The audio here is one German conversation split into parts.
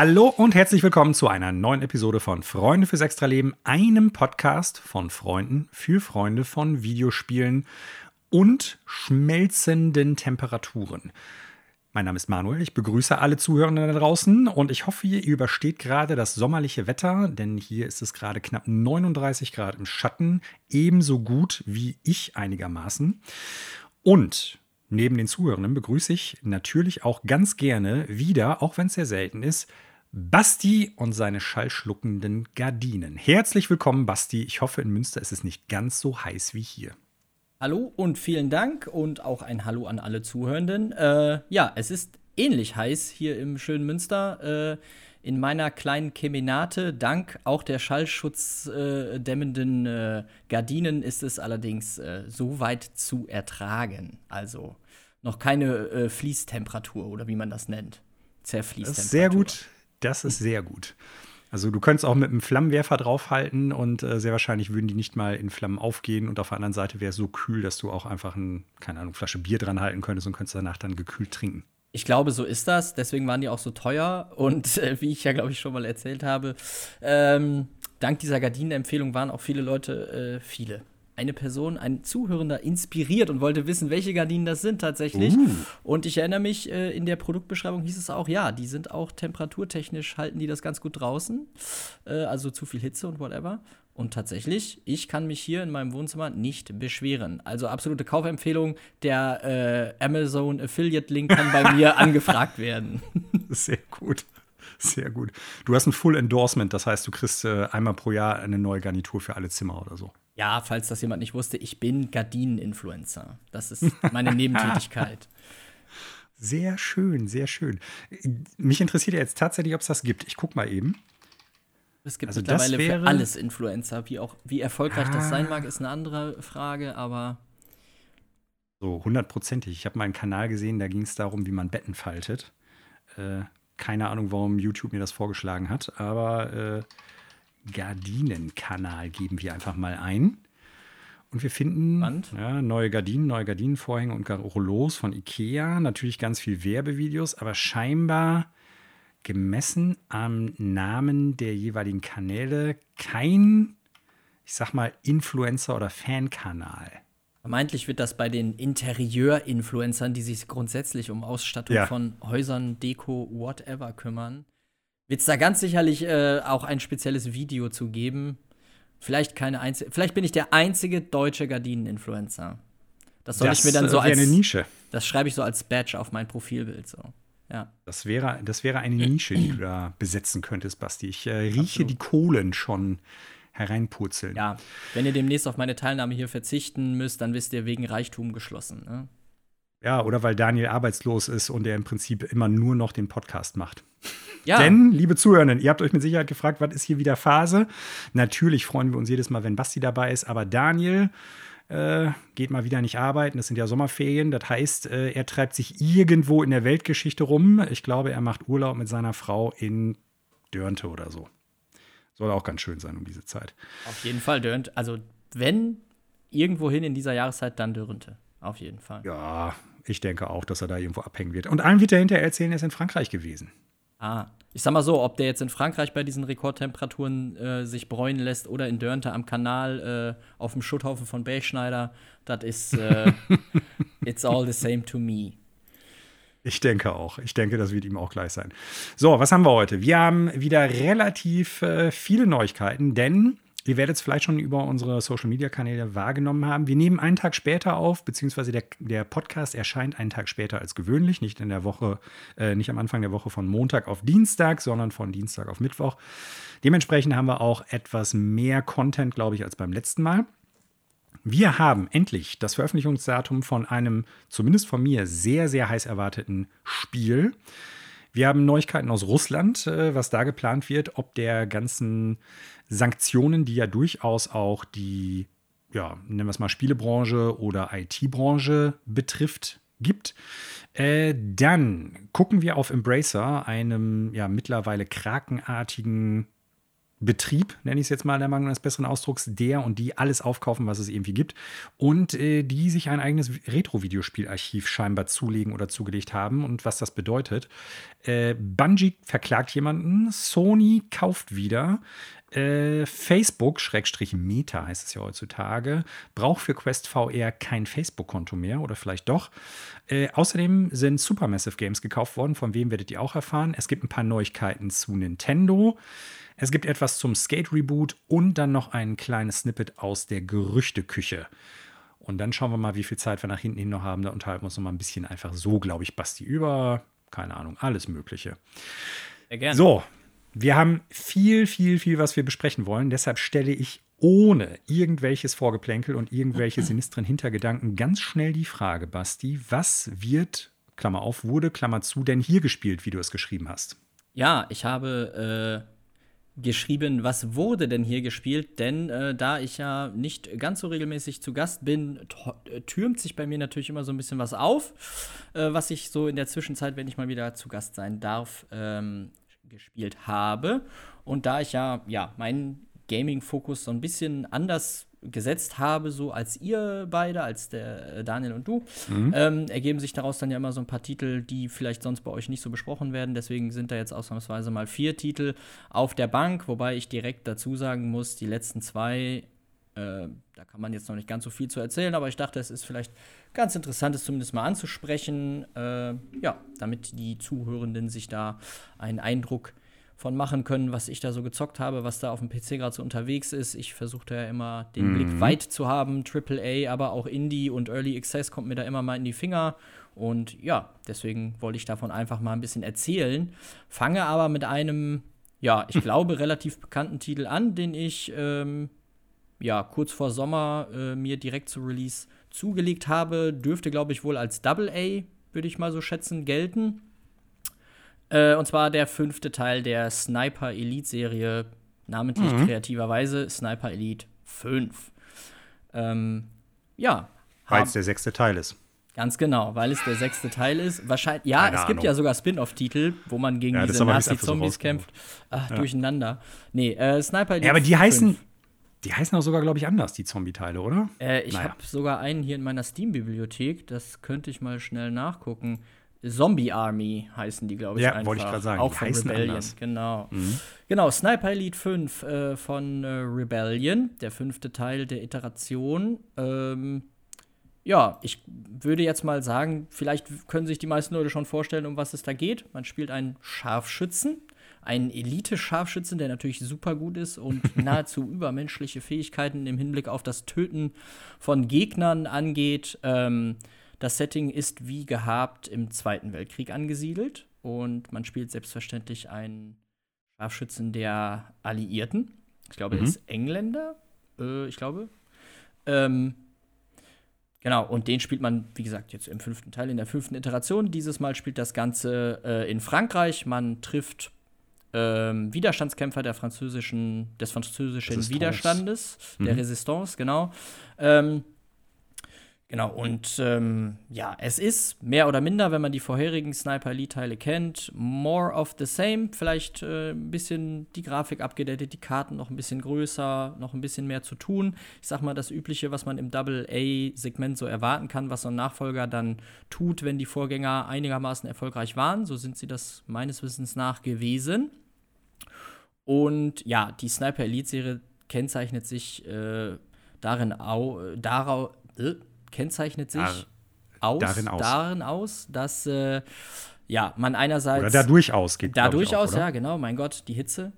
Hallo und herzlich willkommen zu einer neuen Episode von Freunde fürs Extraleben, einem Podcast von Freunden für Freunde von Videospielen und schmelzenden Temperaturen. Mein Name ist Manuel, ich begrüße alle Zuhörenden da draußen und ich hoffe, ihr übersteht gerade das sommerliche Wetter, denn hier ist es gerade knapp 39 Grad im Schatten, ebenso gut wie ich einigermaßen. Und neben den Zuhörenden begrüße ich natürlich auch ganz gerne wieder, auch wenn es sehr selten ist, Basti und seine schallschluckenden Gardinen. Herzlich willkommen, Basti. Ich hoffe, in Münster ist es nicht ganz so heiß wie hier. Hallo und vielen Dank und auch ein Hallo an alle Zuhörenden. Äh, ja, es ist ähnlich heiß hier im schönen Münster. Äh, in meiner kleinen Kemenate, dank auch der schallschutzdämmenden äh, Gardinen, ist es allerdings äh, so weit zu ertragen. Also noch keine äh, Fließtemperatur oder wie man das nennt. Zerfließtemperatur. Sehr gut. Das ist sehr gut. Also du könntest auch mit einem Flammenwerfer draufhalten und äh, sehr wahrscheinlich würden die nicht mal in Flammen aufgehen und auf der anderen Seite wäre es so kühl, dass du auch einfach eine, keine Ahnung, Flasche Bier dran halten könntest und könntest danach dann gekühlt trinken. Ich glaube, so ist das. Deswegen waren die auch so teuer. Und äh, wie ich ja, glaube ich, schon mal erzählt habe, ähm, dank dieser Gardinenempfehlung waren auch viele Leute, äh, viele, eine Person, ein Zuhörender inspiriert und wollte wissen, welche Gardinen das sind tatsächlich. Uh. Und ich erinnere mich, äh, in der Produktbeschreibung hieß es auch, ja, die sind auch temperaturtechnisch, halten die das ganz gut draußen. Äh, also zu viel Hitze und whatever. Und tatsächlich, ich kann mich hier in meinem Wohnzimmer nicht beschweren. Also absolute Kaufempfehlung. Der äh, Amazon Affiliate Link kann bei mir angefragt werden. Sehr gut. Sehr gut. Du hast ein Full Endorsement, das heißt, du kriegst äh, einmal pro Jahr eine neue Garnitur für alle Zimmer oder so. Ja, falls das jemand nicht wusste, ich bin Gardinen-Influencer. Das ist meine Nebentätigkeit. Sehr schön, sehr schön. Mich interessiert ja jetzt tatsächlich, ob es das gibt. Ich guck mal eben. Es gibt also mittlerweile für alles Influencer. Wie, auch, wie erfolgreich ah. das sein mag, ist eine andere Frage, aber. So, hundertprozentig. Ich habe mal einen Kanal gesehen, da ging es darum, wie man Betten faltet. Äh, keine Ahnung, warum YouTube mir das vorgeschlagen hat, aber äh, Gardinenkanal geben wir einfach mal ein. Und wir finden ja, neue Gardinen, neue Gardinenvorhänge und Rollos von Ikea. Natürlich ganz viel Werbevideos, aber scheinbar gemessen am Namen der jeweiligen Kanäle kein, ich sag mal, Influencer- oder Fankanal. Vermeintlich wird das bei den Interieur-Influencern, die sich grundsätzlich um Ausstattung ja. von Häusern, Deko, whatever kümmern, wird es da ganz sicherlich äh, auch ein spezielles Video zu geben. Vielleicht keine einzige, vielleicht bin ich der einzige deutsche Gardinen-Influencer. Das soll das, ich mir dann so als eine Nische. Das schreibe ich so als Badge auf mein Profilbild so. Ja. Das wäre, das wäre eine Nische, die du da besetzen könntest, Basti. Ich äh, rieche Absolut. die Kohlen schon hereinpurzeln. Ja, wenn ihr demnächst auf meine Teilnahme hier verzichten müsst, dann wisst ihr wegen Reichtum geschlossen. Ne? Ja, oder weil Daniel arbeitslos ist und er im Prinzip immer nur noch den Podcast macht. Ja. Denn, liebe Zuhörenden, ihr habt euch mit Sicherheit gefragt, was ist hier wieder Phase? Natürlich freuen wir uns jedes Mal, wenn Basti dabei ist, aber Daniel äh, geht mal wieder nicht arbeiten. Das sind ja Sommerferien. Das heißt, äh, er treibt sich irgendwo in der Weltgeschichte rum. Ich glaube, er macht Urlaub mit seiner Frau in Dörnte oder so. Soll auch ganz schön sein um diese Zeit. Auf jeden Fall Dörnte. Also, wenn irgendwohin in dieser Jahreszeit, dann Dörnte. Auf jeden Fall. Ja, ich denke auch, dass er da irgendwo abhängen wird. Und allen wird er hinterher erzählen, er ist in Frankreich gewesen. Ah, ich sag mal so, ob der jetzt in Frankreich bei diesen Rekordtemperaturen äh, sich bräunen lässt oder in Dörnte am Kanal äh, auf dem Schutthaufen von Bergschneider, das ist äh, it's all the same to me. Ich denke auch. Ich denke, das wird ihm auch gleich sein. So, was haben wir heute? Wir haben wieder relativ äh, viele Neuigkeiten, denn Ihr werdet es vielleicht schon über unsere Social-Media-Kanäle wahrgenommen haben. Wir nehmen einen Tag später auf, beziehungsweise der, der Podcast erscheint einen Tag später als gewöhnlich, nicht in der Woche, äh, nicht am Anfang der Woche von Montag auf Dienstag, sondern von Dienstag auf Mittwoch. Dementsprechend haben wir auch etwas mehr Content, glaube ich, als beim letzten Mal. Wir haben endlich das Veröffentlichungsdatum von einem, zumindest von mir, sehr, sehr heiß erwarteten Spiel. Wir haben Neuigkeiten aus Russland, äh, was da geplant wird, ob der ganzen Sanktionen, die ja durchaus auch die, ja, nennen wir es mal Spielebranche oder IT-Branche betrifft, gibt. Äh, dann gucken wir auf Embracer, einem ja mittlerweile krakenartigen Betrieb, nenne ich es jetzt mal der Mangel eines besseren Ausdrucks, der und die alles aufkaufen, was es irgendwie gibt. Und äh, die sich ein eigenes Retro-Videospielarchiv scheinbar zulegen oder zugelegt haben. Und was das bedeutet. Äh, Bungie verklagt jemanden, Sony kauft wieder. Äh, Facebook, Schrägstrich Meta heißt es ja heutzutage, braucht für Quest VR kein Facebook-Konto mehr oder vielleicht doch. Äh, außerdem sind Supermassive Games gekauft worden, von wem werdet ihr auch erfahren. Es gibt ein paar Neuigkeiten zu Nintendo. Es gibt etwas zum Skate-Reboot und dann noch ein kleines Snippet aus der Gerüchteküche. Und dann schauen wir mal, wie viel Zeit wir nach hinten hin noch haben. Da unterhalten wir uns noch mal ein bisschen einfach so, glaube ich, Basti, über, keine Ahnung, alles Mögliche. Sehr gerne. So, wir haben viel, viel, viel, was wir besprechen wollen. Deshalb stelle ich ohne irgendwelches Vorgeplänkel und irgendwelche sinistren Hintergedanken ganz schnell die Frage, Basti, was wird, Klammer auf, wurde, Klammer zu, denn hier gespielt, wie du es geschrieben hast? Ja, ich habe äh, geschrieben, was wurde denn hier gespielt? Denn äh, da ich ja nicht ganz so regelmäßig zu Gast bin, türmt sich bei mir natürlich immer so ein bisschen was auf, äh, was ich so in der Zwischenzeit, wenn ich mal wieder zu Gast sein darf, ähm, gespielt habe. Und da ich ja, ja, meinen Gaming-Fokus so ein bisschen anders gesetzt habe, so als ihr beide, als der äh, Daniel und du, mhm. ähm, ergeben sich daraus dann ja immer so ein paar Titel, die vielleicht sonst bei euch nicht so besprochen werden. Deswegen sind da jetzt ausnahmsweise mal vier Titel auf der Bank, wobei ich direkt dazu sagen muss, die letzten zwei, äh, da kann man jetzt noch nicht ganz so viel zu erzählen, aber ich dachte, es ist vielleicht ganz interessant, es zumindest mal anzusprechen, äh, ja, damit die Zuhörenden sich da einen Eindruck von machen können, was ich da so gezockt habe, was da auf dem PC gerade so unterwegs ist. Ich versuchte ja immer den mhm. Blick weit zu haben, AAA, aber auch Indie und Early Access kommt mir da immer mal in die Finger. Und ja, deswegen wollte ich davon einfach mal ein bisschen erzählen. Fange aber mit einem, ja, ich glaube, relativ bekannten Titel an, den ich ähm, ja kurz vor Sommer äh, mir direkt zu Release zugelegt habe. Dürfte, glaube ich, wohl als Double A, würde ich mal so schätzen, gelten. Äh, und zwar der fünfte Teil der Sniper Elite Serie, namentlich mhm. kreativerweise Sniper Elite 5. Ähm, ja. Weil es der sechste Teil ist. Ganz genau, weil es der sechste Teil ist. Wahrscheinlich, ja, Keine es gibt Ahnung. ja sogar Spin-off-Titel, wo man gegen ja, diese Nazi-Zombies so kämpft. Ach, ja. durcheinander. Nee, äh, Sniper Elite. Ja, aber die 5. heißen, die heißen auch sogar, glaube ich, anders, die Zombie-Teile, oder? Äh, ich naja. habe sogar einen hier in meiner Steam-Bibliothek. Das könnte ich mal schnell nachgucken. Zombie Army heißen die, glaube ich. Ja, wollte ich gerade sagen. Auch von Rebellion. Anders. Genau. Mhm. Genau, Sniper Elite 5 äh, von äh, Rebellion, der fünfte Teil der Iteration. Ähm, ja, ich würde jetzt mal sagen, vielleicht können sich die meisten Leute schon vorstellen, um was es da geht. Man spielt einen Scharfschützen, einen Elite-Scharfschützen, der natürlich super gut ist und nahezu übermenschliche Fähigkeiten im Hinblick auf das Töten von Gegnern angeht. Ähm, das Setting ist wie gehabt im Zweiten Weltkrieg angesiedelt und man spielt selbstverständlich einen Scharfschützen der Alliierten. Ich glaube, mhm. er ist Engländer, äh, ich glaube. Ähm, genau, und den spielt man, wie gesagt, jetzt im fünften Teil, in der fünften Iteration. Dieses Mal spielt das Ganze äh, in Frankreich. Man trifft ähm, Widerstandskämpfer der französischen, des französischen Resistance. Widerstandes, mhm. der Resistance, genau. Ähm, Genau, und ähm, ja, es ist mehr oder minder, wenn man die vorherigen Sniper Elite-Teile kennt, more of the same. Vielleicht äh, ein bisschen die Grafik abgedatet, die Karten noch ein bisschen größer, noch ein bisschen mehr zu tun. Ich sag mal, das Übliche, was man im Double-A-Segment so erwarten kann, was so ein Nachfolger dann tut, wenn die Vorgänger einigermaßen erfolgreich waren. So sind sie das meines Wissens nach gewesen. Und ja, die Sniper Elite-Serie kennzeichnet sich äh, darin au, darauf. Äh, kennzeichnet sich Dar aus, darin aus, darin aus dass äh, ja, man einerseits. Oder dadurch ausgeht. Dadurch aus, ja, genau, mein Gott, die Hitze.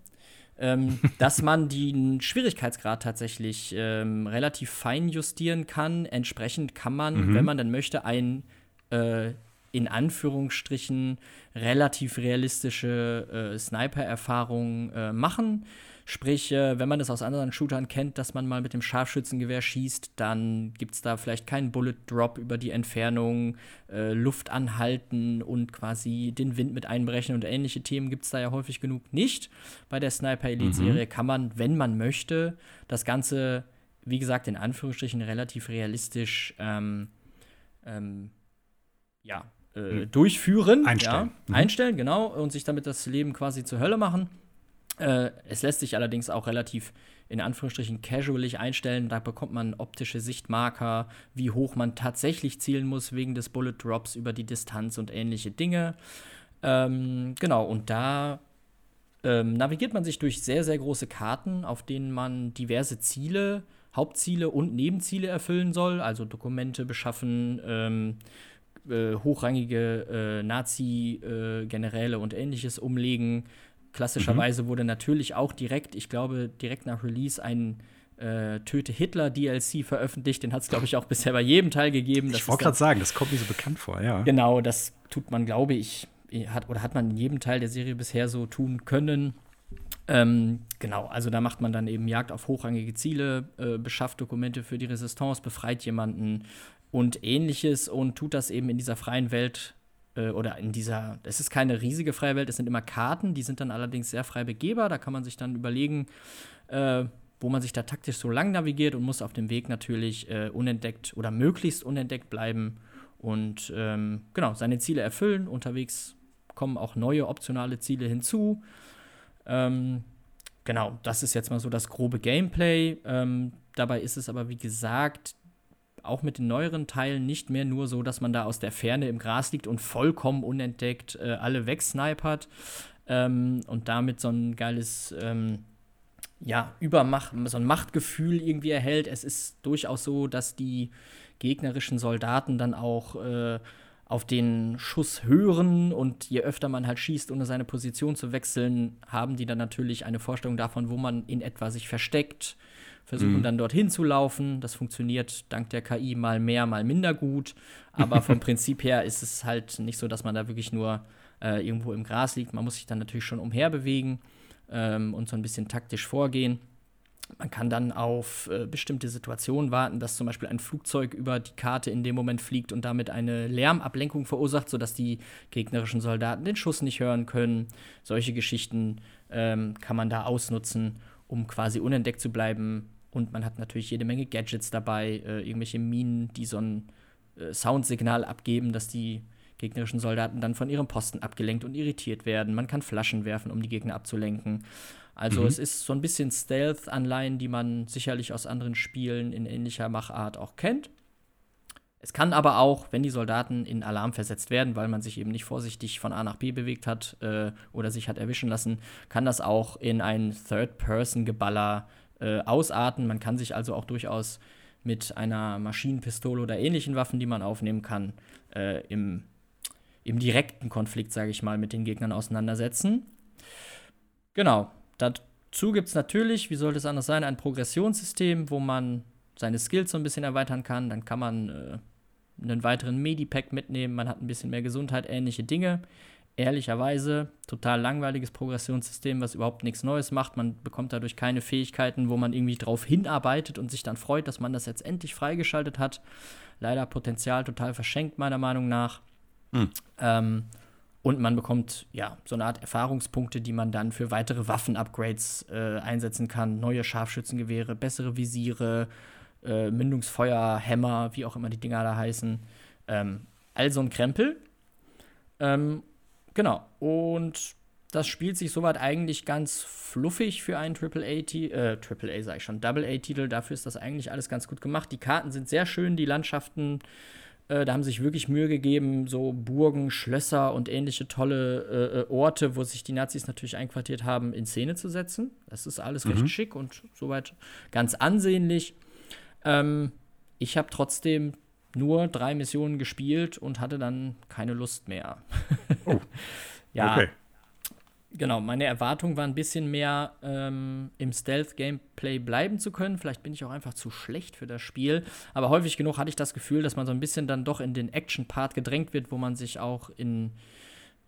ähm, dass man den Schwierigkeitsgrad tatsächlich ähm, relativ fein justieren kann. Entsprechend kann man, mhm. wenn man dann möchte, ein äh, in Anführungsstrichen relativ realistische äh, Sniper-Erfahrung äh, machen. Sprich, äh, wenn man das aus anderen Shootern kennt, dass man mal mit dem Scharfschützengewehr schießt, dann gibt es da vielleicht keinen Bullet Drop über die Entfernung, äh, Luft anhalten und quasi den Wind mit einbrechen und ähnliche Themen gibt es da ja häufig genug nicht. Bei der Sniper Elite-Serie mhm. kann man, wenn man möchte, das Ganze, wie gesagt, in Anführungsstrichen relativ realistisch ähm, ähm, ja, äh, mhm. durchführen. Einstellen. Ja, mhm. Einstellen, genau, und sich damit das Leben quasi zur Hölle machen. Äh, es lässt sich allerdings auch relativ in Anführungsstrichen casualig einstellen. Da bekommt man optische Sichtmarker, wie hoch man tatsächlich zielen muss wegen des Bullet Drops über die Distanz und ähnliche Dinge. Ähm, genau, und da ähm, navigiert man sich durch sehr, sehr große Karten, auf denen man diverse Ziele, Hauptziele und Nebenziele erfüllen soll, also Dokumente beschaffen, ähm, äh, hochrangige äh, Nazi-Generäle äh, und ähnliches umlegen. Klassischerweise mhm. wurde natürlich auch direkt, ich glaube, direkt nach Release ein äh, Töte Hitler DLC veröffentlicht. Den hat es, glaube ich, auch bisher bei jedem Teil gegeben. Das ich wollte gerade sagen, das kommt mir so bekannt vor, ja. Genau, das tut man, glaube ich, hat, oder hat man in jedem Teil der Serie bisher so tun können. Ähm, genau, also da macht man dann eben Jagd auf hochrangige Ziele, äh, beschafft Dokumente für die Resistance, befreit jemanden und ähnliches und tut das eben in dieser freien Welt äh, oder in dieser, es ist keine riesige freie Welt, es sind immer Karten, die sind dann allerdings sehr frei begehbar, da kann man sich dann überlegen, äh, wo man sich da taktisch so lang navigiert und muss auf dem Weg natürlich äh, unentdeckt oder möglichst unentdeckt bleiben und ähm, genau, seine Ziele erfüllen, unterwegs kommen auch neue optionale Ziele hinzu. Ähm, genau, das ist jetzt mal so das grobe Gameplay. Ähm, dabei ist es aber, wie gesagt, auch mit den neueren Teilen nicht mehr nur so, dass man da aus der Ferne im Gras liegt und vollkommen unentdeckt äh, alle wegsnipert ähm, und damit so ein geiles ähm, ja, Übermacht, so ein Machtgefühl irgendwie erhält. Es ist durchaus so, dass die gegnerischen Soldaten dann auch äh, auf den Schuss hören und je öfter man halt schießt, ohne seine Position zu wechseln, haben die dann natürlich eine Vorstellung davon, wo man in etwa sich versteckt, versuchen mhm. dann dorthin zu laufen. Das funktioniert dank der KI mal mehr, mal minder gut. Aber vom Prinzip her ist es halt nicht so, dass man da wirklich nur äh, irgendwo im Gras liegt. Man muss sich dann natürlich schon umherbewegen ähm, und so ein bisschen taktisch vorgehen. Man kann dann auf äh, bestimmte Situationen warten, dass zum Beispiel ein Flugzeug über die Karte in dem Moment fliegt und damit eine Lärmablenkung verursacht, sodass die gegnerischen Soldaten den Schuss nicht hören können. Solche Geschichten ähm, kann man da ausnutzen, um quasi unentdeckt zu bleiben. Und man hat natürlich jede Menge Gadgets dabei, äh, irgendwelche Minen, die so ein äh, Soundsignal abgeben, dass die gegnerischen Soldaten dann von ihrem Posten abgelenkt und irritiert werden. Man kann Flaschen werfen, um die Gegner abzulenken. Also mhm. es ist so ein bisschen Stealth-Anleihen, die man sicherlich aus anderen Spielen in ähnlicher Machart auch kennt. Es kann aber auch, wenn die Soldaten in Alarm versetzt werden, weil man sich eben nicht vorsichtig von A nach B bewegt hat äh, oder sich hat erwischen lassen, kann das auch in ein Third-Person-Geballer äh, ausarten. Man kann sich also auch durchaus mit einer Maschinenpistole oder ähnlichen Waffen, die man aufnehmen kann, äh, im, im direkten Konflikt, sage ich mal, mit den Gegnern auseinandersetzen. Genau, Dazu gibt es natürlich, wie sollte es anders sein, ein Progressionssystem, wo man seine Skills so ein bisschen erweitern kann. Dann kann man äh, einen weiteren Medipack mitnehmen, man hat ein bisschen mehr Gesundheit, ähnliche Dinge. Ehrlicherweise, total langweiliges Progressionssystem, was überhaupt nichts Neues macht. Man bekommt dadurch keine Fähigkeiten, wo man irgendwie drauf hinarbeitet und sich dann freut, dass man das jetzt endlich freigeschaltet hat. Leider Potenzial total verschenkt, meiner Meinung nach. Hm. Ähm, und man bekommt ja so eine Art Erfahrungspunkte, die man dann für weitere Waffen-Upgrades äh, einsetzen kann. Neue Scharfschützengewehre, bessere Visiere, äh, Mündungsfeuer, Hämmer, wie auch immer die Dinger da heißen. Ähm, all so ein Krempel. Ähm, genau. Und das spielt sich soweit eigentlich ganz fluffig für einen AAA-Titel, äh, AAA sag ich schon, Double-A-Titel. Dafür ist das eigentlich alles ganz gut gemacht. Die Karten sind sehr schön, die Landschaften äh, da haben sich wirklich Mühe gegeben, so Burgen, Schlösser und ähnliche tolle äh, äh, Orte, wo sich die Nazis natürlich einquartiert haben, in Szene zu setzen. Das ist alles mhm. recht schick und soweit ganz ansehnlich. Ähm, ich habe trotzdem nur drei Missionen gespielt und hatte dann keine Lust mehr. oh. ja, okay. Genau, meine Erwartung war ein bisschen mehr ähm, im Stealth-Gameplay bleiben zu können. Vielleicht bin ich auch einfach zu schlecht für das Spiel. Aber häufig genug hatte ich das Gefühl, dass man so ein bisschen dann doch in den Action-Part gedrängt wird, wo man sich auch in,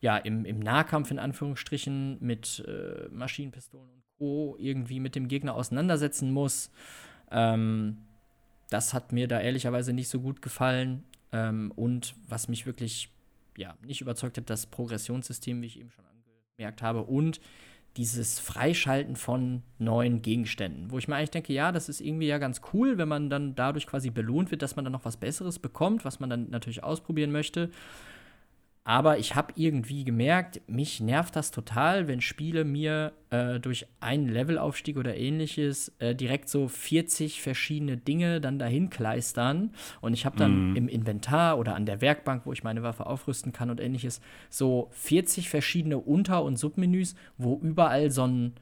ja, im, im Nahkampf in Anführungsstrichen mit äh, Maschinenpistolen und Co. irgendwie mit dem Gegner auseinandersetzen muss. Ähm, das hat mir da ehrlicherweise nicht so gut gefallen. Ähm, und was mich wirklich ja, nicht überzeugt hat, das Progressionssystem, wie ich eben schon gemerkt habe. Und dieses Freischalten von neuen Gegenständen, wo ich mir eigentlich denke, ja, das ist irgendwie ja ganz cool, wenn man dann dadurch quasi belohnt wird, dass man dann noch was Besseres bekommt, was man dann natürlich ausprobieren möchte. Aber ich habe irgendwie gemerkt, mich nervt das total, wenn Spiele mir äh, durch einen Levelaufstieg oder ähnliches äh, direkt so 40 verschiedene Dinge dann dahin kleistern. Und ich habe dann mm. im Inventar oder an der Werkbank, wo ich meine Waffe aufrüsten kann und ähnliches, so 40 verschiedene Unter- und Submenüs, wo überall so ein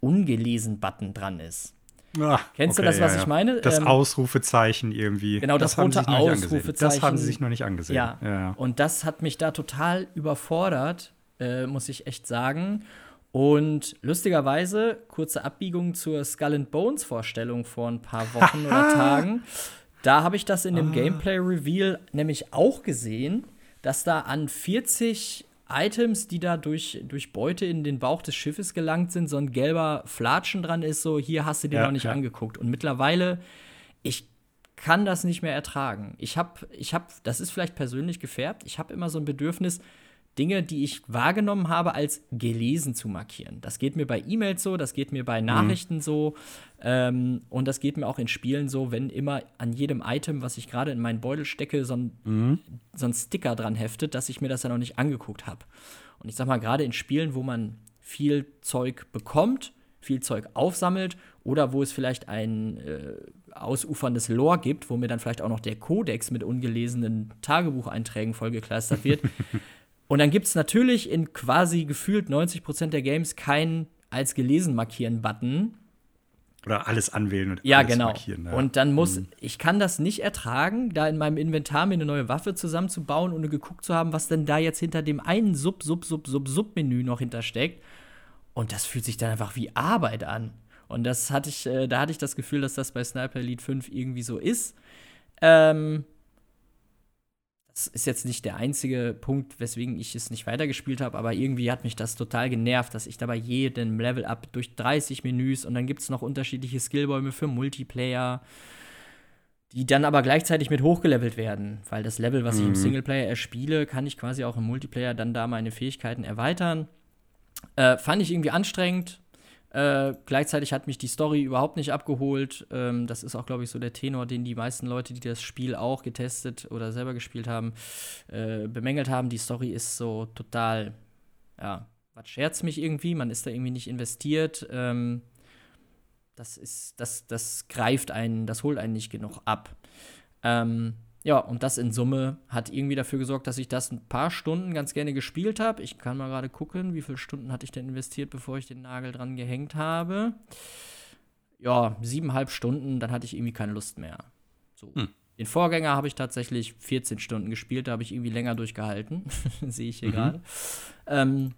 Ungelesen-Button dran ist. Ach, Kennst okay, du das, was ja, ich meine? Das ähm, Ausrufezeichen irgendwie. Genau, das, das rote Ausrufezeichen. Das haben sie sich noch nicht angesehen. Ja. ja. Und das hat mich da total überfordert, äh, muss ich echt sagen. Und lustigerweise, kurze Abbiegung zur Skull and Bones Vorstellung vor ein paar Wochen oder Tagen. Da habe ich das in dem ah. Gameplay Reveal nämlich auch gesehen, dass da an 40 Items, die da durch, durch Beute in den Bauch des Schiffes gelangt sind, so ein gelber Flatschen dran ist, so hier hast du dir ja, noch nicht ja. angeguckt. Und mittlerweile, ich kann das nicht mehr ertragen. Ich habe, ich habe, das ist vielleicht persönlich gefärbt, ich habe immer so ein Bedürfnis, Dinge, die ich wahrgenommen habe, als gelesen zu markieren. Das geht mir bei E-Mails so, das geht mir bei mhm. Nachrichten mhm. so ähm, und das geht mir auch in Spielen so, wenn immer an jedem Item, was ich gerade in meinen Beutel stecke, so ein, mhm. so ein Sticker dran heftet, dass ich mir das ja noch nicht angeguckt habe. Und ich sag mal, gerade in Spielen, wo man viel Zeug bekommt, viel Zeug aufsammelt oder wo es vielleicht ein äh, ausuferndes Lore gibt, wo mir dann vielleicht auch noch der Kodex mit ungelesenen Tagebucheinträgen vollgekleistert wird, Und dann gibt es natürlich in quasi gefühlt 90% der Games keinen als gelesen markieren Button. Oder alles anwählen und ja, alles genau. markieren. Ja. Und dann muss, mhm. ich kann das nicht ertragen, da in meinem Inventar mir eine neue Waffe zusammenzubauen, ohne geguckt zu haben, was denn da jetzt hinter dem einen Sub, Sub, Sub, Sub, Sub-Menü noch hintersteckt. Und das fühlt sich dann einfach wie Arbeit an. Und das hatte ich, äh, da hatte ich das Gefühl, dass das bei Sniper Elite 5 irgendwie so ist. Ähm, das ist jetzt nicht der einzige Punkt, weswegen ich es nicht weitergespielt habe, aber irgendwie hat mich das total genervt, dass ich da bei jedem Level-Up durch 30 Menüs und dann gibt es noch unterschiedliche Skillbäume für Multiplayer, die dann aber gleichzeitig mit hochgelevelt werden, weil das Level, was mhm. ich im mhm. Singleplayer erspiele, kann ich quasi auch im Multiplayer dann da meine Fähigkeiten erweitern. Äh, fand ich irgendwie anstrengend, äh, gleichzeitig hat mich die Story überhaupt nicht abgeholt. Ähm, das ist auch, glaube ich, so der Tenor, den die meisten Leute, die das Spiel auch getestet oder selber gespielt haben, äh, bemängelt haben. Die Story ist so total, ja, was scherzt mich irgendwie. Man ist da irgendwie nicht investiert. Ähm, das ist, das, das greift einen, das holt einen nicht genug ab. Ähm, ja, und das in Summe hat irgendwie dafür gesorgt, dass ich das ein paar Stunden ganz gerne gespielt habe. Ich kann mal gerade gucken, wie viele Stunden hatte ich denn investiert, bevor ich den Nagel dran gehängt habe. Ja, siebeneinhalb Stunden, dann hatte ich irgendwie keine Lust mehr. So. Hm. Den Vorgänger habe ich tatsächlich 14 Stunden gespielt, da habe ich irgendwie länger durchgehalten. Sehe ich hier mhm. gerade. Ähm,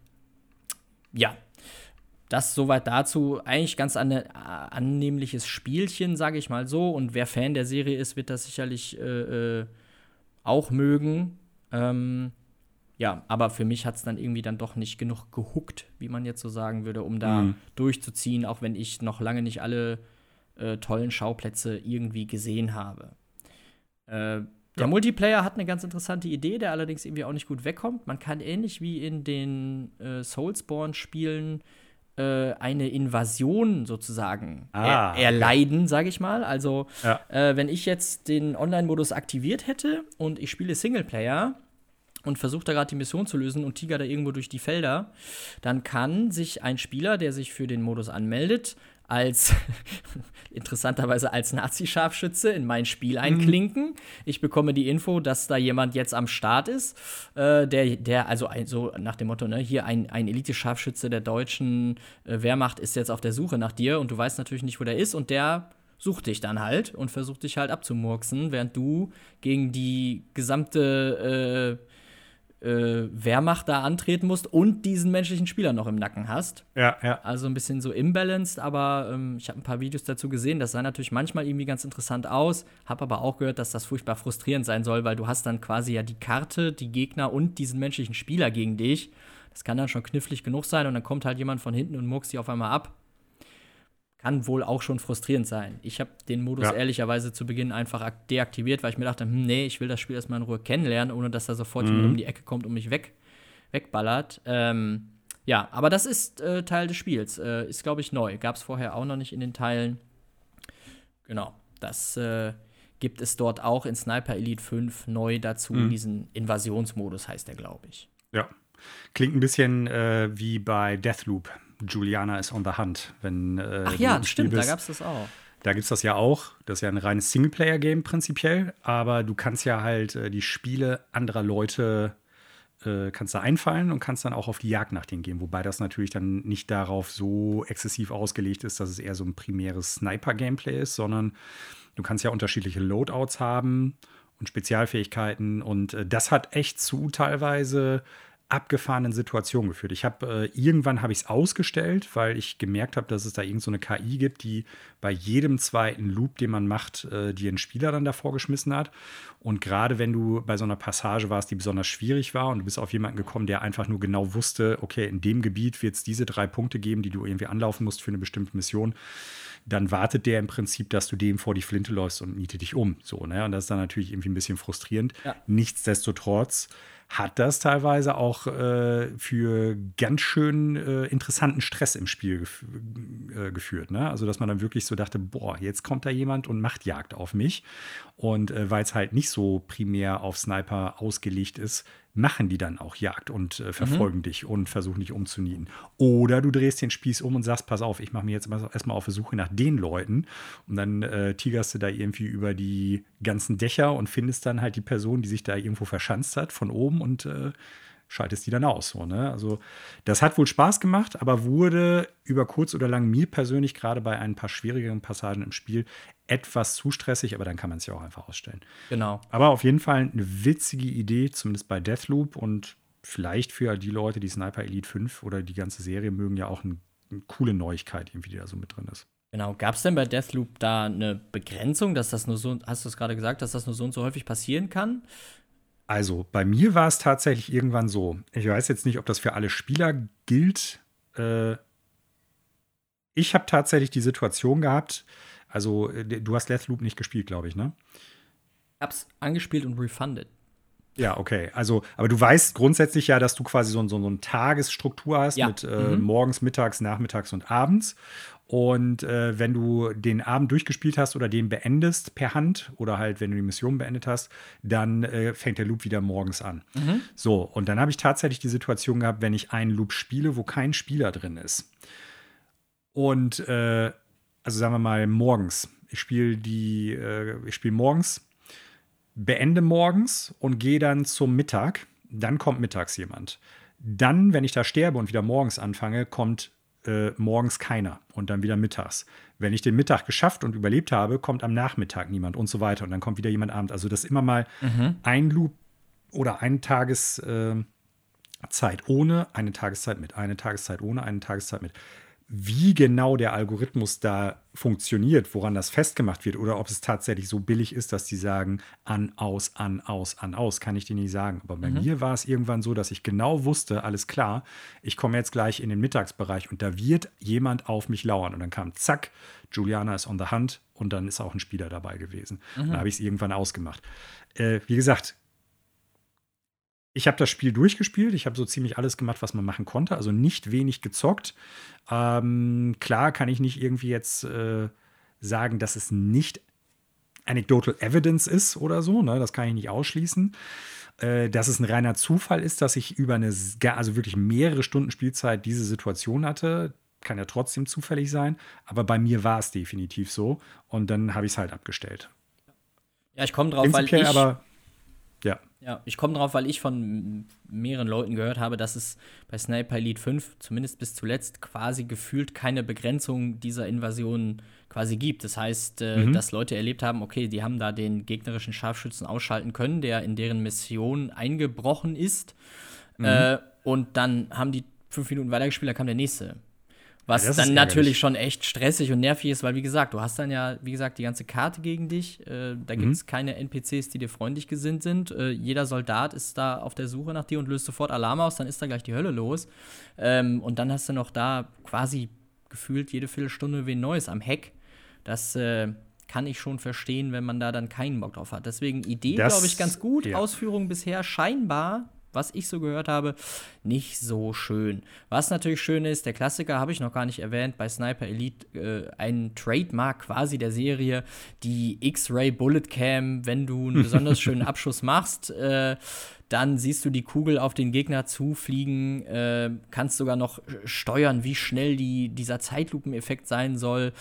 ja, das soweit dazu. Eigentlich ganz an, annehmliches Spielchen, sage ich mal so. Und wer Fan der Serie ist, wird das sicherlich äh, äh, auch mögen. Ähm, ja, aber für mich hat es dann irgendwie dann doch nicht genug gehuckt, wie man jetzt so sagen würde, um da mhm. durchzuziehen, auch wenn ich noch lange nicht alle äh, tollen Schauplätze irgendwie gesehen habe. Äh, der ja. Multiplayer hat eine ganz interessante Idee, der allerdings irgendwie auch nicht gut wegkommt. Man kann ähnlich wie in den äh, Soulsborne-Spielen äh, eine Invasion sozusagen ah, er erleiden, okay. sage ich mal. Also, ja. äh, wenn ich jetzt den Online-Modus aktiviert hätte und ich spiele Singleplayer und versuche da gerade die Mission zu lösen und tiger da irgendwo durch die Felder, dann kann sich ein Spieler, der sich für den Modus anmeldet, als interessanterweise als Nazi-Scharfschütze in mein Spiel mhm. einklinken. Mhm. Ich bekomme die Info, dass da jemand jetzt am Start ist, äh, der, der, also ein, so nach dem Motto, ne, hier ein, ein Elite-Scharfschütze der deutschen äh, Wehrmacht ist jetzt auf der Suche nach dir und du weißt natürlich nicht, wo der ist und der sucht dich dann halt und versucht dich halt abzumurksen, während du gegen die gesamte äh, äh, Wehrmacht da antreten musst und diesen menschlichen Spieler noch im Nacken hast. Ja, ja. Also ein bisschen so imbalanced, aber ähm, ich habe ein paar Videos dazu gesehen. Das sah natürlich manchmal irgendwie ganz interessant aus, habe aber auch gehört, dass das furchtbar frustrierend sein soll, weil du hast dann quasi ja die Karte, die Gegner und diesen menschlichen Spieler gegen dich. Das kann dann schon knifflig genug sein und dann kommt halt jemand von hinten und muckst dich auf einmal ab kann wohl auch schon frustrierend sein. Ich habe den Modus ja. ehrlicherweise zu Beginn einfach deaktiviert, weil ich mir dachte, hm, nee, ich will das Spiel erstmal in Ruhe kennenlernen, ohne dass da sofort mhm. jemand um die Ecke kommt und mich weg, wegballert. Ähm, ja, aber das ist äh, Teil des Spiels. Äh, ist, glaube ich, neu. Gab es vorher auch noch nicht in den Teilen. Genau. Das äh, gibt es dort auch in Sniper Elite 5 neu dazu mhm. diesen Invasionsmodus, heißt der, glaube ich. Ja. Klingt ein bisschen äh, wie bei Deathloop. Juliana ist on the hunt. Wenn, äh, Ach ja, stimmt, bist. da gab es das auch. Da gibt es das ja auch. Das ist ja ein reines Singleplayer-Game prinzipiell, aber du kannst ja halt äh, die Spiele anderer Leute äh, kannst da einfallen und kannst dann auch auf die Jagd nach denen gehen. Wobei das natürlich dann nicht darauf so exzessiv ausgelegt ist, dass es eher so ein primäres Sniper-Gameplay ist, sondern du kannst ja unterschiedliche Loadouts haben und Spezialfähigkeiten und äh, das hat echt zu teilweise abgefahrenen Situationen geführt. Ich habe äh, irgendwann habe ich es ausgestellt, weil ich gemerkt habe, dass es da irgendeine so KI gibt, die bei jedem zweiten Loop, den man macht, äh, dir einen Spieler dann davor geschmissen hat. Und gerade wenn du bei so einer Passage warst, die besonders schwierig war und du bist auf jemanden gekommen, der einfach nur genau wusste, okay, in dem Gebiet wird es diese drei Punkte geben, die du irgendwie anlaufen musst für eine bestimmte Mission, dann wartet der im Prinzip, dass du dem vor die Flinte läufst und nietet dich um. So, ne? Und das ist dann natürlich irgendwie ein bisschen frustrierend. Ja. Nichtsdestotrotz hat das teilweise auch äh, für ganz schön äh, interessanten Stress im Spiel gef äh, geführt. Ne? Also, dass man dann wirklich so dachte, boah, jetzt kommt da jemand und macht Jagd auf mich. Und äh, weil es halt nicht so primär auf Sniper ausgelegt ist, machen die dann auch Jagd und äh, verfolgen mhm. dich und versuchen dich umzunieten. Oder du drehst den Spieß um und sagst, pass auf, ich mache mir jetzt erstmal auf der Suche nach den Leuten und dann äh, tigerst du da irgendwie über die ganzen Dächer und findest dann halt die Person, die sich da irgendwo verschanzt hat von oben und äh, schaltest die dann aus. So, ne? Also das hat wohl Spaß gemacht, aber wurde über kurz oder lang mir persönlich gerade bei ein paar schwierigeren Passagen im Spiel etwas zu stressig, aber dann kann man es ja auch einfach ausstellen. Genau. Aber auf jeden Fall eine witzige Idee, zumindest bei Deathloop und vielleicht für die Leute, die Sniper Elite 5 oder die ganze Serie mögen, ja auch ein, eine coole Neuigkeit, irgendwie, die da so mit drin ist. Genau. Gab es denn bei Deathloop da eine Begrenzung, dass das nur so, hast du es gerade gesagt, dass das nur so und so häufig passieren kann? Also bei mir war es tatsächlich irgendwann so. Ich weiß jetzt nicht, ob das für alle Spieler gilt. Äh, ich habe tatsächlich die Situation gehabt, also äh, du hast Deathloop nicht gespielt, glaube ich, ne? Ich hab's angespielt und refunded. Ja, okay. Also, aber du weißt grundsätzlich ja, dass du quasi so, so, so eine Tagesstruktur hast ja. mit äh, mhm. morgens, mittags, nachmittags und abends. Und äh, wenn du den Abend durchgespielt hast oder den beendest per Hand oder halt, wenn du die Mission beendet hast, dann äh, fängt der Loop wieder morgens an. Mhm. So, und dann habe ich tatsächlich die Situation gehabt, wenn ich einen Loop spiele, wo kein Spieler drin ist. Und äh, also sagen wir mal morgens. Ich spiele die, äh, ich spiele morgens, beende morgens und gehe dann zum Mittag. Dann kommt mittags jemand. Dann, wenn ich da sterbe und wieder morgens anfange, kommt äh, morgens keiner und dann wieder mittags. Wenn ich den Mittag geschafft und überlebt habe, kommt am Nachmittag niemand und so weiter und dann kommt wieder jemand abends. Also das immer mal mhm. ein Loop oder eine Tageszeit äh, ohne, eine Tageszeit mit, eine Tageszeit ohne, eine Tageszeit mit wie genau der Algorithmus da funktioniert, woran das festgemacht wird oder ob es tatsächlich so billig ist, dass die sagen, an, aus, an, aus, an, aus, kann ich dir nicht sagen. Aber bei mhm. mir war es irgendwann so, dass ich genau wusste, alles klar, ich komme jetzt gleich in den Mittagsbereich und da wird jemand auf mich lauern. Und dann kam zack, Juliana ist on the hand und dann ist auch ein Spieler dabei gewesen. Mhm. Dann habe ich es irgendwann ausgemacht. Äh, wie gesagt, ich habe das Spiel durchgespielt. Ich habe so ziemlich alles gemacht, was man machen konnte. Also nicht wenig gezockt. Ähm, klar kann ich nicht irgendwie jetzt äh, sagen, dass es nicht anecdotal evidence ist oder so. Ne? Das kann ich nicht ausschließen. Äh, dass es ein reiner Zufall ist, dass ich über eine, also wirklich mehrere Stunden Spielzeit diese Situation hatte, kann ja trotzdem zufällig sein. Aber bei mir war es definitiv so. Und dann habe ich es halt abgestellt. Ja, ich komme drauf, weil ich. Aber, ja. Ja, ich komme drauf, weil ich von mehreren Leuten gehört habe, dass es bei Sniper Elite 5 zumindest bis zuletzt quasi gefühlt keine Begrenzung dieser Invasion quasi gibt. Das heißt, äh, mhm. dass Leute erlebt haben, okay, die haben da den gegnerischen Scharfschützen ausschalten können, der in deren Mission eingebrochen ist. Mhm. Äh, und dann haben die fünf Minuten weitergespielt, da kam der nächste. Was ja, dann natürlich schon echt stressig und nervig ist, weil, wie gesagt, du hast dann ja, wie gesagt, die ganze Karte gegen dich. Äh, da mhm. gibt es keine NPCs, die dir freundlich gesinnt sind. Äh, jeder Soldat ist da auf der Suche nach dir und löst sofort Alarm aus, dann ist da gleich die Hölle los. Ähm, und dann hast du noch da quasi gefühlt jede Viertelstunde wen Neues am Heck. Das äh, kann ich schon verstehen, wenn man da dann keinen Bock drauf hat. Deswegen Idee, glaube ich, ganz gut. Ja. Ausführung bisher scheinbar was ich so gehört habe, nicht so schön. Was natürlich schön ist, der Klassiker habe ich noch gar nicht erwähnt, bei Sniper Elite äh, ein Trademark quasi der Serie, die X-Ray Bullet Cam, wenn du einen besonders schönen Abschuss machst. Äh, dann siehst du die Kugel auf den Gegner zufliegen, äh, kannst sogar noch steuern, wie schnell die, dieser Zeitlupeneffekt sein soll.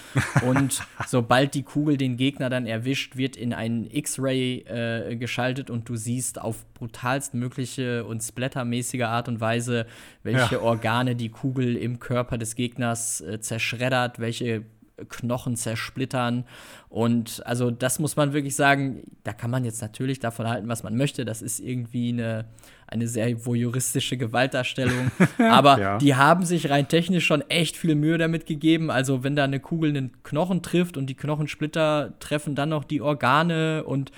Und sobald die Kugel den Gegner dann erwischt, wird in einen X-Ray äh, geschaltet und du siehst auf brutalst mögliche und splattermäßige Art und Weise, welche ja. Organe die Kugel im Körper des Gegners äh, zerschreddert, welche Knochen zersplittern. Und also das muss man wirklich sagen, da kann man jetzt natürlich davon halten, was man möchte. Das ist irgendwie eine, eine sehr voyeuristische Gewaltdarstellung. Aber ja. die haben sich rein technisch schon echt viel Mühe damit gegeben. Also wenn da eine Kugel einen Knochen trifft und die Knochensplitter treffen dann noch die Organe und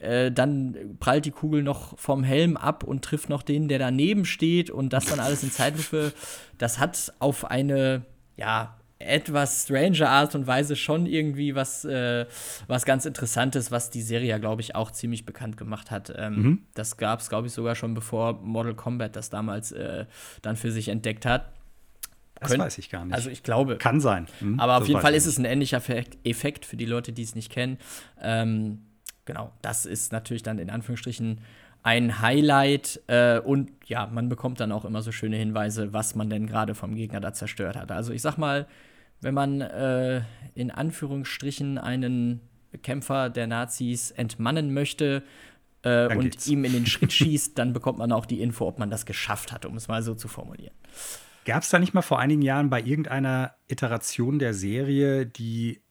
äh, dann prallt die Kugel noch vom Helm ab und trifft noch den, der daneben steht und das dann alles in Zeitlupe. Das hat auf eine, ja, etwas stranger Art und Weise schon irgendwie was, äh, was ganz Interessantes, was die Serie ja, glaube ich, auch ziemlich bekannt gemacht hat. Ähm, mhm. Das gab es, glaube ich, sogar schon bevor Mortal Kombat das damals äh, dann für sich entdeckt hat. Das Könnt, weiß ich gar nicht. Also ich glaube. Kann sein. Mhm, aber auf jeden Fall ist es ein ähnlicher Effekt für die Leute, die es nicht kennen. Ähm, genau, das ist natürlich dann in Anführungsstrichen ein Highlight äh, und ja, man bekommt dann auch immer so schöne Hinweise, was man denn gerade vom Gegner da zerstört hat. Also ich sag mal, wenn man äh, in Anführungsstrichen einen Kämpfer der Nazis entmannen möchte äh, und geht's. ihm in den Schritt schießt, dann bekommt man auch die Info, ob man das geschafft hat, um es mal so zu formulieren. Gab es da nicht mal vor einigen Jahren bei irgendeiner Iteration der Serie die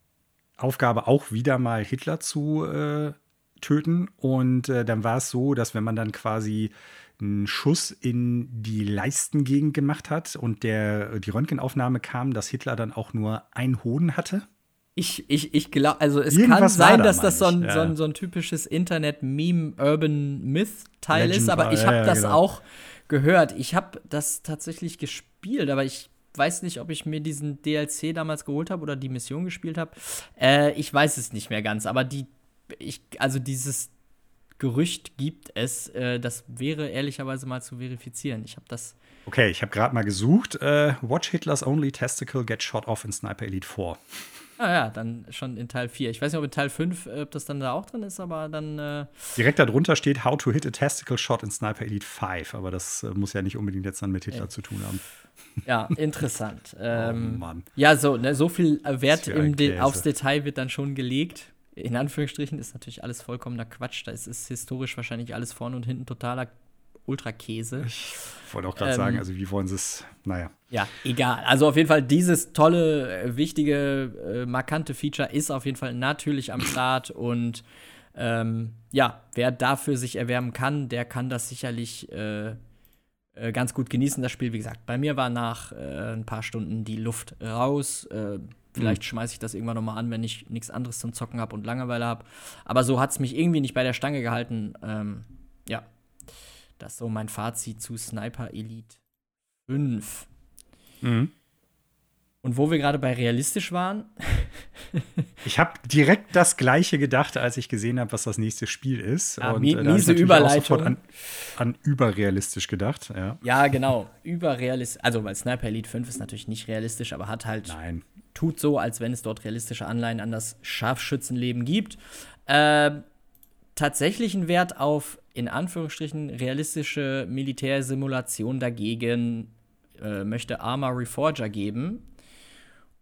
Aufgabe, auch wieder mal Hitler zu äh, töten? Und äh, dann war es so, dass wenn man dann quasi einen Schuss in die Leistengegend gemacht hat und der, die Röntgenaufnahme kam, dass Hitler dann auch nur ein Hoden hatte? Ich, ich, ich glaube, also es Irgendwas kann sein, da, dass das so ein, ja. so ein, so ein typisches Internet-Meme-Urban-Myth-Teil ist, aber ich habe ja, das genau. auch gehört. Ich habe das tatsächlich gespielt, aber ich weiß nicht, ob ich mir diesen DLC damals geholt habe oder die Mission gespielt habe. Äh, ich weiß es nicht mehr ganz, aber die, ich, also dieses Gerücht gibt es. Äh, das wäre ehrlicherweise mal zu verifizieren. Ich habe das. Okay, ich habe gerade mal gesucht. Äh, Watch Hitler's Only Testicle Get Shot Off in Sniper Elite 4. Ah ja, dann schon in Teil 4. Ich weiß nicht, ob in Teil 5, äh, ob das dann da auch drin ist, aber dann. Äh Direkt darunter steht How to hit a testicle shot in Sniper Elite 5, aber das äh, muss ja nicht unbedingt jetzt dann mit Hitler zu tun haben. Ja, interessant. ähm, oh Mann. Ja, so, ne, so viel Wert im De aufs Detail wird dann schon gelegt in Anführungsstrichen ist natürlich alles vollkommener Quatsch. Da ist, ist historisch wahrscheinlich alles vorne und hinten totaler Ultrakäse. Ich wollte auch gerade ähm, sagen, also wie wollen sie es, naja. Ja, egal. Also auf jeden Fall dieses tolle, äh, wichtige, äh, markante Feature ist auf jeden Fall natürlich am Start und ähm, ja, wer dafür sich erwärmen kann, der kann das sicherlich äh, äh, ganz gut genießen, das Spiel. Wie gesagt, bei mir war nach äh, ein paar Stunden die Luft raus. Vielleicht mhm. schmeiße ich das irgendwann nochmal an, wenn ich nichts anderes zum Zocken habe und Langeweile habe. Aber so hat es mich irgendwie nicht bei der Stange gehalten. Ähm, ja, das ist so mein Fazit zu Sniper Elite 5. Mhm. Und wo wir gerade bei realistisch waren. ich habe direkt das Gleiche gedacht, als ich gesehen habe, was das nächste Spiel ist. Ja, und äh, miese Überleitung. An, an, überrealistisch gedacht, ja. Ja, genau. Überrealistisch. Also, weil Sniper Elite 5 ist natürlich nicht realistisch, aber hat halt Nein tut so, als wenn es dort realistische Anleihen an das Scharfschützenleben gibt. Äh, tatsächlichen Wert auf, in Anführungsstrichen, realistische Militärsimulation dagegen äh, möchte Arma Reforger geben.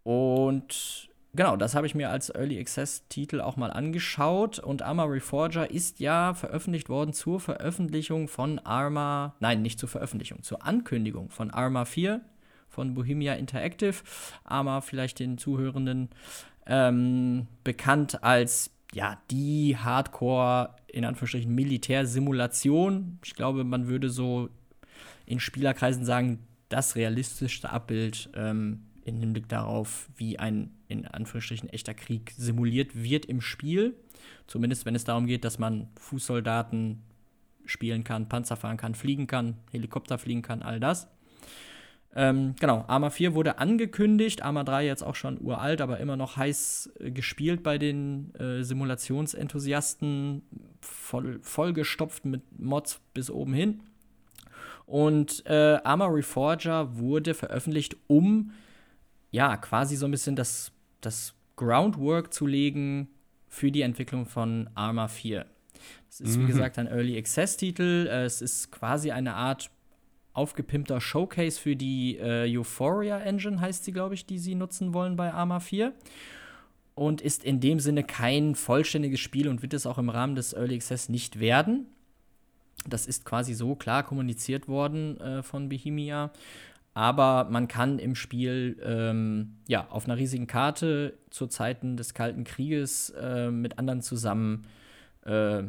Und genau, das habe ich mir als Early Access-Titel auch mal angeschaut. Und Arma Reforger ist ja veröffentlicht worden zur Veröffentlichung von Arma, nein, nicht zur Veröffentlichung, zur Ankündigung von Arma 4 von Bohemia Interactive, aber vielleicht den Zuhörenden ähm, bekannt als ja, die Hardcore, in Anführungsstrichen, Militärsimulation. Ich glaube, man würde so in Spielerkreisen sagen, das realistischste Abbild ähm, im Hinblick darauf, wie ein in Anführungsstrichen echter Krieg simuliert wird im Spiel. Zumindest wenn es darum geht, dass man Fußsoldaten spielen kann, Panzer fahren kann, fliegen kann, Helikopter fliegen kann, all das. Ähm, genau, Arma 4 wurde angekündigt, Arma 3 jetzt auch schon uralt, aber immer noch heiß äh, gespielt bei den äh, Simulationsenthusiasten, voll, vollgestopft mit Mods bis oben hin. Und äh, Arma Reforger wurde veröffentlicht, um ja quasi so ein bisschen das, das Groundwork zu legen für die Entwicklung von Arma 4. Es ist, wie mhm. gesagt, ein Early Access-Titel. Es ist quasi eine Art aufgepimpter Showcase für die äh, Euphoria Engine, heißt sie, glaube ich, die sie nutzen wollen bei Arma 4. Und ist in dem Sinne kein vollständiges Spiel und wird es auch im Rahmen des Early Access nicht werden. Das ist quasi so klar kommuniziert worden äh, von Bohemia. Aber man kann im Spiel ähm, ja, auf einer riesigen Karte zu Zeiten des Kalten Krieges äh, mit anderen zusammen äh,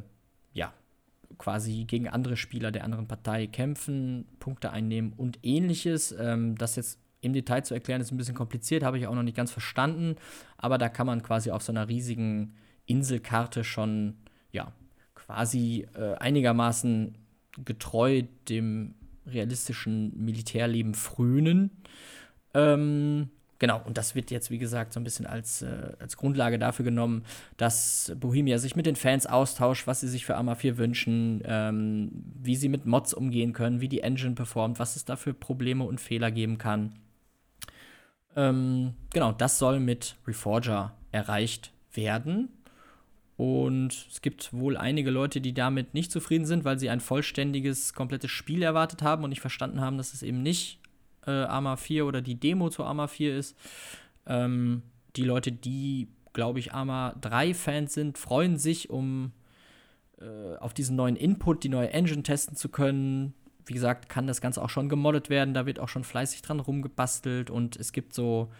quasi gegen andere Spieler der anderen Partei kämpfen, Punkte einnehmen und ähnliches. Ähm, das jetzt im Detail zu erklären, ist ein bisschen kompliziert, habe ich auch noch nicht ganz verstanden. Aber da kann man quasi auf so einer riesigen Inselkarte schon, ja, quasi äh, einigermaßen getreu dem realistischen Militärleben frönen. Ähm, genau, und das wird jetzt, wie gesagt, so ein bisschen als, äh, als Grundlage dafür genommen, dass Bohemia sich mit den Fans austauscht, was sie sich für Arma 4 wünschen, ähm, wie sie mit Mods umgehen können, wie die Engine performt, was es da für Probleme und Fehler geben kann. Ähm, genau, das soll mit Reforger erreicht werden. Und es gibt wohl einige Leute, die damit nicht zufrieden sind, weil sie ein vollständiges, komplettes Spiel erwartet haben und nicht verstanden haben, dass es eben nicht äh, Arma 4 oder die Demo zu Arma 4 ist. Ähm, die Leute, die, glaube ich, Arma 3-Fans sind, freuen sich, um äh, auf diesen neuen Input, die neue Engine testen zu können. Wie gesagt, kann das Ganze auch schon gemoddet werden. Da wird auch schon fleißig dran rumgebastelt und es gibt so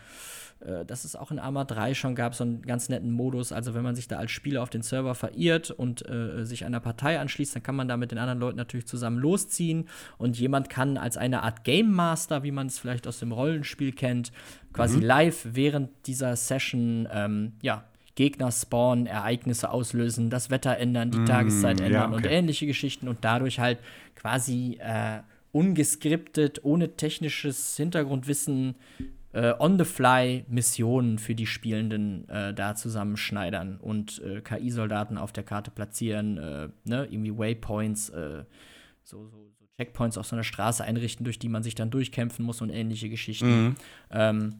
äh, dass es auch in Arma 3 schon gab, so einen ganz netten Modus. Also wenn man sich da als Spieler auf den Server verirrt und äh, sich einer Partei anschließt, dann kann man da mit den anderen Leuten natürlich zusammen losziehen. Und jemand kann als eine Art Game Master, wie man es vielleicht aus dem Rollenspiel kennt, quasi mhm. live während dieser Session, ähm, ja, Gegner spawnen, Ereignisse auslösen, das Wetter ändern, die mm, Tageszeit ändern ja, okay. und ähnliche Geschichten und dadurch halt quasi äh, ungeskriptet, ohne technisches Hintergrundwissen äh, On-the-Fly-Missionen für die Spielenden äh, da zusammenschneidern und äh, KI-Soldaten auf der Karte platzieren, äh, ne, irgendwie Waypoints, äh, so, so, so, Checkpoints auf so einer Straße einrichten, durch die man sich dann durchkämpfen muss und ähnliche Geschichten. Mhm. Ähm,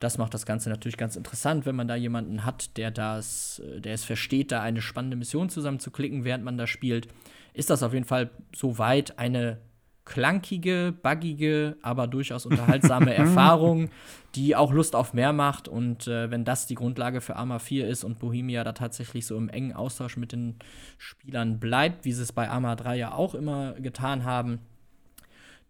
das macht das Ganze natürlich ganz interessant, wenn man da jemanden hat, der das, äh, der es versteht, da eine spannende Mission zusammenzuklicken, während man da spielt. Ist das auf jeden Fall soweit eine klankige, buggige, aber durchaus unterhaltsame Erfahrung, die auch Lust auf mehr macht. Und äh, wenn das die Grundlage für Arma 4 ist und Bohemia da tatsächlich so im engen Austausch mit den Spielern bleibt, wie sie es bei Arma 3 ja auch immer getan haben,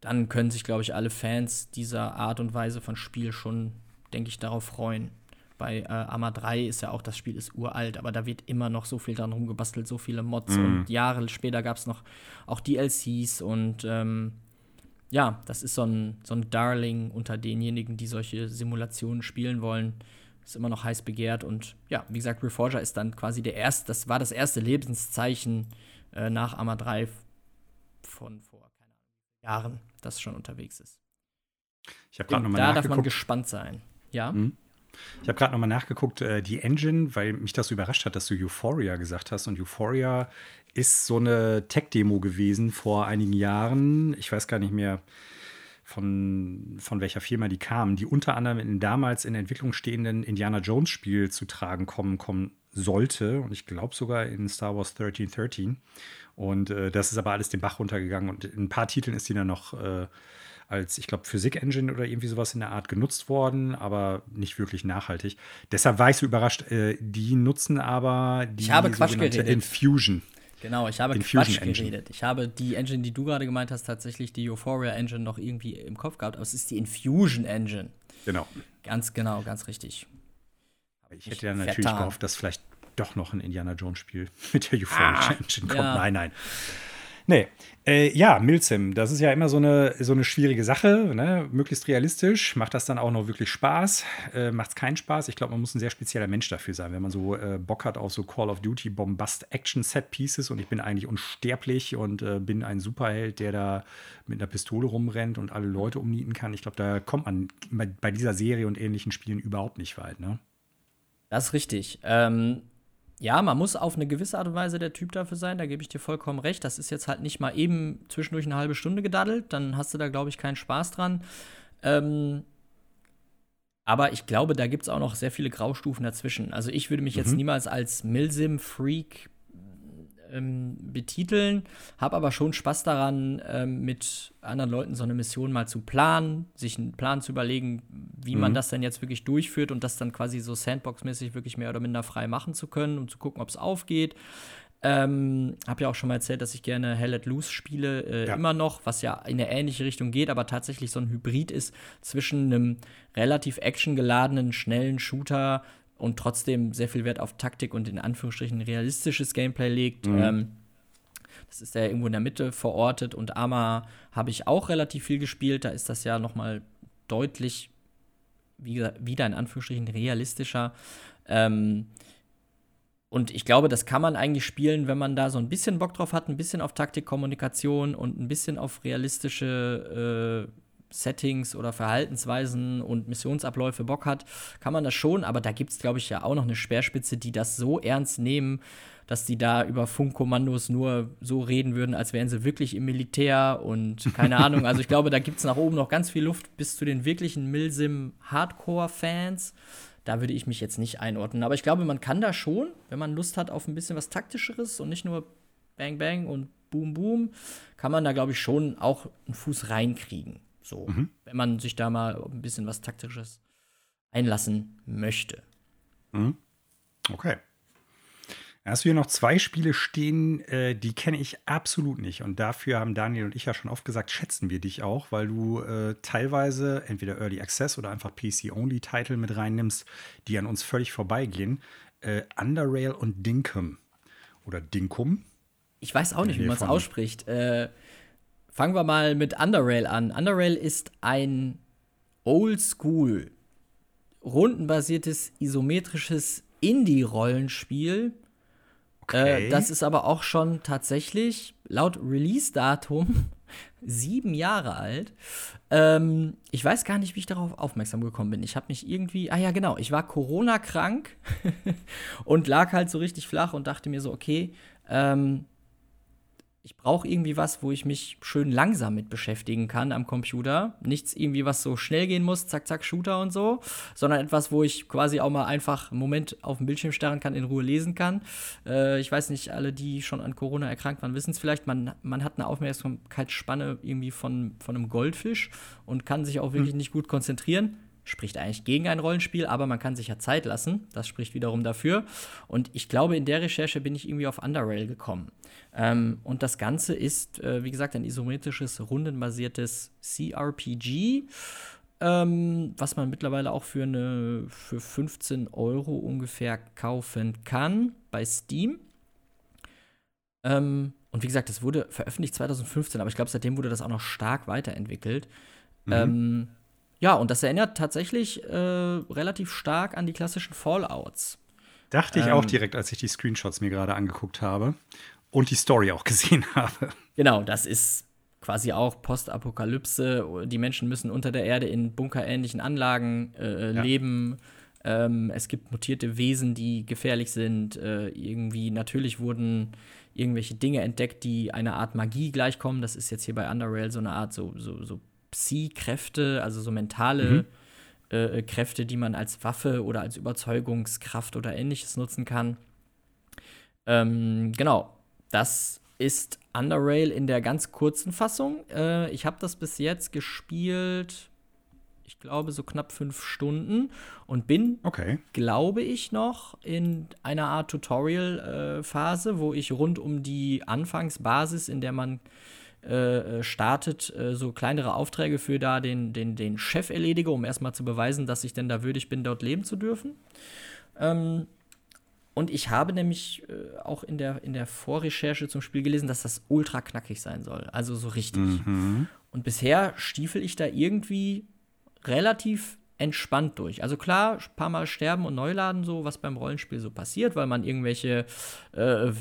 dann können sich, glaube ich, alle Fans dieser Art und Weise von Spiel schon, denke ich, darauf freuen. Bei äh, Arma 3 ist ja auch, das Spiel ist uralt, aber da wird immer noch so viel dran rumgebastelt, so viele Mods. Mhm. Und Jahre später gab es noch auch DLCs und ähm, ja, das ist so ein, so ein Darling unter denjenigen, die solche Simulationen spielen wollen. Ist immer noch heiß begehrt und ja, wie gesagt, Reforger ist dann quasi der erste, das war das erste Lebenszeichen äh, nach Arma 3 von vor, keine Ahnung, Jahren, das schon unterwegs ist. Ich habe gerade nochmal Da darf man gespannt sein. Ja. Mhm. Ich habe gerade nochmal nachgeguckt, äh, die Engine, weil mich das überrascht hat, dass du Euphoria gesagt hast. Und Euphoria ist so eine Tech-Demo gewesen vor einigen Jahren. Ich weiß gar nicht mehr, von, von welcher Firma die kamen, die unter anderem in damals in Entwicklung stehenden Indiana Jones-Spiel zu tragen kommen, kommen sollte. Und ich glaube sogar in Star Wars 1313. Und äh, das ist aber alles den Bach runtergegangen. Und in ein paar Titeln ist die dann noch. Äh, als, ich glaube, Physik-Engine oder irgendwie sowas in der Art genutzt worden, aber nicht wirklich nachhaltig. Deshalb war ich so überrascht. Äh, die nutzen aber die ich habe Quatsch geredet. Infusion. Genau, ich habe Infusion Quatsch Engine. geredet. Ich habe die Engine, die du gerade gemeint hast, tatsächlich die Euphoria Engine noch irgendwie im Kopf gehabt, aber es ist die Infusion Engine. Genau. Ganz genau, ganz richtig. Aber ich hätte ja natürlich vertan. gehofft, dass vielleicht doch noch ein Indiana Jones Spiel mit der Euphoria ah, Engine kommt. Ja. Nein, nein. Nee. Äh, ja, Milsim, das ist ja immer so eine, so eine schwierige Sache. Ne? Möglichst realistisch. Macht das dann auch noch wirklich Spaß? Äh, Macht es keinen Spaß? Ich glaube, man muss ein sehr spezieller Mensch dafür sein, wenn man so äh, Bock hat auf so Call of Duty Bombast Action Set Pieces und ich bin eigentlich unsterblich und äh, bin ein Superheld, der da mit einer Pistole rumrennt und alle Leute umnieten kann. Ich glaube, da kommt man bei, bei, dieser Serie und ähnlichen Spielen überhaupt nicht weit. Ne? Das ist richtig. Ähm ja, man muss auf eine gewisse Art und Weise der Typ dafür sein, da gebe ich dir vollkommen recht. Das ist jetzt halt nicht mal eben zwischendurch eine halbe Stunde gedaddelt, dann hast du da, glaube ich, keinen Spaß dran. Ähm, aber ich glaube, da gibt es auch noch sehr viele Graustufen dazwischen. Also ich würde mich mhm. jetzt niemals als Milsim-Freak ähm, betiteln, habe aber schon Spaß daran, ähm, mit anderen Leuten so eine Mission mal zu planen, sich einen Plan zu überlegen, wie mhm. man das denn jetzt wirklich durchführt und das dann quasi so Sandbox-mäßig wirklich mehr oder minder frei machen zu können, um zu gucken, ob es aufgeht. Ähm, habe ja auch schon mal erzählt, dass ich gerne Hell at Loose spiele, äh, ja. immer noch, was ja in eine ähnliche Richtung geht, aber tatsächlich so ein Hybrid ist zwischen einem relativ actiongeladenen, schnellen Shooter und trotzdem sehr viel Wert auf Taktik und in Anführungsstrichen realistisches Gameplay legt. Mhm. Ähm, das ist ja irgendwo in der Mitte verortet und Arma habe ich auch relativ viel gespielt. Da ist das ja noch mal deutlich wie wieder in Anführungsstrichen realistischer. Ähm, und ich glaube, das kann man eigentlich spielen, wenn man da so ein bisschen Bock drauf hat, ein bisschen auf Taktikkommunikation und ein bisschen auf realistische äh, Settings oder Verhaltensweisen und Missionsabläufe Bock hat, kann man das schon. Aber da gibt es, glaube ich, ja auch noch eine Speerspitze, die das so ernst nehmen, dass die da über Funkkommandos nur so reden würden, als wären sie wirklich im Militär und keine Ahnung. Also ich glaube, da gibt es nach oben noch ganz viel Luft bis zu den wirklichen Milsim-Hardcore-Fans. Da würde ich mich jetzt nicht einordnen. Aber ich glaube, man kann da schon, wenn man Lust hat auf ein bisschen was Taktischeres und nicht nur Bang Bang und Boom Boom, kann man da, glaube ich, schon auch einen Fuß reinkriegen. So, mhm. wenn man sich da mal ein bisschen was Taktisches einlassen möchte. Mhm. Okay. Hast du hier noch zwei Spiele stehen, äh, die kenne ich absolut nicht. Und dafür haben Daniel und ich ja schon oft gesagt, schätzen wir dich auch, weil du äh, teilweise entweder Early Access oder einfach PC-Only-Titel mit reinnimmst, die an uns völlig vorbeigehen. Äh, Underrail und Dinkum. Oder Dinkum. Ich weiß auch nicht, wie man es ausspricht. Äh, Fangen wir mal mit Underrail an. Underrail ist ein oldschool, rundenbasiertes, isometrisches Indie-Rollenspiel. Okay. Äh, das ist aber auch schon tatsächlich laut Release-Datum sieben Jahre alt. Ähm, ich weiß gar nicht, wie ich darauf aufmerksam gekommen bin. Ich habe mich irgendwie, ah ja, genau, ich war Corona-krank und lag halt so richtig flach und dachte mir so, okay, ähm, ich brauche irgendwie was, wo ich mich schön langsam mit beschäftigen kann am Computer. Nichts irgendwie, was so schnell gehen muss, zack, zack, Shooter und so, sondern etwas, wo ich quasi auch mal einfach einen Moment auf dem Bildschirm starren kann, in Ruhe lesen kann. Äh, ich weiß nicht, alle, die schon an Corona erkrankt waren, wissen es vielleicht. Man, man hat eine Aufmerksamkeitsspanne irgendwie von, von einem Goldfisch und kann sich auch wirklich mhm. nicht gut konzentrieren spricht eigentlich gegen ein Rollenspiel, aber man kann sich ja Zeit lassen. Das spricht wiederum dafür. Und ich glaube, in der Recherche bin ich irgendwie auf Underrail gekommen. Ähm, und das Ganze ist, äh, wie gesagt, ein isometrisches, rundenbasiertes CRPG. Ähm, was man mittlerweile auch für, eine, für 15 Euro ungefähr kaufen kann bei Steam. Ähm, und wie gesagt, das wurde veröffentlicht 2015, aber ich glaube, seitdem wurde das auch noch stark weiterentwickelt. Mhm. Ähm, ja, und das erinnert tatsächlich äh, relativ stark an die klassischen Fallouts. Dachte ich ähm, auch direkt, als ich die Screenshots mir gerade angeguckt habe und die Story auch gesehen habe. Genau, das ist quasi auch Postapokalypse. Die Menschen müssen unter der Erde in bunkerähnlichen Anlagen äh, ja. leben. Ähm, es gibt mutierte Wesen, die gefährlich sind. Äh, irgendwie natürlich wurden irgendwelche Dinge entdeckt, die einer Art Magie gleichkommen. Das ist jetzt hier bei Underrail so eine Art so, so, so Psi-Kräfte, also so mentale mhm. äh, Kräfte, die man als Waffe oder als Überzeugungskraft oder ähnliches nutzen kann. Ähm, genau, das ist Underrail in der ganz kurzen Fassung. Äh, ich habe das bis jetzt gespielt, ich glaube, so knapp fünf Stunden und bin, okay. glaube ich, noch in einer Art Tutorial-Phase, äh, wo ich rund um die Anfangsbasis, in der man äh, startet, äh, so kleinere Aufträge für da den, den, den Chef erledige, um erstmal zu beweisen, dass ich denn da würdig bin, dort leben zu dürfen. Ähm, und ich habe nämlich äh, auch in der, in der Vorrecherche zum Spiel gelesen, dass das ultra knackig sein soll. Also so richtig. Mhm. Und bisher stiefel ich da irgendwie relativ entspannt durch. Also klar, ein paar Mal sterben und neu laden, so was beim Rollenspiel so passiert, weil man irgendwelche äh,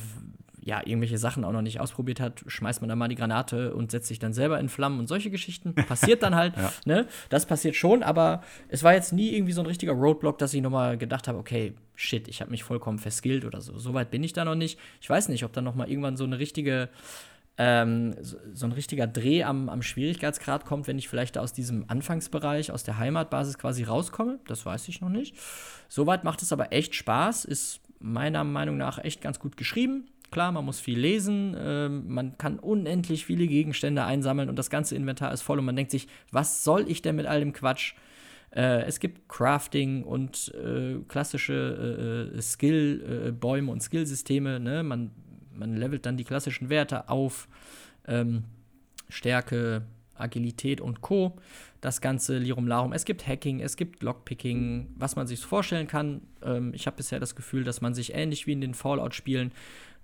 ja, irgendwelche Sachen auch noch nicht ausprobiert hat, schmeißt man dann mal die Granate und setzt sich dann selber in Flammen und solche Geschichten. Passiert dann halt, ja. ne? Das passiert schon, aber es war jetzt nie irgendwie so ein richtiger Roadblock, dass ich nochmal gedacht habe, okay, shit, ich habe mich vollkommen verskillt oder so. Soweit bin ich da noch nicht. Ich weiß nicht, ob da noch mal irgendwann so eine richtige ähm, so, so, ein richtiger Dreh am, am Schwierigkeitsgrad kommt, wenn ich vielleicht aus diesem Anfangsbereich, aus der Heimatbasis quasi rauskomme. Das weiß ich noch nicht. Soweit macht es aber echt Spaß, ist meiner Meinung nach echt ganz gut geschrieben. Klar, man muss viel lesen, äh, man kann unendlich viele Gegenstände einsammeln und das ganze Inventar ist voll und man denkt sich, was soll ich denn mit all dem Quatsch? Äh, es gibt Crafting und äh, klassische äh, äh, Skill-Bäume und Skillsysteme. Ne? Man, man levelt dann die klassischen Werte auf. Ähm, Stärke, Agilität und Co. Das ganze Lirum Larum. Es gibt Hacking, es gibt Lockpicking, was man sich vorstellen kann. Ähm, ich habe bisher das Gefühl, dass man sich ähnlich wie in den Fallout-Spielen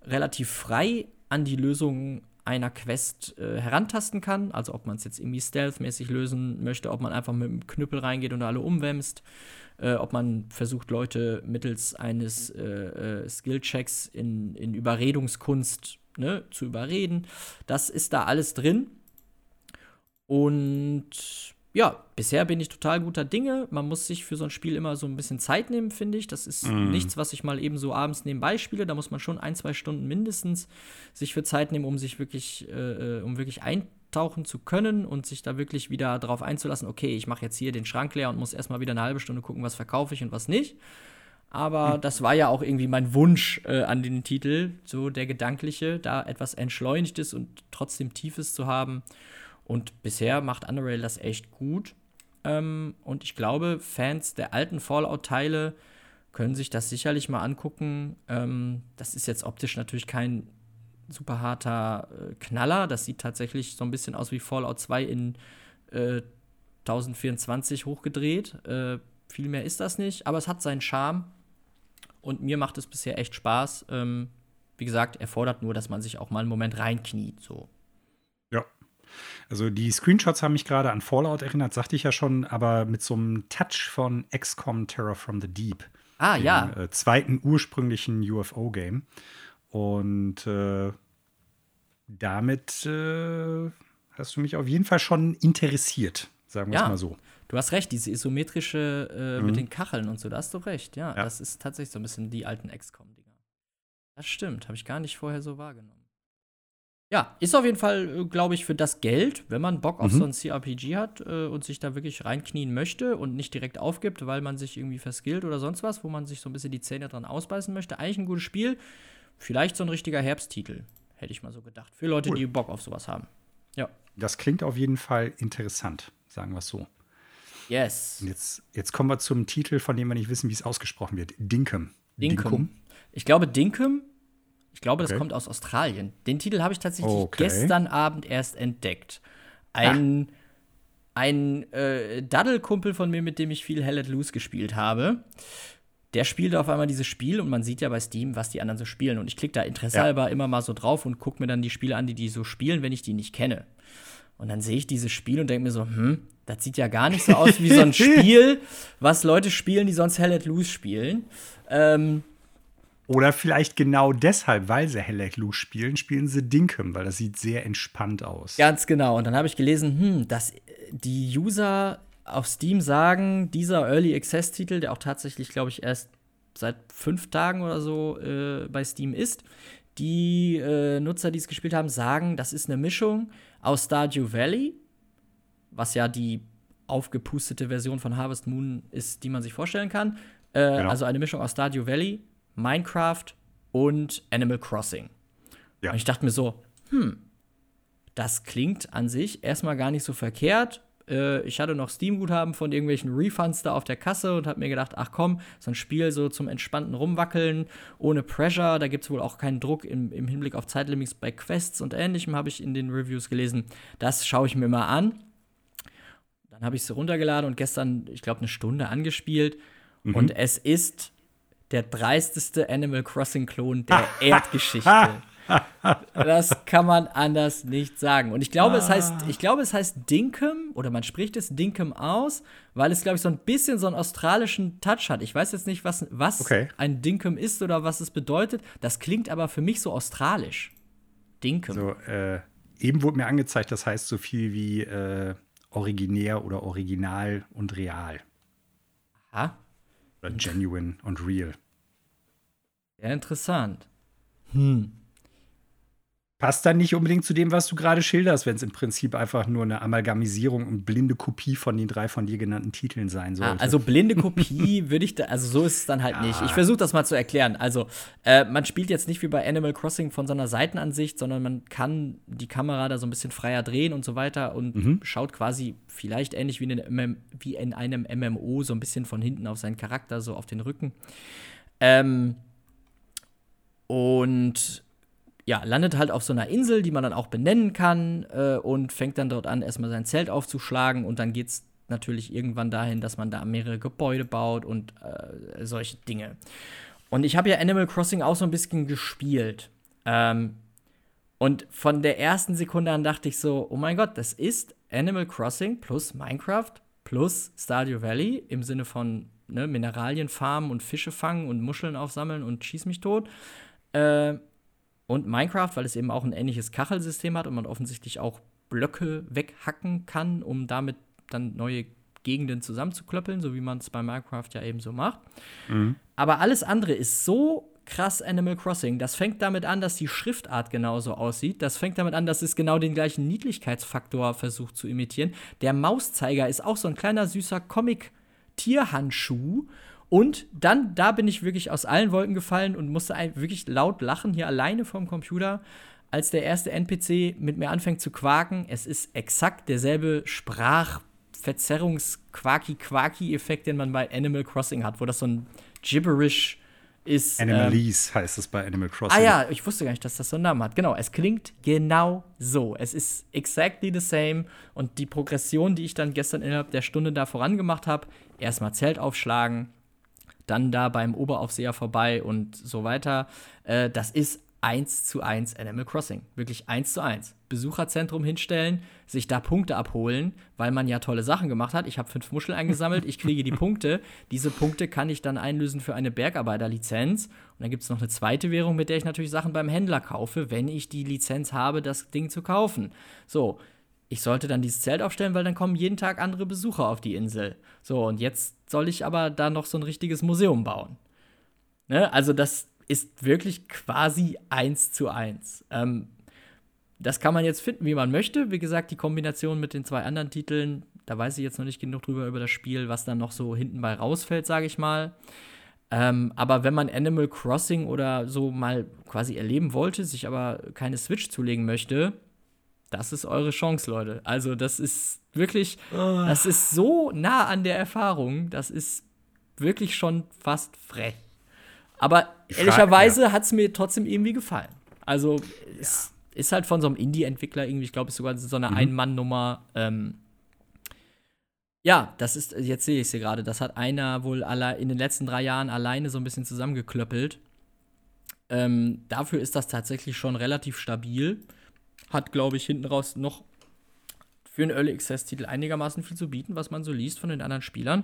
relativ frei an die Lösung einer Quest äh, herantasten kann. Also ob man es jetzt irgendwie stealthmäßig lösen möchte, ob man einfach mit dem Knüppel reingeht und alle umwämst, äh, ob man versucht, Leute mittels eines äh, äh Skillchecks in, in Überredungskunst ne, zu überreden. Das ist da alles drin. Und ja, bisher bin ich total guter Dinge. Man muss sich für so ein Spiel immer so ein bisschen Zeit nehmen, finde ich. Das ist mm. nichts, was ich mal eben so abends nebenbei spiele. Da muss man schon ein, zwei Stunden mindestens sich für Zeit nehmen, um sich wirklich, äh, äh, um wirklich eintauchen zu können und sich da wirklich wieder drauf einzulassen, okay, ich mache jetzt hier den Schrank leer und muss erstmal wieder eine halbe Stunde gucken, was verkaufe ich und was nicht. Aber mhm. das war ja auch irgendwie mein Wunsch äh, an den Titel, so der gedankliche, da etwas Entschleunigtes und trotzdem Tiefes zu haben. Und bisher macht Underrail das echt gut. Ähm, und ich glaube, Fans der alten Fallout-Teile können sich das sicherlich mal angucken. Ähm, das ist jetzt optisch natürlich kein super harter äh, Knaller. Das sieht tatsächlich so ein bisschen aus wie Fallout 2 in äh, 1024 hochgedreht. Äh, viel mehr ist das nicht, aber es hat seinen Charme. Und mir macht es bisher echt Spaß. Ähm, wie gesagt, erfordert nur, dass man sich auch mal einen Moment reinkniet. So. Also die Screenshots haben mich gerade an Fallout erinnert, sagte ich ja schon, aber mit so einem Touch von XCOM Terror from the Deep. Ah, dem, ja. Äh, zweiten ursprünglichen UFO-Game. Und äh, damit äh, hast du mich auf jeden Fall schon interessiert, sagen wir es ja. mal so. Du hast recht, diese isometrische äh, mhm. mit den Kacheln und so, da hast du recht. Ja, ja, das ist tatsächlich so ein bisschen die alten XCOM-Dinger. Das stimmt, habe ich gar nicht vorher so wahrgenommen. Ja, ist auf jeden Fall, äh, glaube ich, für das Geld, wenn man Bock auf mhm. so ein CRPG hat äh, und sich da wirklich reinknien möchte und nicht direkt aufgibt, weil man sich irgendwie verskillt oder sonst was, wo man sich so ein bisschen die Zähne dran ausbeißen möchte. Eigentlich ein gutes Spiel. Vielleicht so ein richtiger Herbsttitel, hätte ich mal so gedacht. Für Leute, cool. die Bock auf sowas haben. Ja. Das klingt auf jeden Fall interessant, sagen wir es so. Yes. jetzt, jetzt kommen wir zum Titel, von dem wir nicht wissen, wie es ausgesprochen wird. Dinkum. Dinkum. Dinkum. Ich glaube, Dinkum ich glaube, das okay. kommt aus Australien. Den Titel habe ich tatsächlich okay. gestern Abend erst entdeckt. Ein, ah. ein äh, Daddelkumpel von mir, mit dem ich viel Hell at Loose gespielt habe, der spielte auf einmal dieses Spiel und man sieht ja bei Steam, was die anderen so spielen. Und ich klicke da interessehalber ja. immer mal so drauf und gucke mir dann die Spiele an, die die so spielen, wenn ich die nicht kenne. Und dann sehe ich dieses Spiel und denke mir so, hm, das sieht ja gar nicht so aus wie so ein Spiel, was Leute spielen, die sonst Hell at Loose spielen. Ähm, oder vielleicht genau deshalb, weil sie Hell Let Loose spielen, spielen sie Dinkum, weil das sieht sehr entspannt aus. Ganz genau. Und dann habe ich gelesen, hm, dass die User auf Steam sagen, dieser Early Access Titel, der auch tatsächlich, glaube ich, erst seit fünf Tagen oder so äh, bei Steam ist, die äh, Nutzer, die es gespielt haben, sagen, das ist eine Mischung aus Stardew Valley, was ja die aufgepustete Version von Harvest Moon ist, die man sich vorstellen kann. Äh, genau. Also eine Mischung aus Stardew Valley Minecraft und Animal Crossing. Ja. Und ich dachte mir so, hm, das klingt an sich erstmal gar nicht so verkehrt. Äh, ich hatte noch Steam-Guthaben von irgendwelchen Refunds da auf der Kasse und habe mir gedacht, ach komm, so ein Spiel so zum entspannten Rumwackeln, ohne Pressure, da gibt es wohl auch keinen Druck im, im Hinblick auf Zeitlimits bei Quests und ähnlichem, habe ich in den Reviews gelesen. Das schaue ich mir mal an. Dann habe ich es runtergeladen und gestern, ich glaube, eine Stunde angespielt. Mhm. Und es ist der dreisteste Animal Crossing-Klon der Erdgeschichte. das kann man anders nicht sagen. Und ich glaube, ah. es heißt, ich glaube, es heißt Dinkum oder man spricht es Dinkum aus, weil es, glaube ich, so ein bisschen so einen australischen Touch hat. Ich weiß jetzt nicht, was, was okay. ein Dinkum ist oder was es bedeutet. Das klingt aber für mich so australisch. Dinkum. So, äh, eben wurde mir angezeigt, das heißt so viel wie äh, originär oder original und real. Aha. Oder genuine und real. Sehr interessant. Hm passt dann nicht unbedingt zu dem, was du gerade schilderst, wenn es im Prinzip einfach nur eine Amalgamisierung und blinde Kopie von den drei von dir genannten Titeln sein ah, sollte. Ah, also blinde Kopie würde ich da, also so ist es dann halt ja. nicht. Ich versuche das mal zu erklären. Also äh, man spielt jetzt nicht wie bei Animal Crossing von so einer Seitenansicht, sondern man kann die Kamera da so ein bisschen freier drehen und so weiter und mhm. schaut quasi vielleicht ähnlich wie in, einem, wie in einem MMO so ein bisschen von hinten auf seinen Charakter, so auf den Rücken. Ähm, und ja, landet halt auf so einer Insel, die man dann auch benennen kann äh, und fängt dann dort an, erstmal sein Zelt aufzuschlagen und dann geht es natürlich irgendwann dahin, dass man da mehrere Gebäude baut und äh, solche Dinge. Und ich habe ja Animal Crossing auch so ein bisschen gespielt. Ähm, und von der ersten Sekunde an dachte ich so, oh mein Gott, das ist Animal Crossing plus Minecraft plus Stardew Valley im Sinne von ne, Mineralien farmen und Fische fangen und Muscheln aufsammeln und schieß mich tot. Äh, und Minecraft, weil es eben auch ein ähnliches Kachelsystem hat und man offensichtlich auch Blöcke weghacken kann, um damit dann neue Gegenden zusammenzuklöppeln, so wie man es bei Minecraft ja eben so macht. Mhm. Aber alles andere ist so krass Animal Crossing. Das fängt damit an, dass die Schriftart genauso aussieht. Das fängt damit an, dass es genau den gleichen Niedlichkeitsfaktor versucht zu imitieren. Der Mauszeiger ist auch so ein kleiner süßer Comic-Tierhandschuh. Und dann, da bin ich wirklich aus allen Wolken gefallen und musste wirklich laut lachen hier alleine vorm Computer, als der erste NPC mit mir anfängt zu quaken. Es ist exakt derselbe Sprachverzerrungs-Quaki-Quaki-Effekt, den man bei Animal Crossing hat, wo das so ein Gibberish ist. Animalese ähm, heißt es bei Animal Crossing. Ah ja, ich wusste gar nicht, dass das so einen Namen hat. Genau, es klingt genau so. Es ist exactly the same. Und die Progression, die ich dann gestern innerhalb der Stunde da vorangemacht habe, erstmal Zelt aufschlagen, dann da beim Oberaufseher vorbei und so weiter. Äh, das ist eins zu eins Animal Crossing. Wirklich eins zu eins. Besucherzentrum hinstellen, sich da Punkte abholen, weil man ja tolle Sachen gemacht hat. Ich habe fünf Muscheln eingesammelt, ich kriege die Punkte. Diese Punkte kann ich dann einlösen für eine Bergarbeiterlizenz. Und dann gibt es noch eine zweite Währung, mit der ich natürlich Sachen beim Händler kaufe, wenn ich die Lizenz habe, das Ding zu kaufen. So, ich sollte dann dieses Zelt aufstellen, weil dann kommen jeden Tag andere Besucher auf die Insel. So, und jetzt soll ich aber da noch so ein richtiges Museum bauen. Ne? Also, das ist wirklich quasi eins zu eins. Ähm, das kann man jetzt finden, wie man möchte. Wie gesagt, die Kombination mit den zwei anderen Titeln, da weiß ich jetzt noch nicht genug drüber über das Spiel, was dann noch so hinten bei rausfällt, sage ich mal. Ähm, aber wenn man Animal Crossing oder so mal quasi erleben wollte, sich aber keine Switch zulegen möchte, das ist eure Chance, Leute. Also, das ist wirklich, oh. das ist so nah an der Erfahrung, das ist wirklich schon fast frech. Aber ehrlicherweise ja. hat es mir trotzdem irgendwie gefallen. Also, ja. es ist halt von so einem Indie-Entwickler irgendwie, ich glaube, es ist sogar so eine mhm. Ein-Mann-Nummer. Ähm, ja, das ist, jetzt sehe ich es hier gerade, das hat einer wohl in den letzten drei Jahren alleine so ein bisschen zusammengeklöppelt. Ähm, dafür ist das tatsächlich schon relativ stabil hat, glaube ich, hinten raus noch für einen Early Access-Titel einigermaßen viel zu bieten, was man so liest von den anderen Spielern.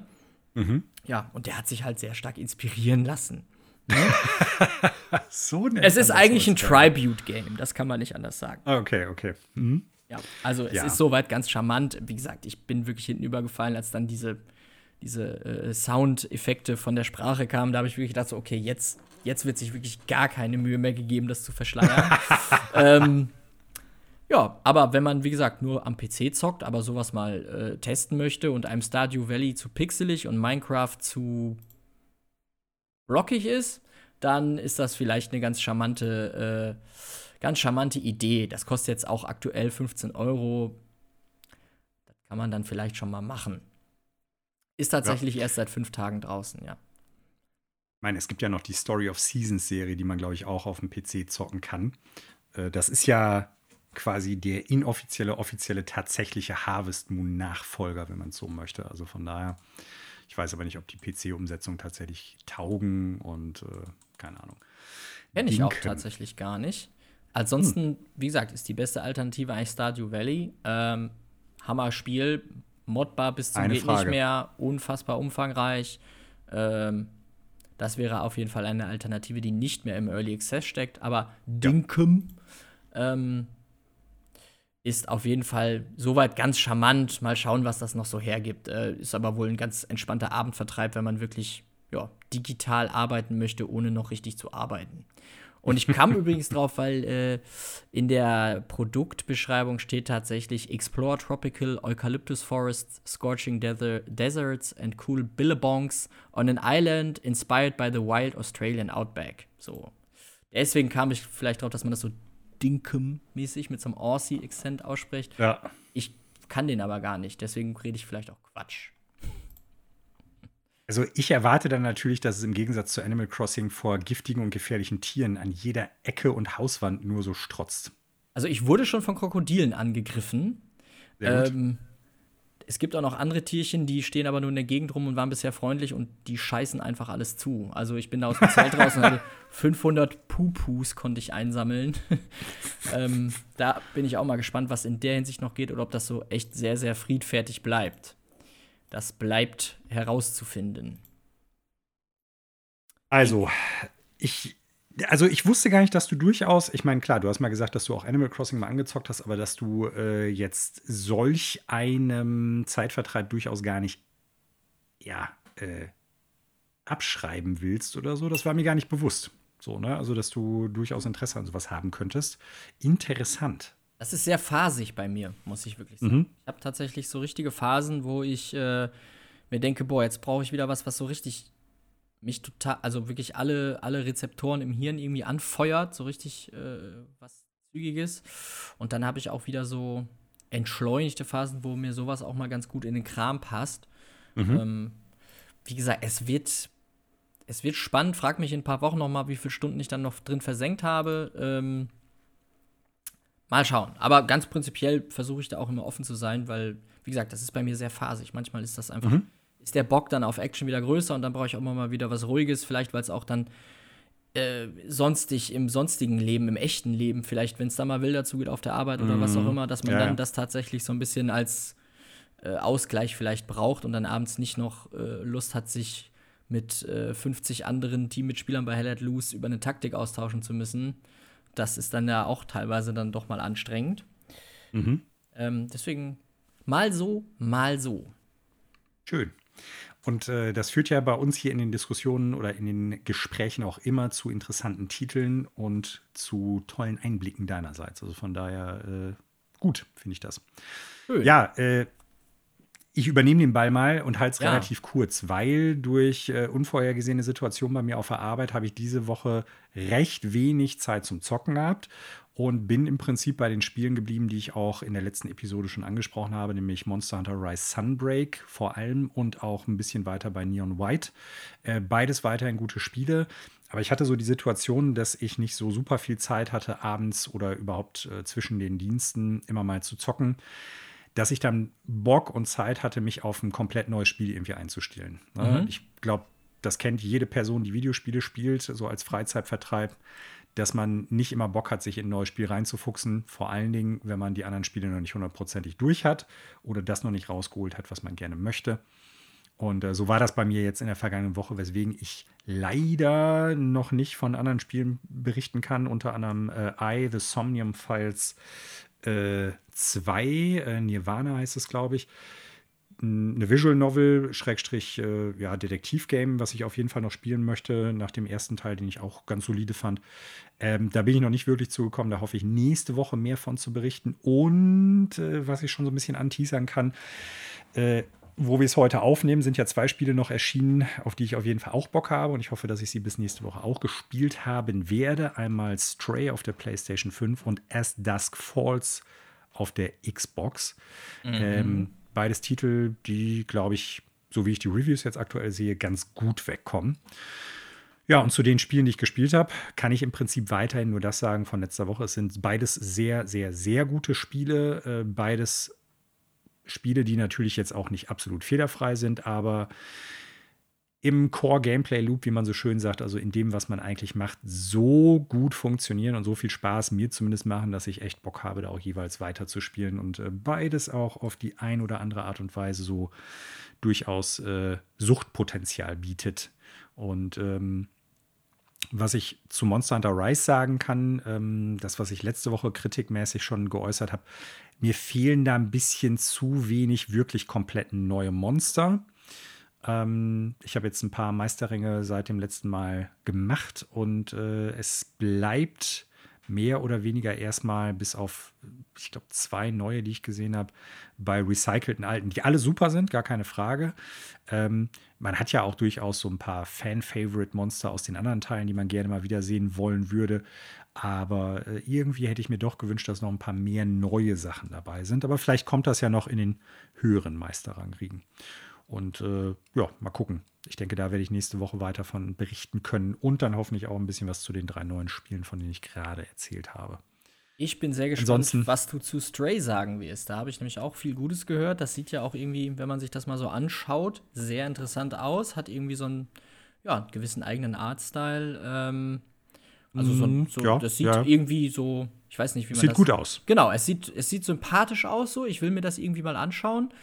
Mhm. Ja, und der hat sich halt sehr stark inspirieren lassen. Ne? so Es ist eigentlich ein Tribute-Game, das kann man nicht anders sagen. Ah, okay, okay. Mhm. Ja, also es ja. ist soweit ganz charmant. Wie gesagt, ich bin wirklich hinten übergefallen, als dann diese, diese äh, Soundeffekte von der Sprache kamen. Da habe ich wirklich gedacht, so, okay, jetzt, jetzt wird sich wirklich gar keine Mühe mehr gegeben, das zu verschleiern. ähm, ja, aber wenn man, wie gesagt, nur am PC zockt, aber sowas mal äh, testen möchte und einem Stardew Valley zu pixelig und Minecraft zu blockig ist, dann ist das vielleicht eine ganz charmante, äh, ganz charmante Idee. Das kostet jetzt auch aktuell 15 Euro. Das kann man dann vielleicht schon mal machen. Ist tatsächlich ja. erst seit fünf Tagen draußen, ja. Ich meine, es gibt ja noch die Story of Seasons Serie, die man, glaube ich, auch auf dem PC zocken kann. Äh, das ist ja quasi der inoffizielle, offizielle, tatsächliche Harvest Moon Nachfolger, wenn man es so möchte. Also von daher, ich weiß aber nicht, ob die PC-Umsetzung tatsächlich taugen und äh, keine Ahnung. Kenne ich auch tatsächlich gar nicht. Ansonsten, hm. wie gesagt, ist die beste Alternative eigentlich Stardew Valley. Ähm, Hammer-Spiel, modbar bis zum Eine geht Frage. nicht mehr, unfassbar umfangreich. Ähm, das wäre auf jeden Fall eine Alternative, die nicht mehr im Early Access steckt. Aber Dinkum ähm, ist auf jeden Fall soweit ganz charmant. Mal schauen, was das noch so hergibt. Äh, ist aber wohl ein ganz entspannter Abendvertreib, wenn man wirklich ja, digital arbeiten möchte, ohne noch richtig zu arbeiten. Und ich kam übrigens drauf, weil äh, in der Produktbeschreibung steht tatsächlich Explore Tropical Eucalyptus Forests, Scorching Desert, Deserts and Cool Billabongs on an Island inspired by the wild Australian Outback. So. Deswegen kam ich vielleicht drauf, dass man das so Dinkum-mäßig mit so einem Aussie-Akzent ausspricht. Ja. Ich kann den aber gar nicht, deswegen rede ich vielleicht auch Quatsch. Also ich erwarte dann natürlich, dass es im Gegensatz zu Animal Crossing vor giftigen und gefährlichen Tieren an jeder Ecke und Hauswand nur so strotzt. Also ich wurde schon von Krokodilen angegriffen. Ähm, es gibt auch noch andere Tierchen, die stehen aber nur in der Gegend rum und waren bisher freundlich und die scheißen einfach alles zu. Also ich bin da aus dem Zelt raus und hatte 500 Pupus konnte ich einsammeln. ähm, da bin ich auch mal gespannt, was in der Hinsicht noch geht oder ob das so echt sehr, sehr friedfertig bleibt. Das bleibt herauszufinden. Also, ich, also ich wusste gar nicht, dass du durchaus, ich meine, klar, du hast mal gesagt, dass du auch Animal Crossing mal angezockt hast, aber dass du äh, jetzt solch einem Zeitvertreib durchaus gar nicht, ja, äh, abschreiben willst oder so, das war mir gar nicht bewusst. So, ne? Also, dass du durchaus Interesse an sowas haben könntest. Interessant. Das ist sehr phasig bei mir, muss ich wirklich sagen. Mhm. Ich habe tatsächlich so richtige Phasen, wo ich äh, mir denke, boah, jetzt brauche ich wieder was, was so richtig mich total, also wirklich alle, alle Rezeptoren im Hirn irgendwie anfeuert, so richtig äh, was Zügiges. Und dann habe ich auch wieder so entschleunigte Phasen, wo mir sowas auch mal ganz gut in den Kram passt. Mhm. Ähm, wie gesagt, es wird, es wird spannend. Frag mich in ein paar Wochen noch mal, wie viele Stunden ich dann noch drin versenkt habe. Ähm, mal schauen. Aber ganz prinzipiell versuche ich da auch immer offen zu sein, weil, wie gesagt, das ist bei mir sehr phasig. Manchmal ist das einfach, Mhm. Ist der Bock dann auf Action wieder größer und dann brauche ich auch immer mal wieder was Ruhiges. Vielleicht, weil es auch dann äh, sonstig im sonstigen Leben, im echten Leben, vielleicht, wenn es da mal wilder zugeht auf der Arbeit oder was auch Mhm. immer, dass man Ja, dann ja. das tatsächlich so ein bisschen als äh, Ausgleich vielleicht braucht und dann abends nicht noch äh, Lust hat, sich mit äh, 50 anderen Teammitspielern bei Hell at Loose über eine Taktik austauschen zu müssen. Das ist dann ja auch teilweise dann doch mal anstrengend. Mhm. Ähm, deswegen mal so, mal so. Schön. Und äh, das führt ja bei uns hier in den Diskussionen oder in den Gesprächen auch immer zu interessanten Titeln und zu tollen Einblicken deinerseits. Also von daher äh, gut, finde ich das. Schön. Ja, äh, ich übernehme den Ball mal und halte es Ja. relativ kurz, weil durch äh, unvorhergesehene Situationen bei mir auf der Arbeit habe ich diese Woche recht wenig Zeit zum Zocken gehabt und bin im Prinzip bei den Spielen geblieben, die ich auch in der letzten Episode schon angesprochen habe, nämlich Monster Hunter Rise Sunbreak vor allem und auch ein bisschen weiter bei Neon White. Äh, beides weiterhin gute Spiele. Aber ich hatte so die Situation, dass ich nicht so super viel Zeit hatte, abends oder überhaupt äh, zwischen den Diensten immer mal zu zocken dass ich dann Bock und Zeit hatte, mich auf ein komplett neues Spiel irgendwie einzustellen. Ne? Mhm. Ich glaube, das kennt jede Person, die Videospiele spielt, so als Freizeitvertreib, dass man nicht immer Bock hat, sich in ein neues Spiel reinzufuchsen. Vor allen Dingen, wenn man die anderen Spiele noch nicht hundertprozentig durch hat oder das noch nicht rausgeholt hat, was man gerne möchte. Und äh, so war das bei mir jetzt in der vergangenen Woche, weswegen ich leider noch nicht von anderen Spielen berichten kann, unter anderem äh, I, The Somnium Files 2, äh, Nirvana heißt es, glaube ich. Eine Visual Novel, Schrägstrich, äh, ja, Detektivgame, was ich auf jeden Fall noch spielen möchte, nach dem ersten Teil, den ich auch ganz solide fand. Ähm, da bin ich noch nicht wirklich zugekommen, da hoffe ich nächste Woche mehr von zu berichten. Und äh, was ich schon so ein bisschen anteasern kann, äh, wo wir es heute aufnehmen, sind ja zwei Spiele noch erschienen, auf die ich auf jeden Fall auch Bock habe. Und ich hoffe, dass ich sie bis nächste Woche auch gespielt haben werde. Einmal Stray auf der PlayStation 5 und As Dusk Falls auf der Xbox. Ähm, beides Titel, die, glaube ich, so wie ich die Reviews jetzt aktuell sehe, ganz gut wegkommen. Ja, und zu den Spielen, die ich gespielt habe, kann ich im Prinzip weiterhin nur das sagen von letzter Woche. Es sind beides sehr, sehr, sehr gute Spiele. Äh, beides Spiele, die natürlich jetzt auch nicht absolut fehlerfrei sind, aber im Core-Gameplay-Loop, wie man so schön sagt, also in dem, was man eigentlich macht, so gut funktionieren und so viel Spaß mir zumindest machen, dass ich echt Bock habe, da auch jeweils weiterzuspielen und äh, beides auch auf die ein oder andere Art und Weise so durchaus äh, Suchtpotenzial bietet. Und ähm, was ich zu Monster Hunter Rise sagen kann, ähm, das, was ich letzte Woche kritikmäßig schon geäußert habe, mir fehlen da ein bisschen zu wenig wirklich komplett neue Monster. Ähm, ich habe jetzt ein paar Meisterringe seit dem letzten Mal gemacht und äh, es bleibt mehr oder weniger erstmal bis auf, ich glaube, zwei neue, die ich gesehen habe, bei recycelten alten, die alle super sind, gar keine Frage. Ähm, man hat ja auch durchaus so ein paar Fan-Favorite-Monster aus den anderen Teilen, die man gerne mal wieder sehen wollen würde. Aber äh, irgendwie hätte ich mir doch gewünscht, dass noch ein paar mehr neue Sachen dabei sind. Aber vielleicht kommt das ja noch in den höheren Meisterrangriegen. Und äh, ja, mal gucken. Ich denke, da werde ich nächste Woche weiter von berichten können und dann hoffentlich auch ein bisschen was zu den drei neuen Spielen, von denen ich gerade erzählt habe. Ich bin sehr gespannt, Ansonsten, was du zu Stray sagen wirst. Da habe ich nämlich auch viel Gutes gehört. Das sieht ja auch irgendwie, wenn man sich das mal so anschaut, sehr interessant aus. Hat irgendwie so einen ja, gewissen eigenen Artstyle. Ähm, also so, mhm, so ja, das sieht ja. irgendwie so, ich weiß nicht, wie man sieht das. Sieht gut aus. Genau, es sieht, es sieht sympathisch aus so. Ich will mir das irgendwie mal anschauen.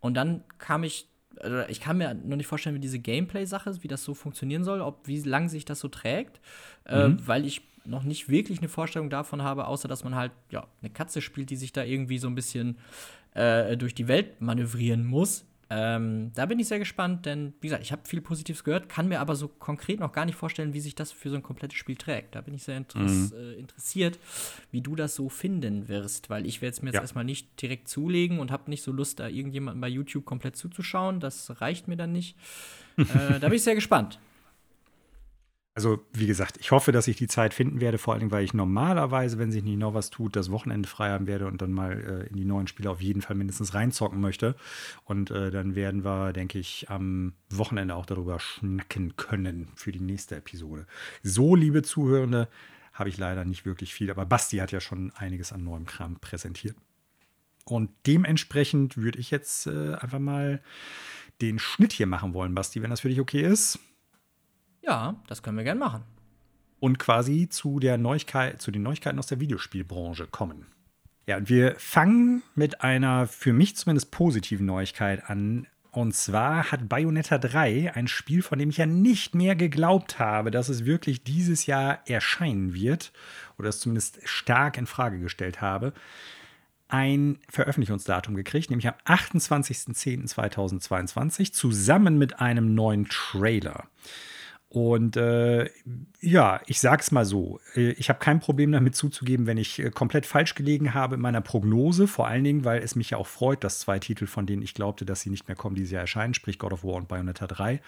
Und dann kam ich also ich kann mir noch nicht vorstellen, wie diese Gameplay-Sache ist, wie das so funktionieren soll, ob wie lange sich das so trägt, äh, mhm. äh, weil ich noch nicht wirklich eine Vorstellung davon habe, außer dass man halt ja eine Katze spielt, die sich da irgendwie so ein bisschen äh, durch die Welt manövrieren muss. Ähm, da bin ich sehr gespannt, denn wie gesagt, ich habe viel Positives gehört, kann mir aber so konkret noch gar nicht vorstellen, wie sich das für so ein komplettes Spiel trägt. Da bin ich sehr interess mhm. äh, interessiert, wie du das so finden wirst, weil ich werde es mir jetzt ja. erstmal nicht direkt zulegen und habe nicht so Lust, da irgendjemanden bei YouTube komplett zuzuschauen. Das reicht mir dann nicht. äh, da bin ich sehr gespannt. Also, wie gesagt, ich hoffe, dass ich die Zeit finden werde, vor allem, weil ich normalerweise, wenn sich nicht noch was tut, das Wochenende frei haben werde und dann mal äh, in die neuen Spiele auf jeden Fall mindestens reinzocken möchte. Und äh, dann werden wir, denke ich, am Wochenende auch darüber schnacken können für die nächste Episode. So, liebe Zuhörende, habe ich leider nicht wirklich viel, aber Basti hat ja schon einiges an neuem Kram präsentiert. Und dementsprechend würde ich jetzt äh, einfach mal den Schnitt hier machen wollen, Basti, wenn das für dich okay ist. Ja, das können wir gern machen. Und quasi zu, der Neuigkeit, zu den Neuigkeiten aus der Videospielbranche kommen. Ja, und wir fangen mit einer für mich zumindest positiven Neuigkeit an. Und zwar hat Bayonetta 3, ein Spiel, von dem ich ja nicht mehr geglaubt habe, dass es wirklich dieses Jahr erscheinen wird, oder es zumindest stark in Frage gestellt habe, ein Veröffentlichungsdatum gekriegt, nämlich am 28.10.2022, zusammen mit einem neuen Trailer. Und äh, ja, ich sag's mal so, äh, ich habe kein Problem damit zuzugeben, wenn ich äh, komplett falsch gelegen habe in meiner Prognose, vor allen Dingen, weil es mich ja auch freut, dass zwei Titel, von denen ich glaubte, dass sie nicht mehr kommen, dieses Jahr erscheinen, sprich God of War und Bayonetta 3.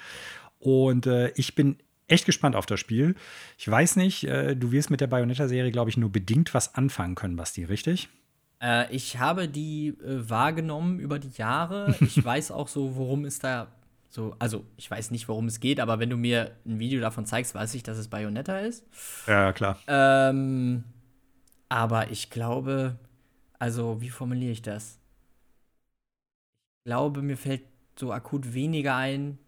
Und äh, ich bin echt gespannt auf das Spiel. Ich weiß nicht, äh, du wirst mit der Bayonetta-Serie, glaube ich, nur bedingt was anfangen können, Basti, richtig? Äh, ich habe die wahrgenommen über die Jahre. Ich weiß auch so, worum es da so, also ich weiß nicht, worum es geht, aber wenn du mir ein Video davon zeigst, weiß ich, dass es Bayonetta ist. Ja, klar. Ähm, aber ich glaube, also wie formuliere ich das? Ich glaube, mir fällt so akut weniger ein,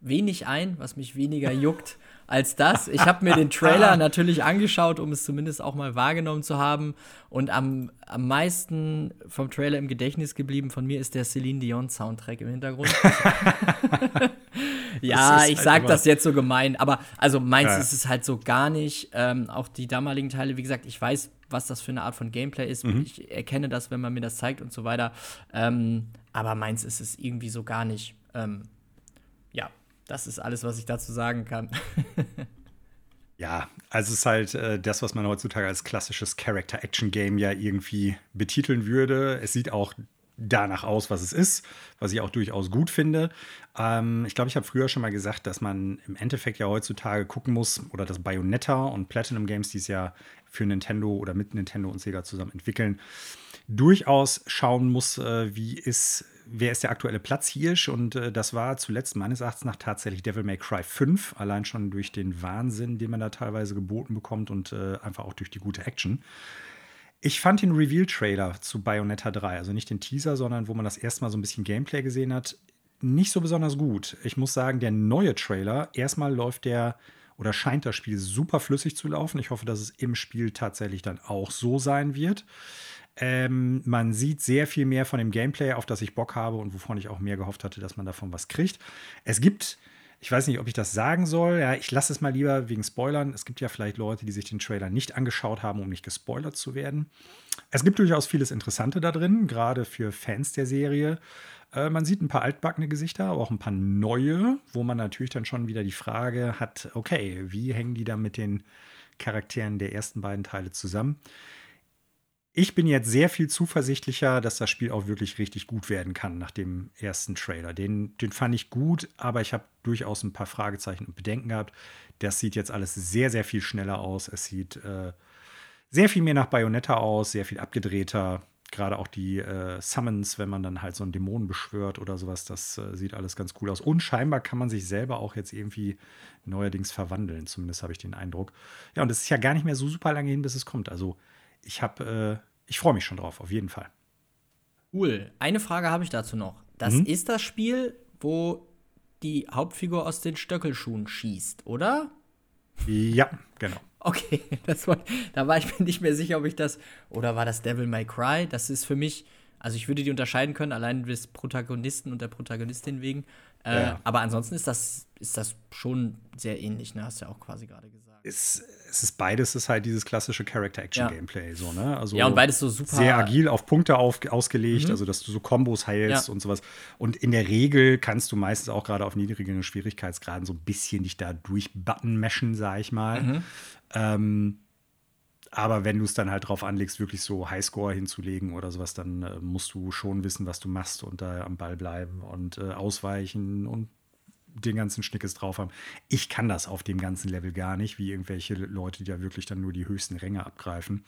wenig ein, was mich weniger juckt als das. Ich habe mir den Trailer natürlich angeschaut, um es zumindest auch mal wahrgenommen zu haben. Und am, am meisten vom Trailer im Gedächtnis geblieben von mir ist der Celine Dion Soundtrack im Hintergrund. ja, ich halt sag das jetzt so gemein, aber also meins ja. ist es halt so gar nicht. Ähm, auch die damaligen Teile, wie gesagt, ich weiß, was das für eine Art von Gameplay ist. Mhm. Ich erkenne das, wenn man mir das zeigt und so weiter. Ähm, aber meins ist es irgendwie so gar nicht. Ähm, ja, das ist alles, was ich dazu sagen kann. ja, also es ist halt äh, das, was man heutzutage als klassisches Character-Action-Game ja irgendwie betiteln würde. Es sieht auch danach aus, was es ist, was ich auch durchaus gut finde. Ähm, ich glaube, ich habe früher schon mal gesagt, dass man im Endeffekt ja heutzutage gucken muss, oder dass Bayonetta und Platinum Games, die es ja für Nintendo oder mit Nintendo und Sega zusammen entwickeln, durchaus schauen muss, äh, wie ist wer ist der aktuelle Platzhirsch? Und äh, das war zuletzt meines Erachtens nach tatsächlich Devil May Cry 5, allein schon durch den Wahnsinn, den man da teilweise geboten bekommt und äh, einfach auch durch die gute Action. Ich fand den Reveal-Trailer zu Bayonetta 3, also nicht den Teaser, sondern wo man das erste Mal so ein bisschen Gameplay gesehen hat, nicht so besonders gut. Ich muss sagen, der neue Trailer, erstmal läuft der oder scheint das Spiel super flüssig zu laufen. Ich hoffe, dass es im Spiel tatsächlich dann auch so sein wird. Ähm, man sieht sehr viel mehr von dem Gameplay, auf das ich Bock habe und wovon ich auch mehr gehofft hatte, dass man davon was kriegt. Es gibt, ich weiß nicht, ob ich das sagen soll, ja, ich lasse es mal lieber wegen Spoilern. Es gibt ja vielleicht Leute, die sich den Trailer nicht angeschaut haben, um nicht gespoilert zu werden. Es gibt durchaus vieles Interessante da drin, gerade für Fans der Serie. Äh, man sieht ein paar altbackene Gesichter, aber auch ein paar neue, wo man natürlich dann schon wieder die Frage hat, okay, wie hängen die da mit den Charakteren der ersten beiden Teile zusammen? Ich bin jetzt sehr viel zuversichtlicher, dass das Spiel auch wirklich richtig gut werden kann nach dem ersten Trailer. Den, den fand ich gut, aber ich habe durchaus ein paar Fragezeichen und Bedenken gehabt. Das sieht jetzt alles sehr, sehr viel schneller aus. Es sieht äh, sehr viel mehr nach Bayonetta aus, sehr viel abgedrehter. Gerade auch die äh, Summons, wenn man dann halt so einen Dämonen beschwört oder sowas, das äh, sieht alles ganz cool aus. Und scheinbar kann man sich selber auch jetzt irgendwie neuerdings verwandeln. Zumindest habe ich den Eindruck. Ja, und es ist ja gar nicht mehr so super lange hin, bis es kommt. Also ich habe, äh, ich freue mich schon drauf, auf jeden Fall. Cool. Eine Frage habe ich dazu noch. Das mhm. ist das Spiel, wo die Hauptfigur aus den Stöckelschuhen schießt, oder? Ja, genau. Okay, das war, da war ich mir nicht mehr sicher, ob ich das. Oder war das Devil May Cry? Das ist für mich. Also, ich würde die unterscheiden können, allein des Protagonisten und der Protagonistin wegen. Äh, ja. Aber ansonsten ist das, ist das schon sehr ähnlich, ne? Hast du ja auch quasi gerade gesagt es, es ist beides ist halt dieses klassische Character-Action-Gameplay. Ja. So, ne? also ja, und beides so super. Sehr agil auf Punkte auf, ausgelegt, mhm. also dass du so Kombos heilst ja. und sowas. Und in der Regel kannst du meistens auch gerade auf niedrigeren Schwierigkeitsgraden so ein bisschen dich da durchbutton meschen, sag ich mal. Mhm. Ähm, aber wenn du es dann halt drauf anlegst, wirklich so Highscore hinzulegen oder sowas, dann äh, musst du schon wissen, was du machst und da am Ball bleiben und äh, ausweichen und den ganzen Schnickes drauf haben. Ich kann das auf dem ganzen Level gar nicht, wie irgendwelche Leute, die da wirklich dann nur die höchsten Ränge abgreifen.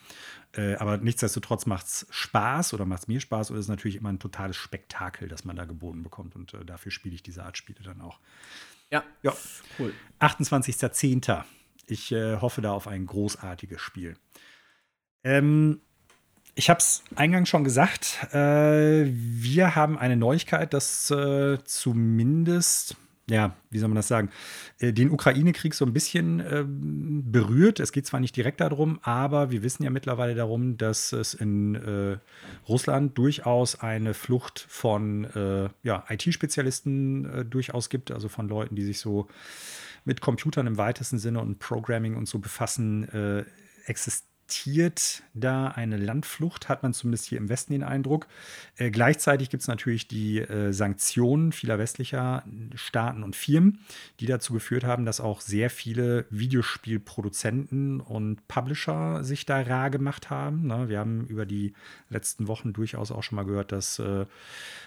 Äh, aber nichtsdestotrotz macht es Spaß oder macht es mir Spaß oder ist natürlich immer ein totales Spektakel, das man da geboten bekommt. Und äh, dafür spiele ich diese Art Spiele dann auch. Ja, ja. cool. 28.10. Ich äh, hoffe da auf ein großartiges Spiel. Ähm, ich habe es eingangs schon gesagt, äh, wir haben eine Neuigkeit, dass äh, zumindest ja, wie soll man das sagen, äh, den Ukraine-Krieg so ein bisschen äh, berührt. Es geht zwar nicht direkt darum, aber wir wissen ja mittlerweile darum, dass es in äh, Russland durchaus eine Flucht von äh, ja, IT-Spezialisten äh, durchaus gibt, also von Leuten, die sich so mit Computern im weitesten Sinne und Programming und so befassen, äh, existiert da eine Landflucht, hat man zumindest hier im Westen den Eindruck. Äh, gleichzeitig gibt es natürlich die äh, Sanktionen vieler westlicher Staaten und Firmen, die dazu geführt haben, dass auch sehr viele Videospielproduzenten und Publisher sich da rar gemacht haben. Ne? Wir haben über die letzten Wochen durchaus auch schon mal gehört, dass äh,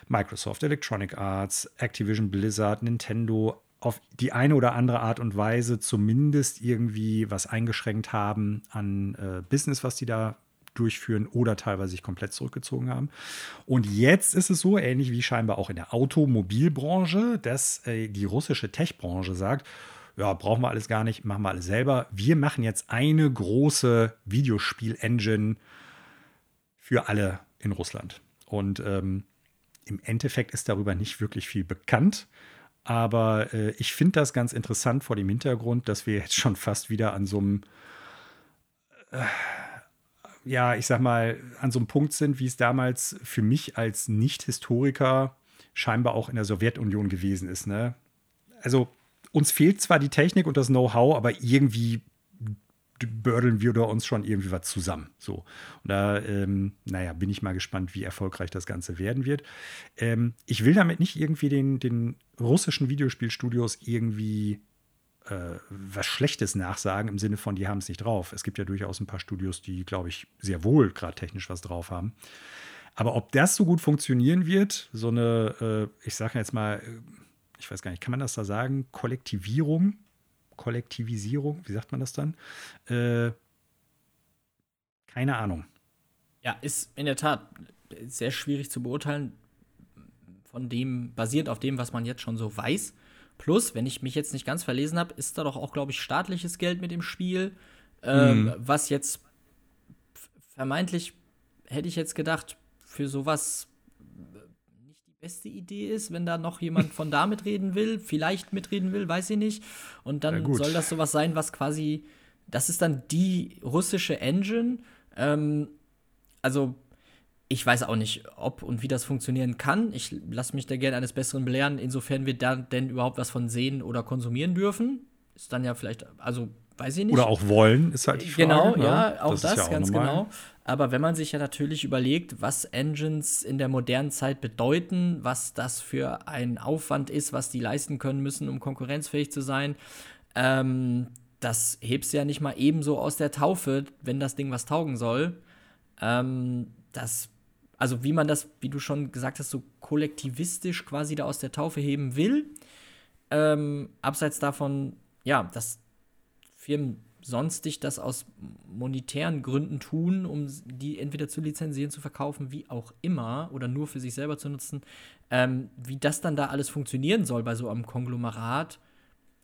Microsoft, Electronic Arts, Activision Blizzard, Nintendo auf die eine oder andere Art und Weise zumindest irgendwie was eingeschränkt haben an äh, Business, was die da durchführen oder teilweise sich komplett zurückgezogen haben. Und jetzt ist es so, ähnlich wie scheinbar auch in der Automobilbranche, dass äh, die russische Tech-Branche sagt, ja, brauchen wir alles gar nicht, machen wir alles selber. Wir machen jetzt eine große Videospiel-Engine für alle in Russland. Und ähm, im Endeffekt ist darüber nicht wirklich viel bekannt. Aber äh, ich finde das ganz interessant vor dem Hintergrund, dass wir jetzt schon fast wieder an so einem, äh, ja, ich sag mal, an so einem Punkt sind, wie es damals für mich als Nicht-Historiker scheinbar auch in der Sowjetunion gewesen ist. Ne? Also uns fehlt zwar die Technik und das Know-how, aber irgendwie bördeln wir da uns schon irgendwie was zusammen. So. Und da, ähm, naja, bin ich mal gespannt, wie erfolgreich das Ganze werden wird. Ähm, ich will damit nicht irgendwie den, den russischen Videospielstudios irgendwie äh, was Schlechtes nachsagen, im Sinne von, die haben es nicht drauf. Es gibt ja durchaus ein paar Studios, die, glaube ich, sehr wohl gerade technisch was drauf haben. Aber ob das so gut funktionieren wird, so eine, äh, ich sage jetzt mal, ich weiß gar nicht, kann man das da sagen, Kollektivierung Kollektivisierung, wie sagt man das dann? Äh, keine Ahnung. Ja, ist in der Tat sehr schwierig zu beurteilen, von dem, basiert auf dem, was man jetzt schon so weiß. Plus, wenn ich mich jetzt nicht ganz verlesen habe, ist da doch auch, glaube ich, staatliches Geld mit im Spiel, ähm, mhm. was jetzt vermeintlich, hätte ich jetzt gedacht, für sowas beste Idee ist, wenn da noch jemand von da mitreden will, vielleicht mitreden will, weiß ich nicht. Und dann soll das sowas sein, was quasi, das ist dann die russische Engine. Ähm, also ich weiß auch nicht, ob und wie das funktionieren kann. Ich lasse mich da gerne eines Besseren belehren, insofern wir da denn überhaupt was von sehen oder konsumieren dürfen. Ist dann ja vielleicht, also weiß ich nicht. Oder auch wollen, ist halt die Frage. Genau, ne? ja, auch das, das ja auch ganz normal. genau. Aber wenn man sich ja natürlich überlegt, was Engines in der modernen Zeit bedeuten, was das für ein Aufwand ist, was die leisten können müssen, um konkurrenzfähig zu sein, ähm, das hebst du ja nicht mal ebenso aus der Taufe, wenn das Ding was taugen soll. Ähm, das also wie man das, wie du schon gesagt hast, so kollektivistisch quasi da aus der Taufe heben will. Ähm, abseits davon, ja, dass Firmen sonstig das aus monetären Gründen tun, um die entweder zu lizenzieren, zu verkaufen, wie auch immer, oder nur für sich selber zu nutzen. Ähm, wie das dann da alles funktionieren soll bei so einem Konglomerat,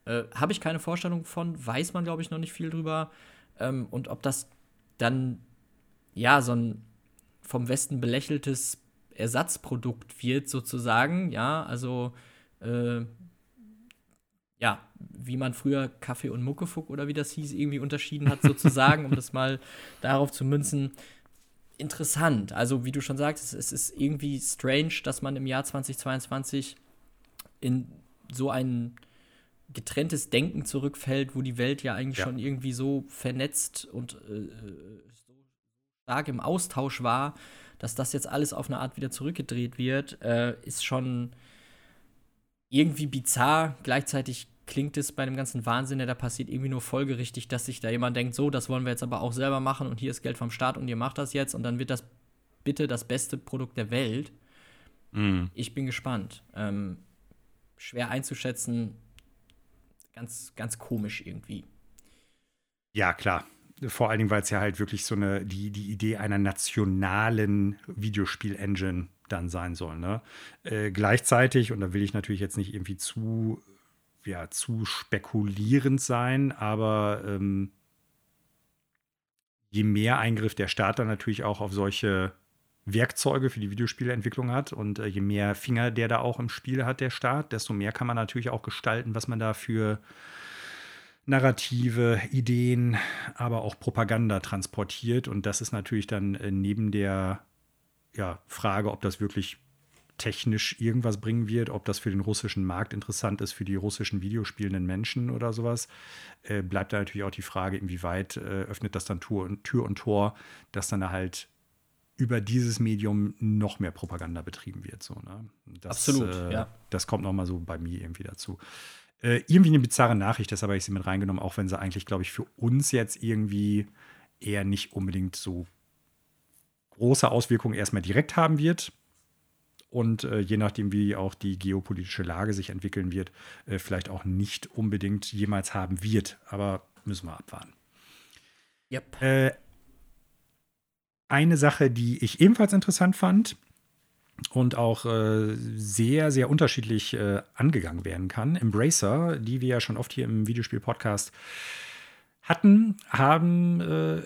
äh, habe ich keine Vorstellung von, weiß man, glaube ich, noch nicht viel drüber. Ähm, und ob das dann, ja, so ein vom Westen belächeltes Ersatzprodukt wird, sozusagen. Ja, also äh, ja, wie man früher Kaffee und Muckefuck oder wie das hieß, irgendwie unterschieden hat, sozusagen, um das mal darauf zu münzen. Interessant. Also, wie du schon sagst, es ist irgendwie strange, dass man im Jahr 2022 in so ein getrenntes Denken zurückfällt, wo die Welt ja eigentlich ja. schon irgendwie so vernetzt und äh, stark im Austausch war, dass das jetzt alles auf eine Art wieder zurückgedreht wird, äh, ist schon irgendwie bizarr. Gleichzeitig klingt es bei dem ganzen Wahnsinn, der da passiert, irgendwie nur folgerichtig, dass sich da jemand denkt, so, das wollen wir jetzt aber auch selber machen und hier ist Geld vom Staat und ihr macht das jetzt und dann wird das bitte das beste Produkt der Welt. Mm. Ich bin gespannt. Ähm, schwer einzuschätzen, ganz, ganz komisch irgendwie. Ja, klar vor allen Dingen, weil es ja halt wirklich so eine, die, die Idee einer nationalen Videospiel-Engine dann sein soll. Ne? Äh, gleichzeitig, und da will ich natürlich jetzt nicht irgendwie zu, ja, zu spekulierend sein, aber ähm, je mehr Eingriff der Staat dann natürlich auch auf solche Werkzeuge für die Videospieleentwicklung hat und äh, je mehr Finger der da auch im Spiel hat, der Staat, desto mehr kann man natürlich auch gestalten, was man da für Narrative, Ideen, aber auch Propaganda transportiert. Und das ist natürlich dann äh, neben der ja, Frage, ob das wirklich technisch irgendwas bringen wird, ob das für den russischen Markt interessant ist, für die russischen Videospielenden Menschen oder sowas, äh, bleibt da natürlich auch die Frage, inwieweit äh, öffnet das dann Tür und, Tür und Tor, dass dann halt über dieses Medium noch mehr Propaganda betrieben wird. So, ne? das, Absolut, äh, ja. Das kommt noch mal so bei mir irgendwie dazu. Äh, irgendwie eine bizarre Nachricht, deshalb habe ich sie mit reingenommen, auch wenn sie eigentlich, glaube ich, für uns jetzt irgendwie eher nicht unbedingt so große Auswirkungen erstmal direkt haben wird. Und äh, je nachdem, wie auch die geopolitische Lage sich entwickeln wird, äh, vielleicht auch nicht unbedingt jemals haben wird. Aber müssen wir abwarten. Yep. Äh, eine Sache, die ich ebenfalls interessant fand, und auch äh, sehr, sehr unterschiedlich äh, angegangen werden kann. Embracer, die wir ja schon oft hier im Videospiel-Podcast hatten, haben äh,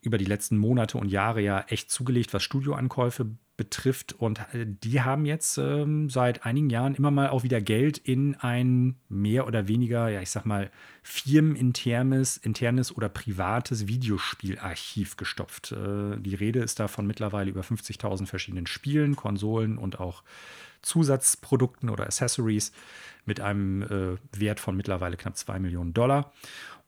über die letzten Monate und Jahre ja echt zugelegt, was Studioankäufe betrifft. Und äh, die haben jetzt ähm, seit einigen Jahren immer mal auch wieder Geld in ein mehr oder weniger, ja, ich sag mal, firmeninternes internes oder privates Videospielarchiv gestopft. Äh, die Rede ist davon mittlerweile über 50.000 verschiedenen Spielen, Konsolen und auch Zusatzprodukten oder Accessories mit einem äh, Wert von mittlerweile knapp 2 Millionen Dollar.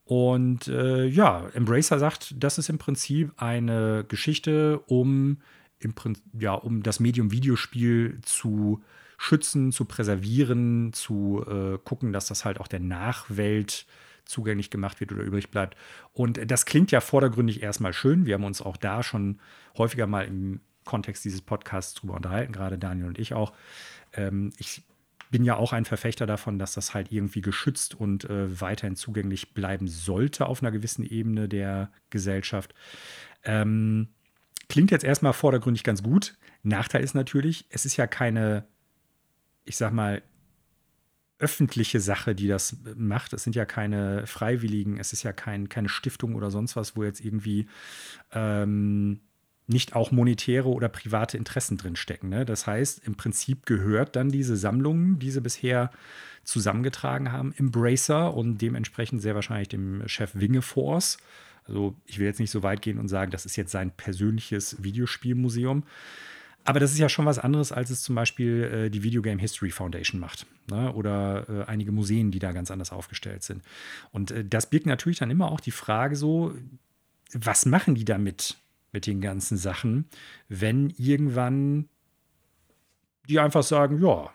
Und äh, ja, Embracer sagt, das ist im Prinzip eine Geschichte, um im Prinzip, ja, um das Medium Videospiel zu schützen, zu präservieren, zu äh, gucken, dass das halt auch der Nachwelt zugänglich gemacht wird oder übrig bleibt. Und das klingt ja vordergründig erstmal schön. Wir haben uns auch da schon häufiger mal im Kontext dieses Podcasts drüber unterhalten, gerade Daniel und ich auch. Ähm, ich bin ja auch ein Verfechter davon, dass das halt irgendwie geschützt und äh, weiterhin zugänglich bleiben sollte auf einer gewissen Ebene der Gesellschaft. Ähm, Klingt jetzt erstmal vordergründig ganz gut. Nachteil ist natürlich, es ist ja keine, ich sag mal, öffentliche Sache, die das macht. Es sind ja keine Freiwilligen, es ist ja kein, keine Stiftung oder sonst was, wo jetzt irgendwie ähm, nicht auch monetäre oder private Interessen drinstecken. Ne? Das heißt, im Prinzip gehört dann diese Sammlung, die sie bisher zusammengetragen haben, Embracer und dementsprechend sehr wahrscheinlich dem Chef Wingeforce. Also ich will jetzt nicht so weit gehen und sagen, das ist jetzt sein persönliches Videospielmuseum. Aber das ist ja schon was anderes, als es zum Beispiel äh, die Video Game History Foundation macht. Ne? Oder äh, einige Museen, die da ganz anders aufgestellt sind. Und äh, das birgt natürlich dann immer auch die Frage so, was machen die damit? mit den ganzen Sachen, wenn irgendwann die einfach sagen, ja,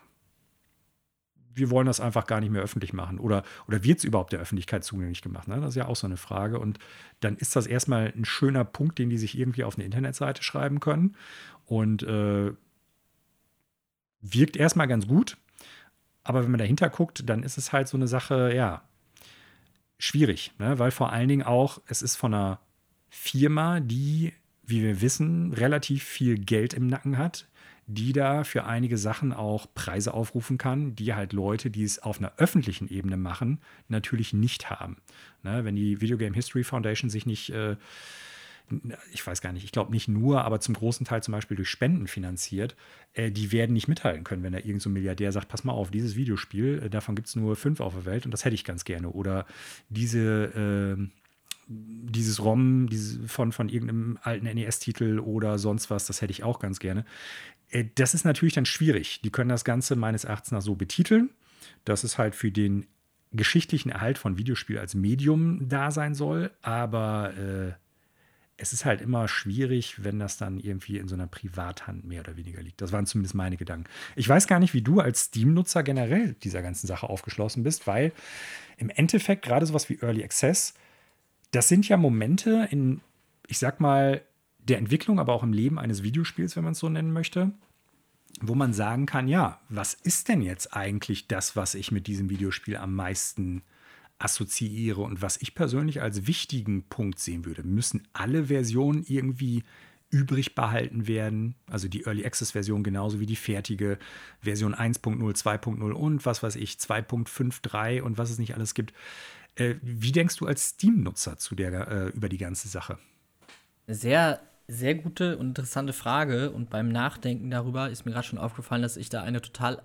wir wollen das einfach gar nicht mehr öffentlich machen. Oder, oder wird es überhaupt der Öffentlichkeit zugänglich gemacht? Ne? Das ist ja auch so eine Frage. Und dann ist das erstmal ein schöner Punkt, den die sich irgendwie auf eine Internetseite schreiben können. Und äh, wirkt erstmal ganz gut. Aber wenn man dahinter guckt, dann ist es halt so eine Sache, ja, schwierig. Ne? Weil vor allen Dingen auch, es ist von einer Firma, die wie wir wissen, relativ viel Geld im Nacken hat, die da für einige Sachen auch Preise aufrufen kann, die halt Leute, die es auf einer öffentlichen Ebene machen, natürlich nicht haben. Ne, wenn die Video Game History Foundation sich nicht, äh, ich weiß gar nicht, ich glaube nicht nur, aber zum großen Teil zum Beispiel durch Spenden finanziert, äh, die werden nicht mithalten können, wenn da irgendein so Milliardär sagt, pass mal auf, dieses Videospiel, äh, davon gibt es nur fünf auf der Welt und das hätte ich ganz gerne. Oder diese äh, dieses ROM dieses von, von irgendeinem alten NES-Titel oder sonst was, das hätte ich auch ganz gerne. Äh, das ist natürlich dann schwierig. Die können das Ganze meines Erachtens nach so betiteln, dass es halt für den geschichtlichen Erhalt von Videospiel als Medium da sein soll, aber äh, es ist halt immer schwierig, wenn das dann irgendwie in so einer Privathand mehr oder weniger liegt. Das waren zumindest meine Gedanken. Ich weiß gar nicht, wie du als Steam-Nutzer generell dieser ganzen Sache aufgeschlossen bist, weil im Endeffekt gerade sowas wie Early Access das sind ja Momente in, ich sag mal, der Entwicklung, aber auch im Leben eines Videospiels, wenn man es so nennen möchte, wo man sagen kann, ja, was ist denn jetzt eigentlich das, was ich mit diesem Videospiel am meisten assoziiere und was ich persönlich als wichtigen Punkt sehen würde? Müssen alle Versionen irgendwie übrig behalten werden? Also die Early Access Version genauso wie die fertige Version 1.0, 2.0 und was weiß ich, 2.53 und was es nicht alles gibt. Äh, wie denkst du als Steam-Nutzer zu der, äh, über die ganze Sache? Sehr, sehr gute und interessante Frage. Und beim Nachdenken darüber ist mir gerade schon aufgefallen, dass ich da eine total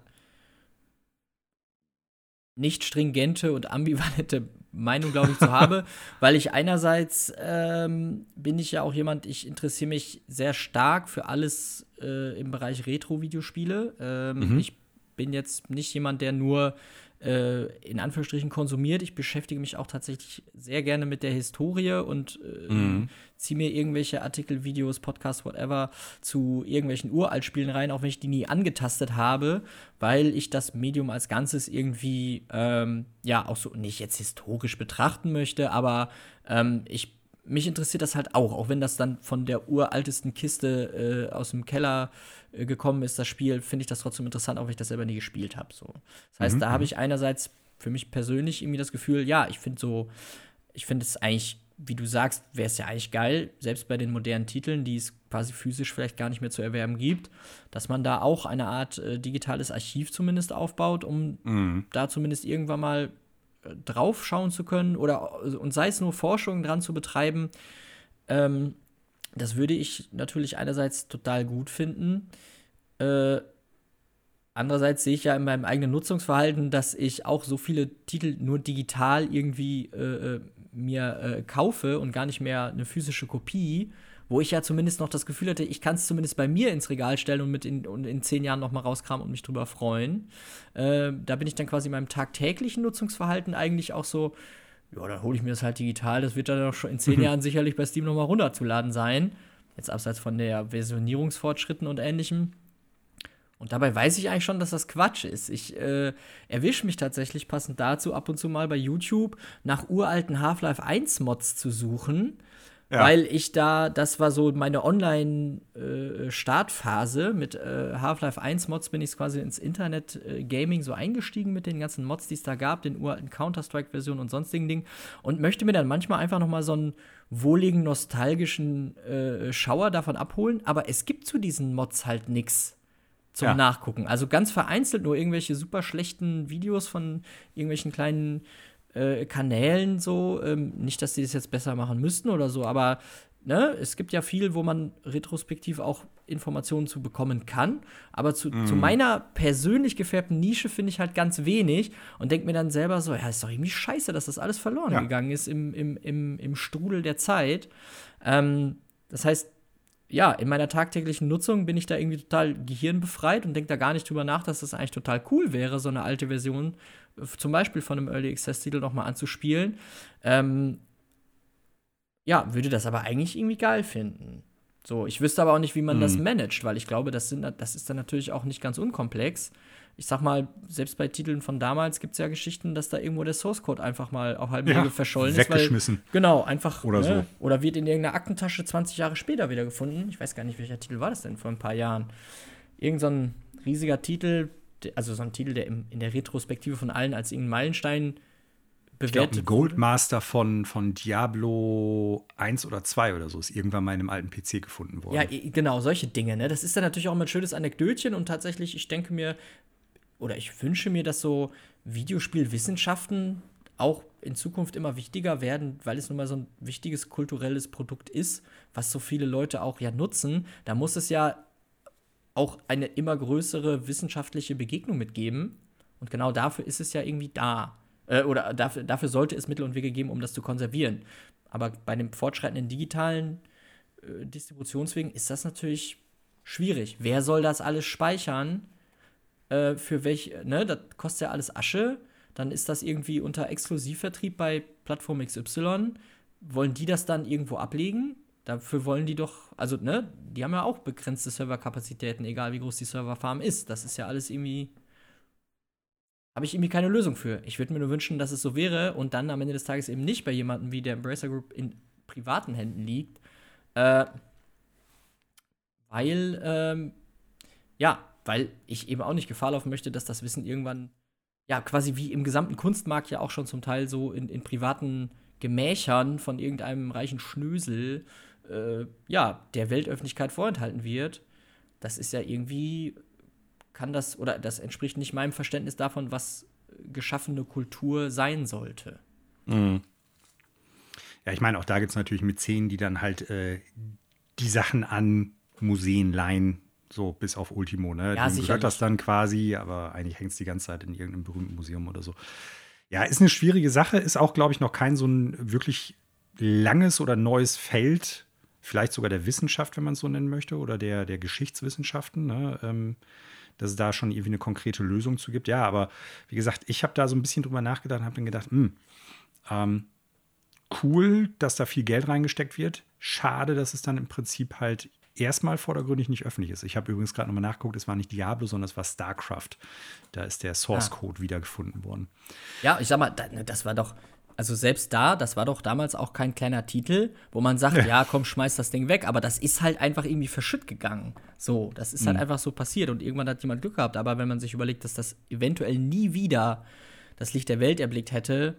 nicht stringente und ambivalente Meinung, glaube ich, zu habe, weil ich einerseits ähm, bin ich ja auch jemand, ich interessiere mich sehr stark für alles äh, im Bereich Retro-Videospiele. Ähm, mhm. Ich bin jetzt nicht jemand, der nur äh, in Anführungsstrichen konsumiert. Ich beschäftige mich auch tatsächlich sehr gerne mit der Historie und äh, mhm. ziehe mir irgendwelche Artikel, Videos, Podcasts, whatever zu irgendwelchen Uraltspielen rein, auch wenn ich die nie angetastet habe, weil ich das Medium als Ganzes irgendwie ähm, ja auch so nicht jetzt historisch betrachten möchte, aber ähm, ich mich interessiert das halt auch, auch wenn das dann von der uraltesten Kiste äh, aus dem Keller äh, gekommen ist, das Spiel, finde ich das trotzdem interessant, auch wenn ich das selber nie gespielt habe. So. Das heißt, mhm. da habe mhm. ich einerseits für mich persönlich irgendwie das Gefühl, ja, ich finde so, ich finde es eigentlich, wie du sagst, wäre es ja eigentlich geil, selbst bei den modernen Titeln, die es quasi physisch vielleicht gar nicht mehr zu erwerben gibt, dass man da auch eine Art äh, digitales Archiv zumindest aufbaut, um mhm. da zumindest irgendwann mal drauf schauen zu können oder und sei es nur Forschung dran zu betreiben, ähm, das würde ich natürlich einerseits total gut finden. Äh, andererseits sehe ich ja in meinem eigenen Nutzungsverhalten, dass ich auch so viele Titel nur digital irgendwie äh, äh mir äh, kaufe und gar nicht mehr eine physische Kopie wo ich ja zumindest noch das Gefühl hatte, ich kann es zumindest bei mir ins Regal stellen und mit in, und in zehn Jahren noch mal rauskramen und mich drüber freuen. Äh, da bin ich dann quasi in meinem tagtäglichen Nutzungsverhalten eigentlich auch so, ja, dann hole ich mir das halt digital. Das wird dann auch schon in zehn mhm. Jahren sicherlich bei Steam noch mal runterzuladen sein. Jetzt abseits von der Versionierungsfortschritten und ähnlichem. Und dabei weiß ich eigentlich schon, dass das Quatsch ist. Ich äh, erwische mich tatsächlich passend dazu ab und zu mal bei YouTube nach uralten Half-Life 1 Mods zu suchen ja. Weil ich da, das war so meine Online-Startphase. Äh, mit äh, Half-Life 1 Mods bin ich quasi ins Internet-Gaming äh, so eingestiegen mit den ganzen Mods, die es da gab, den uralten Counter-Strike-Versionen und sonstigen Dingen. Und möchte mir dann manchmal einfach noch mal so einen wohligen, nostalgischen äh, Schauer davon abholen. Aber es gibt zu diesen Mods halt nichts zum ja. Nachgucken. Also ganz vereinzelt nur irgendwelche super schlechten Videos von irgendwelchen kleinen äh, Kanälen so. Ähm, nicht, dass sie das jetzt besser machen müssten oder so, aber ne, es gibt ja viel, wo man retrospektiv auch Informationen zu bekommen kann. Aber zu, mm. zu meiner persönlich gefärbten Nische finde ich halt ganz wenig und denke mir dann selber so, ja, ist doch irgendwie scheiße, dass das alles verloren ja. gegangen ist im, im, im, im Strudel der Zeit. Ähm, das heißt, ja, in meiner tagtäglichen Nutzung bin ich da irgendwie total gehirnbefreit und denke da gar nicht drüber nach, dass das eigentlich total cool wäre, so eine alte Version zum Beispiel von einem Early Access-Titel nochmal anzuspielen. Ähm, ja, würde das aber eigentlich irgendwie geil finden. So, ich wüsste aber auch nicht, wie man mhm. das managt, weil ich glaube, das, sind, das ist dann natürlich auch nicht ganz unkomplex. Ich sag mal, selbst bei Titeln von damals gibt es ja Geschichten, dass da irgendwo der Source Code einfach mal auf halbem ja, Wege verschollen weggeschmissen. ist. Weil, genau, einfach. Oder ne, so. Oder wird in irgendeiner Aktentasche 20 Jahre später wieder gefunden. Ich weiß gar nicht, welcher Titel war das denn vor ein paar Jahren. Irgend so ein riesiger Titel, also so ein Titel, der im, in der Retrospektive von allen als irgendein Meilenstein bewertet. Ich glaub, Goldmaster von, von Diablo 1 oder 2 oder so ist irgendwann mal in einem alten PC gefunden worden. Ja, genau, solche Dinge. Ne? Das ist dann natürlich auch mal ein schönes Anekdötchen und tatsächlich, ich denke mir, oder ich wünsche mir, dass so Videospielwissenschaften auch in Zukunft immer wichtiger werden, weil es nun mal so ein wichtiges kulturelles Produkt ist, was so viele Leute auch ja nutzen. Da muss es ja auch eine immer größere wissenschaftliche Begegnung mitgeben. Und genau dafür ist es ja irgendwie da. Äh, oder dafür, dafür sollte es Mittel und Wege geben, um das zu konservieren. Aber bei den fortschreitenden digitalen äh, Distributionswegen ist das natürlich schwierig. Wer soll das alles speichern? Äh, für welch, ne, das kostet ja alles Asche. Dann ist das irgendwie unter Exklusivvertrieb bei Plattform XY. Wollen die das dann irgendwo ablegen? Dafür wollen die doch, also, ne, die haben ja auch begrenzte Serverkapazitäten, egal wie groß die Serverfarm ist. Das ist ja alles irgendwie habe ich irgendwie keine Lösung für. Ich würde mir nur wünschen, dass es so wäre und dann am Ende des Tages eben nicht bei jemandem wie der Embracer Group in privaten Händen liegt. Äh, weil, ähm, ja, weil ich eben auch nicht Gefahr laufen möchte, dass das Wissen irgendwann, ja, quasi wie im gesamten Kunstmarkt ja auch schon zum Teil so in, in privaten Gemächern von irgendeinem reichen Schnösel, äh, ja, der Weltöffentlichkeit vorenthalten wird. Das ist ja irgendwie kann das oder das entspricht nicht meinem Verständnis davon, was geschaffene Kultur sein sollte. Mhm. Ja, ich meine, auch da gibt es natürlich Mäzenen, die dann halt äh, die Sachen an Museen leihen, so bis auf Ultimo. Ne? Ja, Dem gehört das dann quasi, aber eigentlich hängt es die ganze Zeit in irgendeinem berühmten Museum oder so. Ja, ist eine schwierige Sache, ist auch, glaube ich, noch kein so ein wirklich langes oder neues Feld, vielleicht sogar der Wissenschaft, wenn man es so nennen möchte, oder der, der Geschichtswissenschaften. Ne? Ähm, dass es da schon irgendwie eine konkrete Lösung zu gibt. Ja, aber wie gesagt, ich habe da so ein bisschen drüber nachgedacht und habe dann gedacht, mh, hm, ähm, cool, dass da viel Geld reingesteckt wird. Schade, dass es dann im Prinzip halt erstmal vordergründig nicht öffentlich ist. Ich habe übrigens gerade nochmal nachgeguckt, es war nicht Diablo, sondern es war StarCraft. Da ist der Source. Code ah. wiedergefunden worden. Ja, ich sag mal, das war doch, also selbst da, das war doch damals auch kein kleiner Titel, wo man sagt, ja, ja komm, schmeiß das Ding weg, aber das ist halt einfach irgendwie verschütt gegangen. So, das ist halt mhm. einfach so passiert und irgendwann hat jemand Glück gehabt, aber wenn man sich überlegt, dass das eventuell nie wieder das Licht der Welt erblickt hätte,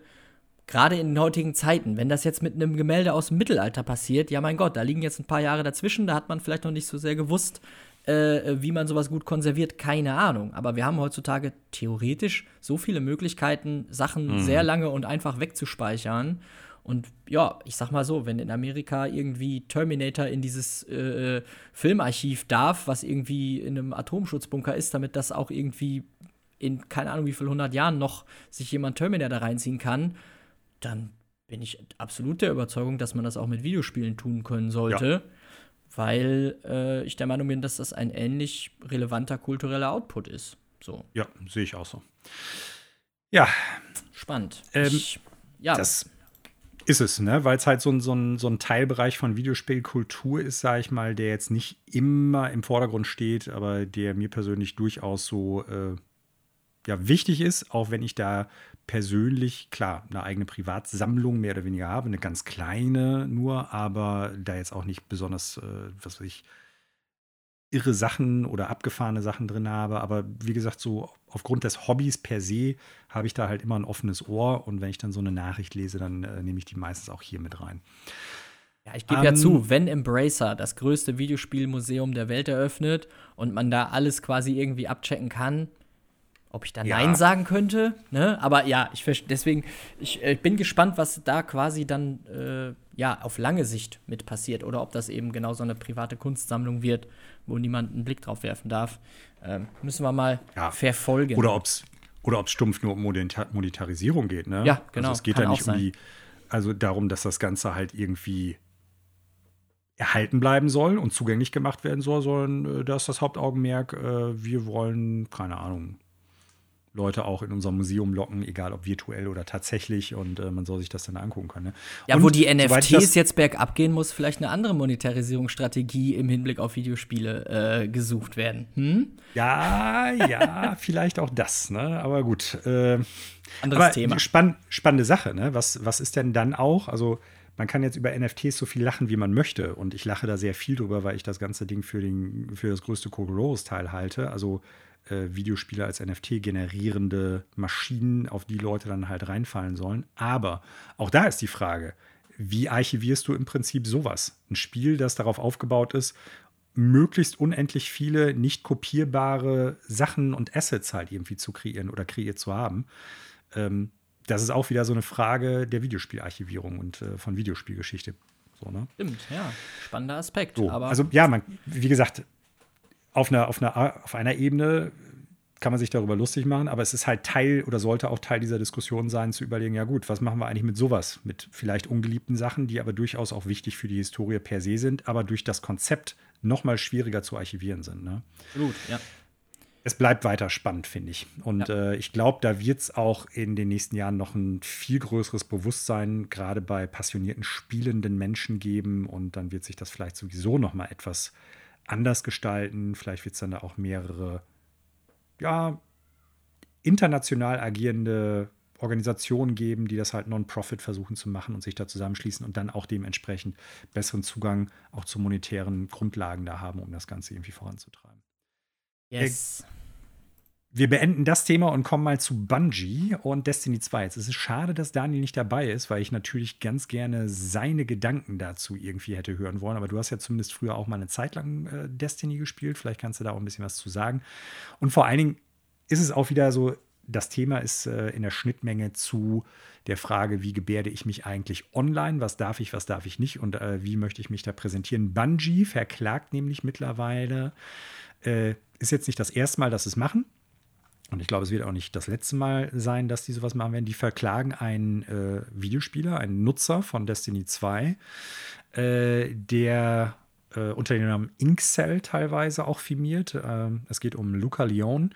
gerade in den heutigen Zeiten, wenn das jetzt mit einem Gemälde aus dem Mittelalter passiert, ja mein Gott, da liegen jetzt ein paar Jahre dazwischen, da hat man vielleicht noch nicht so sehr gewusst, äh, wie man sowas gut konserviert, keine Ahnung. Aber wir haben heutzutage theoretisch so viele Möglichkeiten, Sachen mhm. sehr lange und einfach wegzuspeichern. Und ja, ich sag mal so, wenn in Amerika irgendwie Terminator in dieses äh, äh Filmarchiv darf, was irgendwie in einem Atomschutzbunker ist, damit das auch irgendwie in keine Ahnung wie viel hundert Jahren noch sich jemand Terminator da reinziehen kann, dann bin ich absolut der Überzeugung, dass man das auch mit Videospielen tun können sollte. Ja weil äh, ich der Meinung bin, dass das ein ähnlich relevanter kultureller Output ist. So. Ja, sehe ich auch so. Ja. Spannend. Ähm, ich, ja. Das ist es, ne? Weil es halt so ein, so, ein, so ein Teilbereich von Videospielkultur ist, sage ich mal, der jetzt nicht immer im Vordergrund steht, aber der mir persönlich durchaus so äh, ja, wichtig ist, auch wenn ich da persönlich, klar, eine eigene Privatsammlung mehr oder weniger habe, eine ganz kleine nur, aber da jetzt auch nicht besonders, äh, was weiß ich, irre Sachen oder abgefahrene Sachen drin habe. Aber wie gesagt, so aufgrund des Hobbys per se habe ich da halt immer ein offenes Ohr und wenn ich dann so eine Nachricht lese, dann äh, nehme ich die meistens auch hier mit rein. Ja, ich gebe um, ja zu, ähm, wenn Embracer das größte Videospielmuseum der Welt eröffnet und man da alles quasi irgendwie abchecken kann, ob ich da ja. Nein sagen könnte. Ne? Aber ja, ich deswegen, ich äh, bin gespannt, was da quasi dann äh, ja auf lange Sicht mit passiert. Oder ob das eben genau so eine private Kunstsammlung wird, wo niemand einen Blick drauf werfen darf. Ähm, müssen wir mal ja. verfolgen. Oder ob es oder ob's stumpf nur um Monetarisierung geht, ne? Ja, genau. Also es geht ja nicht um die, also darum, dass das Ganze halt irgendwie erhalten bleiben soll und zugänglich gemacht werden soll, sondern äh, da ist das Hauptaugenmerk, äh, wir wollen, keine Ahnung, Leute auch in unser Museum locken, egal ob virtuell oder tatsächlich, und äh, man soll sich das dann angucken können. Ne? Ja, und, wo die NFTs jetzt bergab gehen, muss vielleicht eine andere Monetarisierungsstrategie im Hinblick auf Videospiele äh, gesucht werden. Hm? Ja, ja, vielleicht auch das, ne? Aber gut. Äh, Anderes aber Thema. Spann spannende Sache, ne? Was, was ist denn dann auch? Also, man kann jetzt über NFTs so viel lachen, wie man möchte. Und ich lache da sehr viel drüber, weil ich das ganze Ding für, den, für das größte Kokolores-Teil halte. Also äh, Videospiele als NFT generierende Maschinen, auf die Leute dann halt reinfallen sollen. Aber auch da ist die Frage, wie archivierst du im Prinzip sowas? Ein Spiel, das darauf aufgebaut ist, möglichst unendlich viele nicht kopierbare Sachen und Assets halt irgendwie zu kreieren oder kreiert zu haben. Ähm, das ist auch wieder so eine Frage der Videospielarchivierung und äh, von Videospielgeschichte. So, ne? Stimmt, ja. Spannender Aspekt. So, also ja, man, wie gesagt, auf einer, auf, einer, auf einer Ebene kann man sich darüber lustig machen, aber es ist halt Teil oder sollte auch Teil dieser Diskussion sein, zu überlegen, ja gut, was machen wir eigentlich mit sowas? Mit vielleicht ungeliebten Sachen, die aber durchaus auch wichtig für die Historie per se sind, aber durch das Konzept noch mal schwieriger zu archivieren sind. Ne? Absolut, ja. Es bleibt weiter spannend, finde ich. Und ja. äh, ich glaube, da wird es auch in den nächsten Jahren noch ein viel größeres Bewusstsein, gerade bei passionierten, spielenden Menschen geben. Und dann wird sich das vielleicht sowieso noch mal etwas anders gestalten. Vielleicht wird es dann da auch mehrere, ja, international agierende Organisationen geben, die das halt Non-Profit versuchen zu machen und sich da zusammenschließen und dann auch dementsprechend besseren Zugang auch zu monetären Grundlagen da haben, um das Ganze irgendwie voranzutreiben. Yes. Wir beenden das Thema und kommen mal zu Bungie und Destiny 2. Jetzt ist es schade, dass Daniel nicht dabei ist, weil ich natürlich ganz gerne seine Gedanken dazu irgendwie hätte hören wollen. Aber du hast ja zumindest früher auch mal eine Zeit lang äh, Destiny gespielt. Vielleicht kannst du da auch ein bisschen was zu sagen. Und vor allen Dingen ist es auch wieder so, das Thema ist äh, in der Schnittmenge zu der Frage, wie gebärde ich mich eigentlich online? Was darf ich, was darf ich nicht? Und äh, wie möchte ich mich da präsentieren? Bungie verklagt nämlich mittlerweile. Äh, ist jetzt nicht das erste Mal, dass es machen und ich glaube, es wird auch nicht das letzte Mal sein, dass die sowas machen werden. Die verklagen einen äh, Videospieler, einen Nutzer von Destiny 2, äh, der äh, unter dem Namen Inkcell teilweise auch filmiert. Ähm, es geht um Luca Leon,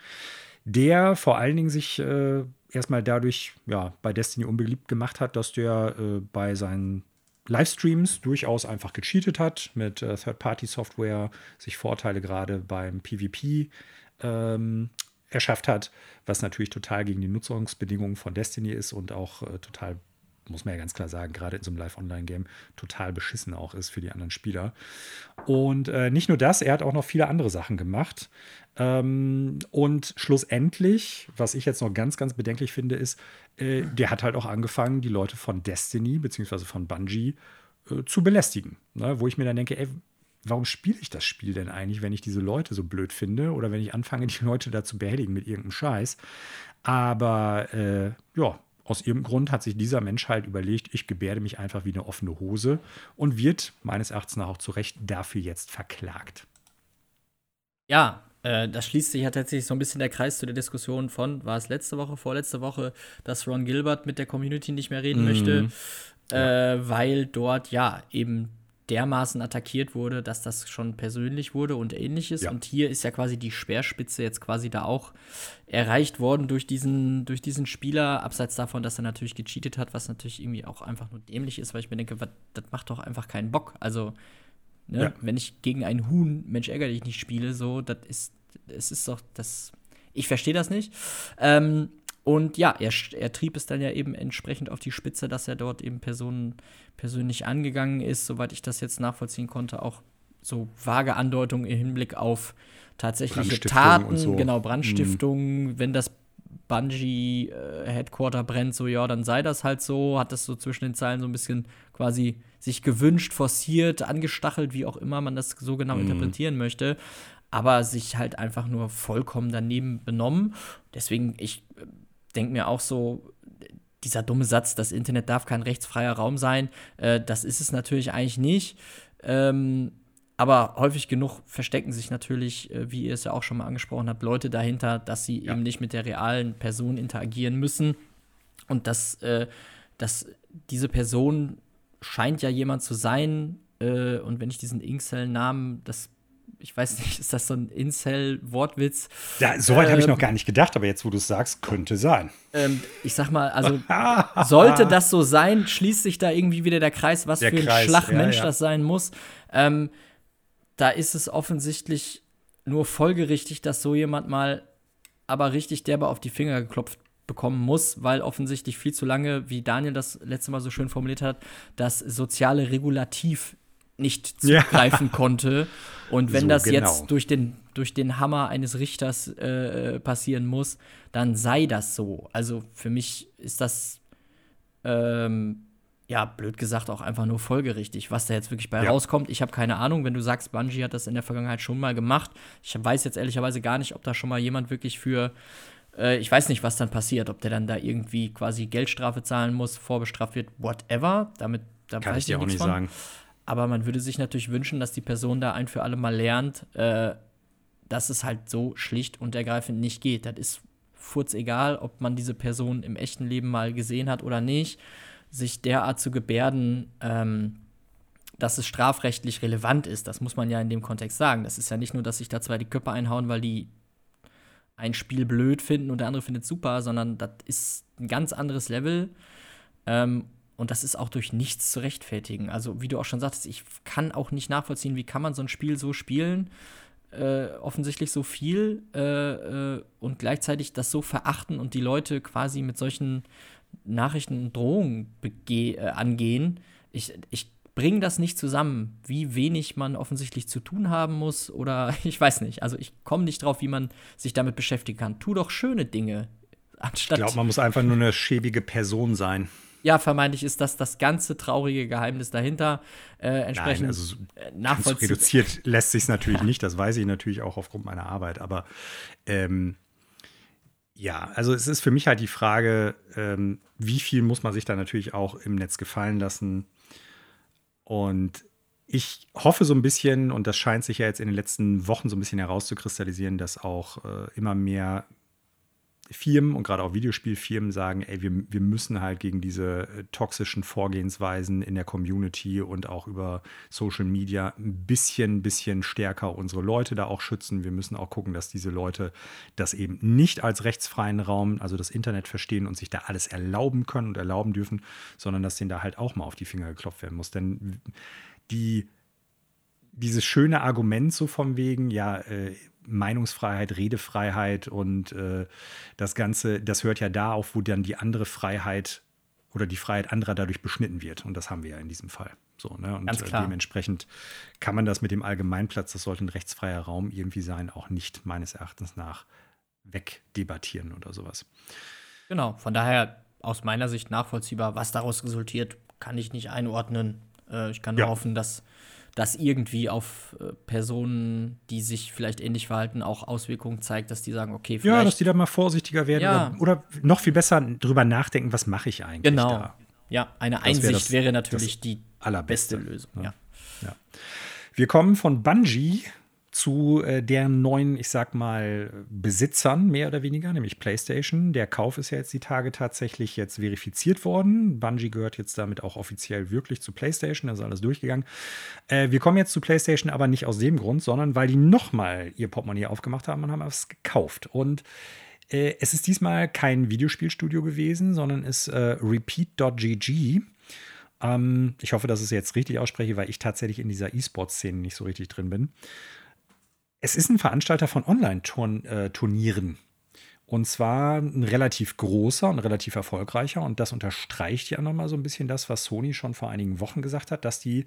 der vor allen Dingen sich äh, erstmal dadurch ja, bei Destiny unbeliebt gemacht hat, dass der äh, bei seinen Livestreams durchaus einfach gecheatet hat mit äh, Third-Party-Software, sich Vorteile gerade beim PvP ähm, erschafft hat, was natürlich total gegen die Nutzungsbedingungen von Destiny ist und auch äh, total, muss man ja ganz klar sagen, gerade in so einem Live-Online-Game total beschissen auch ist für die anderen Spieler. Und äh, nicht nur das, er hat auch noch viele andere Sachen gemacht. Ähm, und schlussendlich, was ich jetzt noch ganz, ganz bedenklich finde, ist, äh, der hat halt auch angefangen, die Leute von Destiny beziehungsweise von Bungie äh, zu belästigen. Ne? Wo ich mir dann denke, ey, warum spiele ich das Spiel denn eigentlich, wenn ich diese Leute so blöd finde oder wenn ich anfange, die Leute da zu behelligen mit irgendeinem Scheiß. Aber äh, ja, aus irgendeinem Grund hat sich dieser Mensch halt überlegt, ich gebärde mich einfach wie eine offene Hose und wird meines Erachtens auch zu Recht dafür jetzt verklagt. Ja, äh, das schließt sich ja tatsächlich so ein bisschen der Kreis zu der Diskussion von, war es letzte Woche, vorletzte Woche, dass Ron Gilbert mit der Community nicht mehr reden mhm. möchte, äh, ja. weil dort ja eben dermaßen attackiert wurde, dass das schon persönlich wurde und ähnliches. Ja. Und hier ist ja quasi die Speerspitze jetzt quasi da auch erreicht worden durch diesen, durch diesen Spieler, abseits davon, dass er natürlich gecheatet hat, was natürlich irgendwie auch einfach nur dämlich ist, weil ich mir denke, was, das macht doch einfach keinen Bock. Also, ne, ja. wenn ich gegen ein Huhn, Mensch, ärger dich nicht spiele, so, das ist, es ist doch, das, ich verstehe das nicht. Ähm, und ja, er, er trieb es dann ja eben entsprechend auf die Spitze, dass er dort eben Personen persönlich angegangen ist, soweit ich das jetzt nachvollziehen konnte, auch so vage Andeutungen im Hinblick auf tatsächliche Taten, so. genau, Brandstiftung, mhm. wenn das Bungee äh, Headquarter brennt, so ja, dann sei das halt so, hat das so zwischen den Zeilen so ein bisschen quasi sich gewünscht, forciert, angestachelt, wie auch immer man das so genau mhm. interpretieren möchte. aber sich halt einfach nur vollkommen daneben benommen. Deswegen, ich denke mir auch so, dieser dumme Satz, das Internet darf kein rechtsfreier Raum sein, äh, das ist es natürlich eigentlich nicht. Ähm, aber häufig genug verstecken sich natürlich, äh, wie ihr es ja auch schon mal angesprochen habt, Leute dahinter, dass sie ja. eben nicht mit der realen Person interagieren müssen. Und dass, äh, dass diese Person scheint ja jemand zu sein. Äh, und wenn ich diesen Incel-Namen, das ich weiß nicht, ist das so ein Incel-Wortwitz? Ja, soweit ähm, habe ich noch gar nicht gedacht, aber jetzt, wo du es sagst, könnte sein. Ähm, ich sag mal, also sollte das so sein, schließt sich da irgendwie wieder der Kreis, was der für ein Kreis, Schlachmensch ja, ja. das sein muss. Ähm, da ist es offensichtlich nur folgerichtig, dass so jemand mal aber richtig derbe auf die Finger geklopft bekommen muss, weil offensichtlich viel zu lange, wie Daniel das letzte Mal so schön formuliert hat, das soziale Regulativ nicht zugreifen ja. konnte. Und wenn so, das genau. jetzt durch den, durch den Hammer eines Richters äh, passieren muss, dann sei das so. Also für mich ist das, ähm, ja, blöd gesagt, auch einfach nur folgerichtig. Was da jetzt wirklich bei ja. rauskommt, ich habe keine Ahnung. Wenn du sagst, Bungie hat das in der Vergangenheit schon mal gemacht, ich weiß jetzt ehrlicherweise gar nicht, ob da schon mal jemand wirklich für äh, ich weiß nicht, was dann passiert, ob der dann da irgendwie quasi Geldstrafe zahlen muss, vorbestraft wird, whatever. Damit da kann ich dir auch nicht von. sagen. Aber man würde sich natürlich wünschen, dass die Person da ein für alle Mal lernt, äh, dass es halt so schlicht und ergreifend nicht geht. Das ist furz egal, ob man diese Person im echten Leben mal gesehen hat oder nicht. Sich derart zu gebärden, ähm, dass es strafrechtlich relevant ist, das muss man ja in dem Kontext sagen. Das ist ja nicht nur, dass sich da zwei die Köpfe einhauen, weil die ein Spiel blöd finden und der andere findet super, sondern das ist ein ganz anderes Level. Ähm, und das ist auch durch nichts zu rechtfertigen. Also, wie du auch schon sagtest, ich kann auch nicht nachvollziehen, wie kann man so ein Spiel so spielen, äh, offensichtlich so viel äh, äh, und gleichzeitig das so verachten und die Leute quasi mit solchen Nachrichten und Drohungen äh, angehen. Ich, ich bringe das nicht zusammen, wie wenig man offensichtlich zu tun haben muss oder ich weiß nicht. Also ich komme nicht drauf, wie man sich damit beschäftigen kann. Tu doch schöne Dinge. Anstatt ich glaube, man muss einfach nur eine schäbige Person sein ja, vermeintlich ist das das ganze traurige Geheimnis dahinter. Äh, entsprechend Nein, also äh, nachvollziehbar. Reduziert lässt sich es natürlich nicht, das weiß ich natürlich auch aufgrund meiner Arbeit, aber ähm, ja, also es ist für mich halt die Frage, ähm, wie viel muss man sich da natürlich auch im Netz gefallen lassen. Und ich hoffe so ein bisschen, und das scheint sich ja jetzt in den letzten Wochen so ein bisschen herauszukristallisieren, dass auch äh, immer mehr Firmen und gerade auch Videospielfirmen sagen, ey, wir, wir müssen halt gegen diese äh, toxischen Vorgehensweisen in der Community und auch über Social Media ein bisschen, bisschen stärker unsere Leute da auch schützen. Wir müssen auch gucken, dass diese Leute das eben nicht als rechtsfreien Raum, also das Internet verstehen und sich da alles erlauben können und erlauben dürfen, sondern dass denen da halt auch mal auf die Finger geklopft werden muss. Denn die dieses schöne Argument so vom wegen, ja, äh, Meinungsfreiheit, Redefreiheit und äh, das Ganze, das hört ja da auf, wo dann die andere Freiheit oder die Freiheit anderer dadurch beschnitten wird. Und das haben wir ja in diesem Fall. So, ne? Und äh, dementsprechend kann man das mit dem Allgemeinplatz, das sollte ein rechtsfreier Raum irgendwie sein, auch nicht meines Erachtens nach wegdebattieren oder sowas. Genau, von daher aus meiner Sicht nachvollziehbar, was daraus resultiert, kann ich nicht einordnen. Äh, ich kann nur ja. hoffen, dass das irgendwie auf äh, Personen, die sich vielleicht ähnlich verhalten, auch Auswirkungen zeigt, dass die sagen, okay, vielleicht. Ja, dass die da mal vorsichtiger werden ja. oder, oder, noch viel besser drüber nachdenken, was mache ich eigentlich genau. da. Ja, eine das Einsicht das, wäre natürlich die allerbeste Lösung. Ja. ja. Wir kommen von Bungie zu äh, deren neuen, ich sag mal, Besitzern, mehr oder weniger, nämlich PlayStation. Der Kauf ist ja jetzt die Tage tatsächlich jetzt verifiziert worden. Bungie gehört jetzt damit auch offiziell wirklich zu PlayStation, ist alles durchgegangen. Äh, wir kommen jetzt zu PlayStation, aber nicht aus dem Grund, sondern weil die nochmal ihr Portemonnaie aufgemacht haben und haben was gekauft. Und äh, es ist diesmal kein Videospielstudio gewesen, sondern ist äh, Repeat.gg. Ähm, ich hoffe, dass ich es jetzt richtig ausspreche, weil ich tatsächlich in dieser E-Sport-Szene nicht so richtig drin bin. Es ist ein Veranstalter von Online-Turnieren. Und zwar ein relativ großer und relativ erfolgreicher. Und das unterstreicht ja nochmal so ein bisschen das, was Sony schon vor einigen Wochen gesagt hat, dass die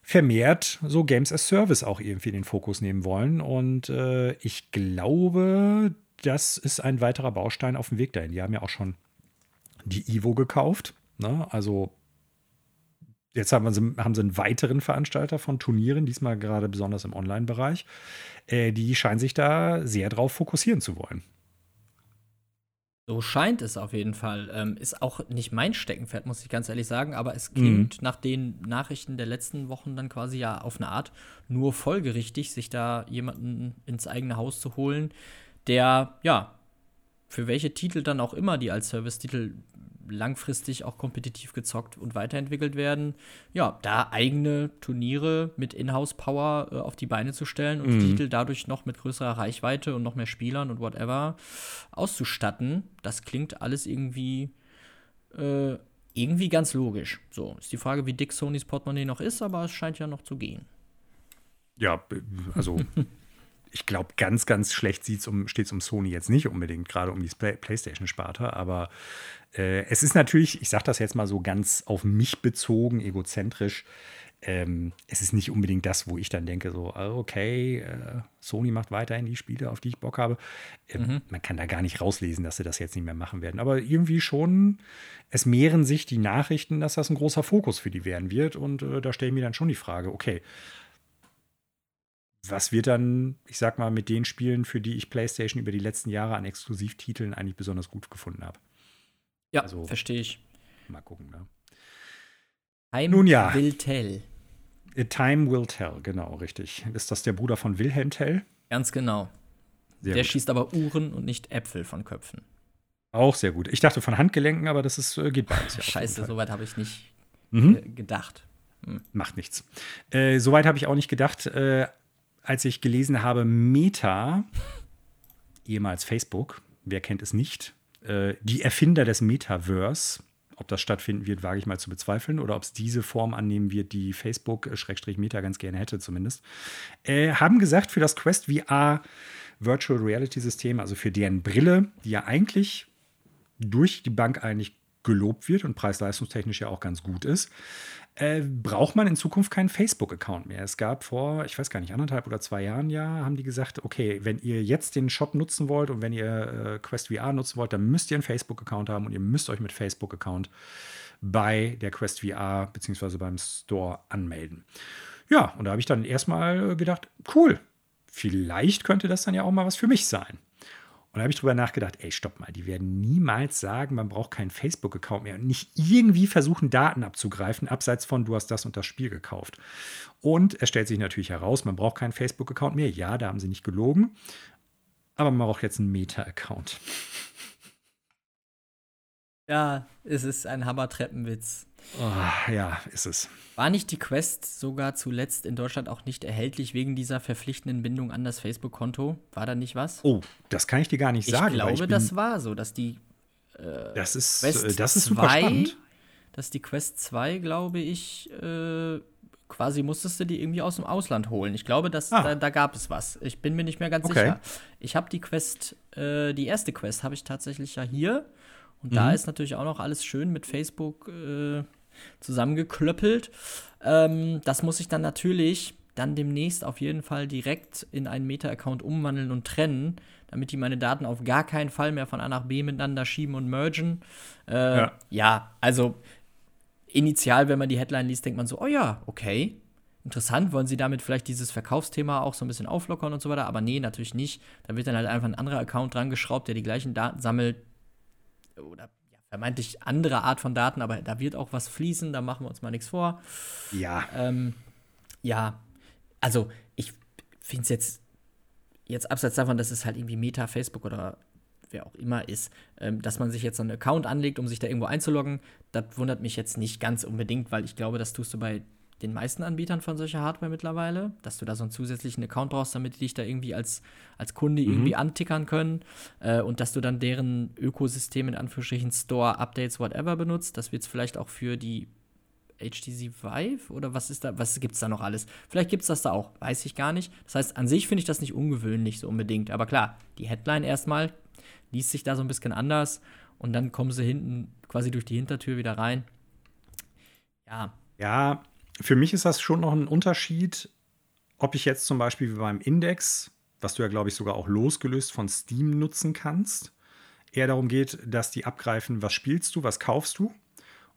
vermehrt so Games as Service auch irgendwie in den Fokus nehmen wollen. Und äh, ich glaube, das ist ein weiterer Baustein auf dem Weg dahin. Die haben ja auch schon die Ivo gekauft. Ne? Also Jetzt haben, sie, haben sie einen weiteren Veranstalter von Turnieren, diesmal gerade besonders im Online-Bereich. Äh, die scheinen sich da sehr drauf fokussieren zu wollen. So scheint es auf jeden Fall. Ähm, ist auch nicht mein Steckenpferd, muss ich ganz ehrlich sagen, aber es klingt mhm. nach den Nachrichten der letzten Wochen dann quasi ja auf eine Art nur folgerichtig, sich da jemanden ins eigene Haus zu holen, der ja für welche Titel dann auch immer, die als Service-Titel langfristig auch kompetitiv gezockt und weiterentwickelt werden, ja, da eigene Turniere mit Inhouse-Power äh, auf die Beine zu stellen und mhm. Titel dadurch noch mit größerer Reichweite und noch mehr Spielern und whatever auszustatten, das klingt alles irgendwie äh, irgendwie ganz logisch. So, ist die Frage, wie dick Sonys Portemonnaie noch ist, aber es scheint ja noch zu gehen. Ja, also ich glaube, ganz, ganz schlecht um, steht es um Sony jetzt nicht unbedingt, gerade um die Play PlayStation-Sparte. Aber äh, es ist natürlich, ich sage das jetzt mal so ganz auf mich bezogen, egozentrisch. Ähm, es ist nicht unbedingt das, wo ich dann denke, so, ah, okay, äh, Sony macht weiterhin die Spiele, auf die ich Bock habe. Ähm, mhm. Man kann da gar nicht rauslesen, dass sie das jetzt nicht mehr machen werden. Aber irgendwie schon, es mehren sich die Nachrichten, dass das ein großer Fokus für die werden wird. Und äh, da stelle ich mir dann schon die Frage, okay, was wird dann, ich sag mal, mit den Spielen, für die ich PlayStation über die letzten Jahre an Exklusivtiteln eigentlich besonders gut gefunden habe? Ja, also, verstehe ich. Mal gucken, ne? Time Nun ja. will tell. A Time will tell, genau, richtig. Ist das der Bruder von Wilhelm Tell? Ganz genau. Sehr der gut. schießt aber Uhren und nicht Äpfel von Köpfen. Auch sehr gut. Ich dachte von Handgelenken, aber das ist, äh, geht beides. Ja, Scheiße, soweit habe ich nicht mhm. gedacht. Hm. Macht nichts. Äh, soweit habe ich auch nicht gedacht. Äh, als ich gelesen habe, Meta, ehemals Facebook, wer kennt es nicht, äh, die Erfinder des Metaverse, ob das stattfinden wird, wage ich mal zu bezweifeln, oder ob es diese Form annehmen wird, die Facebook-Meta ganz gerne hätte, zumindest, äh, haben gesagt, für das Quest VR Virtual Reality System, also für deren Brille, die ja eigentlich durch die Bank eigentlich gelobt wird und preis-leistungstechnisch ja auch ganz gut ist, äh, braucht man in Zukunft keinen Facebook-Account mehr. Es gab vor, ich weiß gar nicht, anderthalb oder zwei Jahren ja, haben die gesagt, okay, wenn ihr jetzt den Shop nutzen wollt und wenn ihr äh, Quest VR nutzen wollt, dann müsst ihr einen Facebook-Account haben und ihr müsst euch mit Facebook-Account bei der Quest VR bzw. beim Store anmelden. Ja, und da habe ich dann erstmal gedacht, cool, vielleicht könnte das dann ja auch mal was für mich sein. Und da habe ich drüber nachgedacht, ey, stopp mal, die werden niemals sagen, man braucht keinen Facebook-Account mehr und nicht irgendwie versuchen, Daten abzugreifen, abseits von, du hast das und das Spiel gekauft. Und es stellt sich natürlich heraus, man braucht keinen Facebook-Account mehr. Ja, da haben sie nicht gelogen. Aber man braucht jetzt einen Meta-Account. Ja, es ist ein Hammertreppenwitz. Oh, ja, ist es. War nicht die Quest sogar zuletzt in Deutschland auch nicht erhältlich wegen dieser verpflichtenden Bindung an das Facebook-Konto? War da nicht was? Oh, das kann ich dir gar nicht sagen. Ich glaube, ich das war so, dass die äh, das ist, Quest äh, das ist super 2, spannend. Dass die Quest 2, glaube ich, äh, quasi musstest du die irgendwie aus dem Ausland holen. Ich glaube, dass ah. da, da, gab es was. Ich bin mir nicht mehr ganz okay. sicher. Ich habe die Quest, äh, die erste Quest habe ich tatsächlich ja hier. Und mhm. da ist natürlich auch noch alles schön mit Facebook äh, zusammengeklöppelt. Ähm, das muss ich dann natürlich dann demnächst auf jeden Fall direkt in einen Meta-Account umwandeln und trennen, damit die meine Daten auf gar keinen Fall mehr von A nach B miteinander schieben und mergen. Äh, ja. ja, also initial, wenn man die Headline liest, denkt man so, oh ja, okay, interessant, wollen sie damit vielleicht dieses Verkaufsthema auch so ein bisschen auflockern und so weiter, aber nee, natürlich nicht. Da wird dann halt einfach ein anderer Account dran geschraubt, der die gleichen Daten sammelt, oder ja, vermeintlich andere Art von Daten, aber da wird auch was fließen, da machen wir uns mal nichts vor. Ja. Ähm, ja, also ich finde es jetzt, jetzt abseits davon, dass es halt irgendwie Meta, Facebook oder wer auch immer ist, ähm, dass man sich jetzt so einen Account anlegt, um sich da irgendwo einzuloggen, das wundert mich jetzt nicht ganz unbedingt, weil ich glaube, das tust du bei den meisten Anbietern von solcher Hardware mittlerweile, dass du da so einen zusätzlichen Account brauchst, damit die dich da irgendwie als, als Kunde mhm. irgendwie antickern können äh, und dass du dann deren Ökosystem in Anführungsstrichen Store, Updates, whatever benutzt. Das wird es vielleicht auch für die HTC Vive oder was ist da, was gibt es da noch alles? Vielleicht gibt es das da auch, weiß ich gar nicht. Das heißt, an sich finde ich das nicht ungewöhnlich so unbedingt. Aber klar, die Headline erstmal liest sich da so ein bisschen anders und dann kommen sie hinten quasi durch die Hintertür wieder rein. Ja. Ja, für mich ist das schon noch ein Unterschied, ob ich jetzt zum Beispiel wie beim Index, was du ja, glaube ich, sogar auch losgelöst von Steam nutzen kannst, eher darum geht, dass die abgreifen, was spielst du, was kaufst du?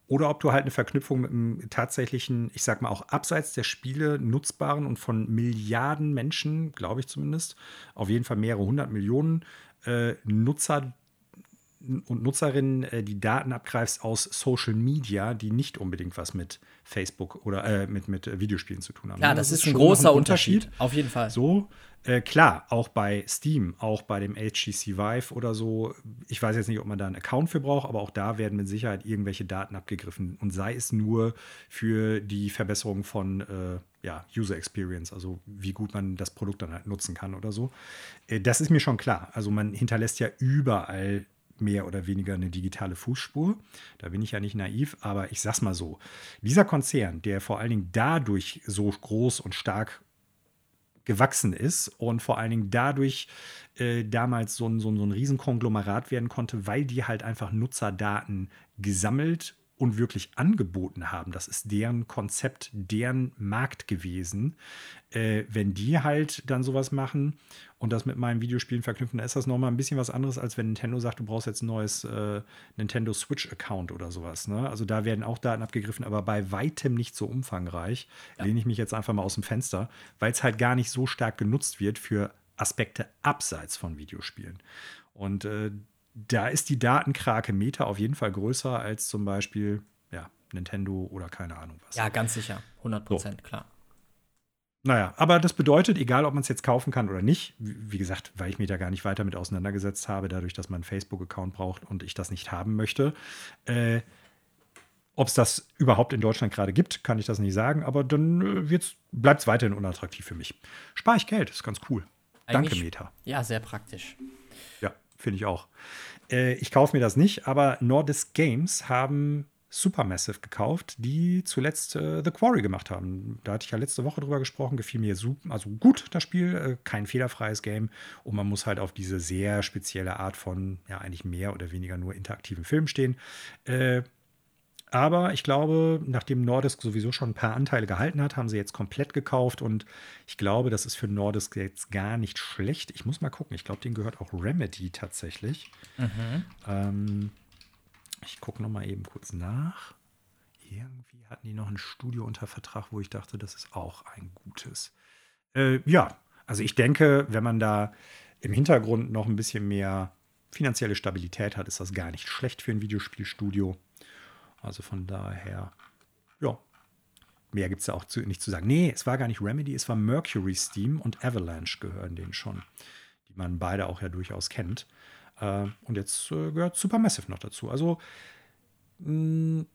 Oder ob du halt eine Verknüpfung mit einem tatsächlichen, ich sag mal auch abseits der Spiele nutzbaren und von Milliarden Menschen, glaube ich zumindest, auf jeden Fall mehrere hundert Millionen äh, Nutzer und Nutzerinnen äh, die Daten abgreifst aus Social Media, die nicht unbedingt was mit Facebook oder äh, mit, mit Videospielen zu tun haben. Ja, das, das ist ein großer ein Unterschied. Unterschied. Auf jeden Fall. So, äh, klar, auch bei Steam, auch bei dem HTC Vive oder so. Ich weiß jetzt nicht, ob man da einen Account für braucht, aber auch da werden mit Sicherheit irgendwelche Daten abgegriffen. Und sei es nur für die Verbesserung von äh, ja, User Experience, also wie gut man das Produkt dann halt nutzen kann oder so. Äh, das ist mir schon klar. Also man hinterlässt ja überall mehr oder weniger eine digitale Fußspur. Da bin ich ja nicht naiv, aber ich sag's mal so: Dieser Konzern, der vor allen Dingen dadurch so groß und stark gewachsen ist und vor allen Dingen dadurch äh, damals so ein, so, ein, so ein Riesenkonglomerat werden konnte, weil die halt einfach Nutzerdaten gesammelt und wirklich angeboten haben. Das ist deren Konzept, deren Markt gewesen. Äh, wenn die halt dann sowas machen und das mit meinen Videospielen verknüpfen, dann ist das nochmal ein bisschen was anderes, als wenn Nintendo sagt, du brauchst jetzt ein neues äh, Nintendo Switch-Account oder sowas. Ne? Also da werden auch Daten abgegriffen, aber bei weitem nicht so umfangreich. Ja. Lehne ich mich jetzt einfach mal aus dem Fenster, weil es halt gar nicht so stark genutzt wird für Aspekte abseits von Videospielen. Und äh, da ist die Datenkrake Meta auf jeden Fall größer als zum Beispiel ja, Nintendo oder keine Ahnung was. Ja, ganz sicher. 100 Prozent, so. klar. Naja, aber das bedeutet, egal ob man es jetzt kaufen kann oder nicht, wie gesagt, weil ich mich da gar nicht weiter mit auseinandergesetzt habe, dadurch, dass man einen Facebook-Account braucht und ich das nicht haben möchte, äh, ob es das überhaupt in Deutschland gerade gibt, kann ich das nicht sagen, aber dann äh, bleibt es weiterhin unattraktiv für mich. Spare ich Geld, ist ganz cool. Eigentlich, Danke, Meta. Ja, sehr praktisch. Ja, finde ich auch. Äh, ich kaufe mir das nicht, aber Nordisk Games haben Supermassive gekauft, die zuletzt äh, The Quarry gemacht haben. Da hatte ich ja letzte Woche drüber gesprochen, gefiel mir super, also gut das Spiel, äh, kein fehlerfreies Game und man muss halt auf diese sehr spezielle Art von, ja eigentlich mehr oder weniger nur interaktiven Film stehen. Äh, aber ich glaube, nachdem Nordisk sowieso schon ein paar Anteile gehalten hat, haben sie jetzt komplett gekauft. Und ich glaube, das ist für Nordisk jetzt gar nicht schlecht. Ich muss mal gucken. Ich glaube, denen gehört auch Remedy tatsächlich. Mhm. Ähm, ich gucke noch mal eben kurz nach. Irgendwie hatten die noch ein Studio unter Vertrag, wo ich dachte, das ist auch ein gutes. Äh, ja, also ich denke, wenn man da im Hintergrund noch ein bisschen mehr finanzielle Stabilität hat, ist das gar nicht schlecht für ein Videospielstudio. Also von daher, ja, mehr gibt es ja auch zu, nicht zu sagen. Nee, es war gar nicht Remedy, es war Mercury Steam und Avalanche gehören denen schon, die man beide auch ja durchaus kennt. Äh, und jetzt äh, gehört Supermassive noch dazu. Also, mh, hm,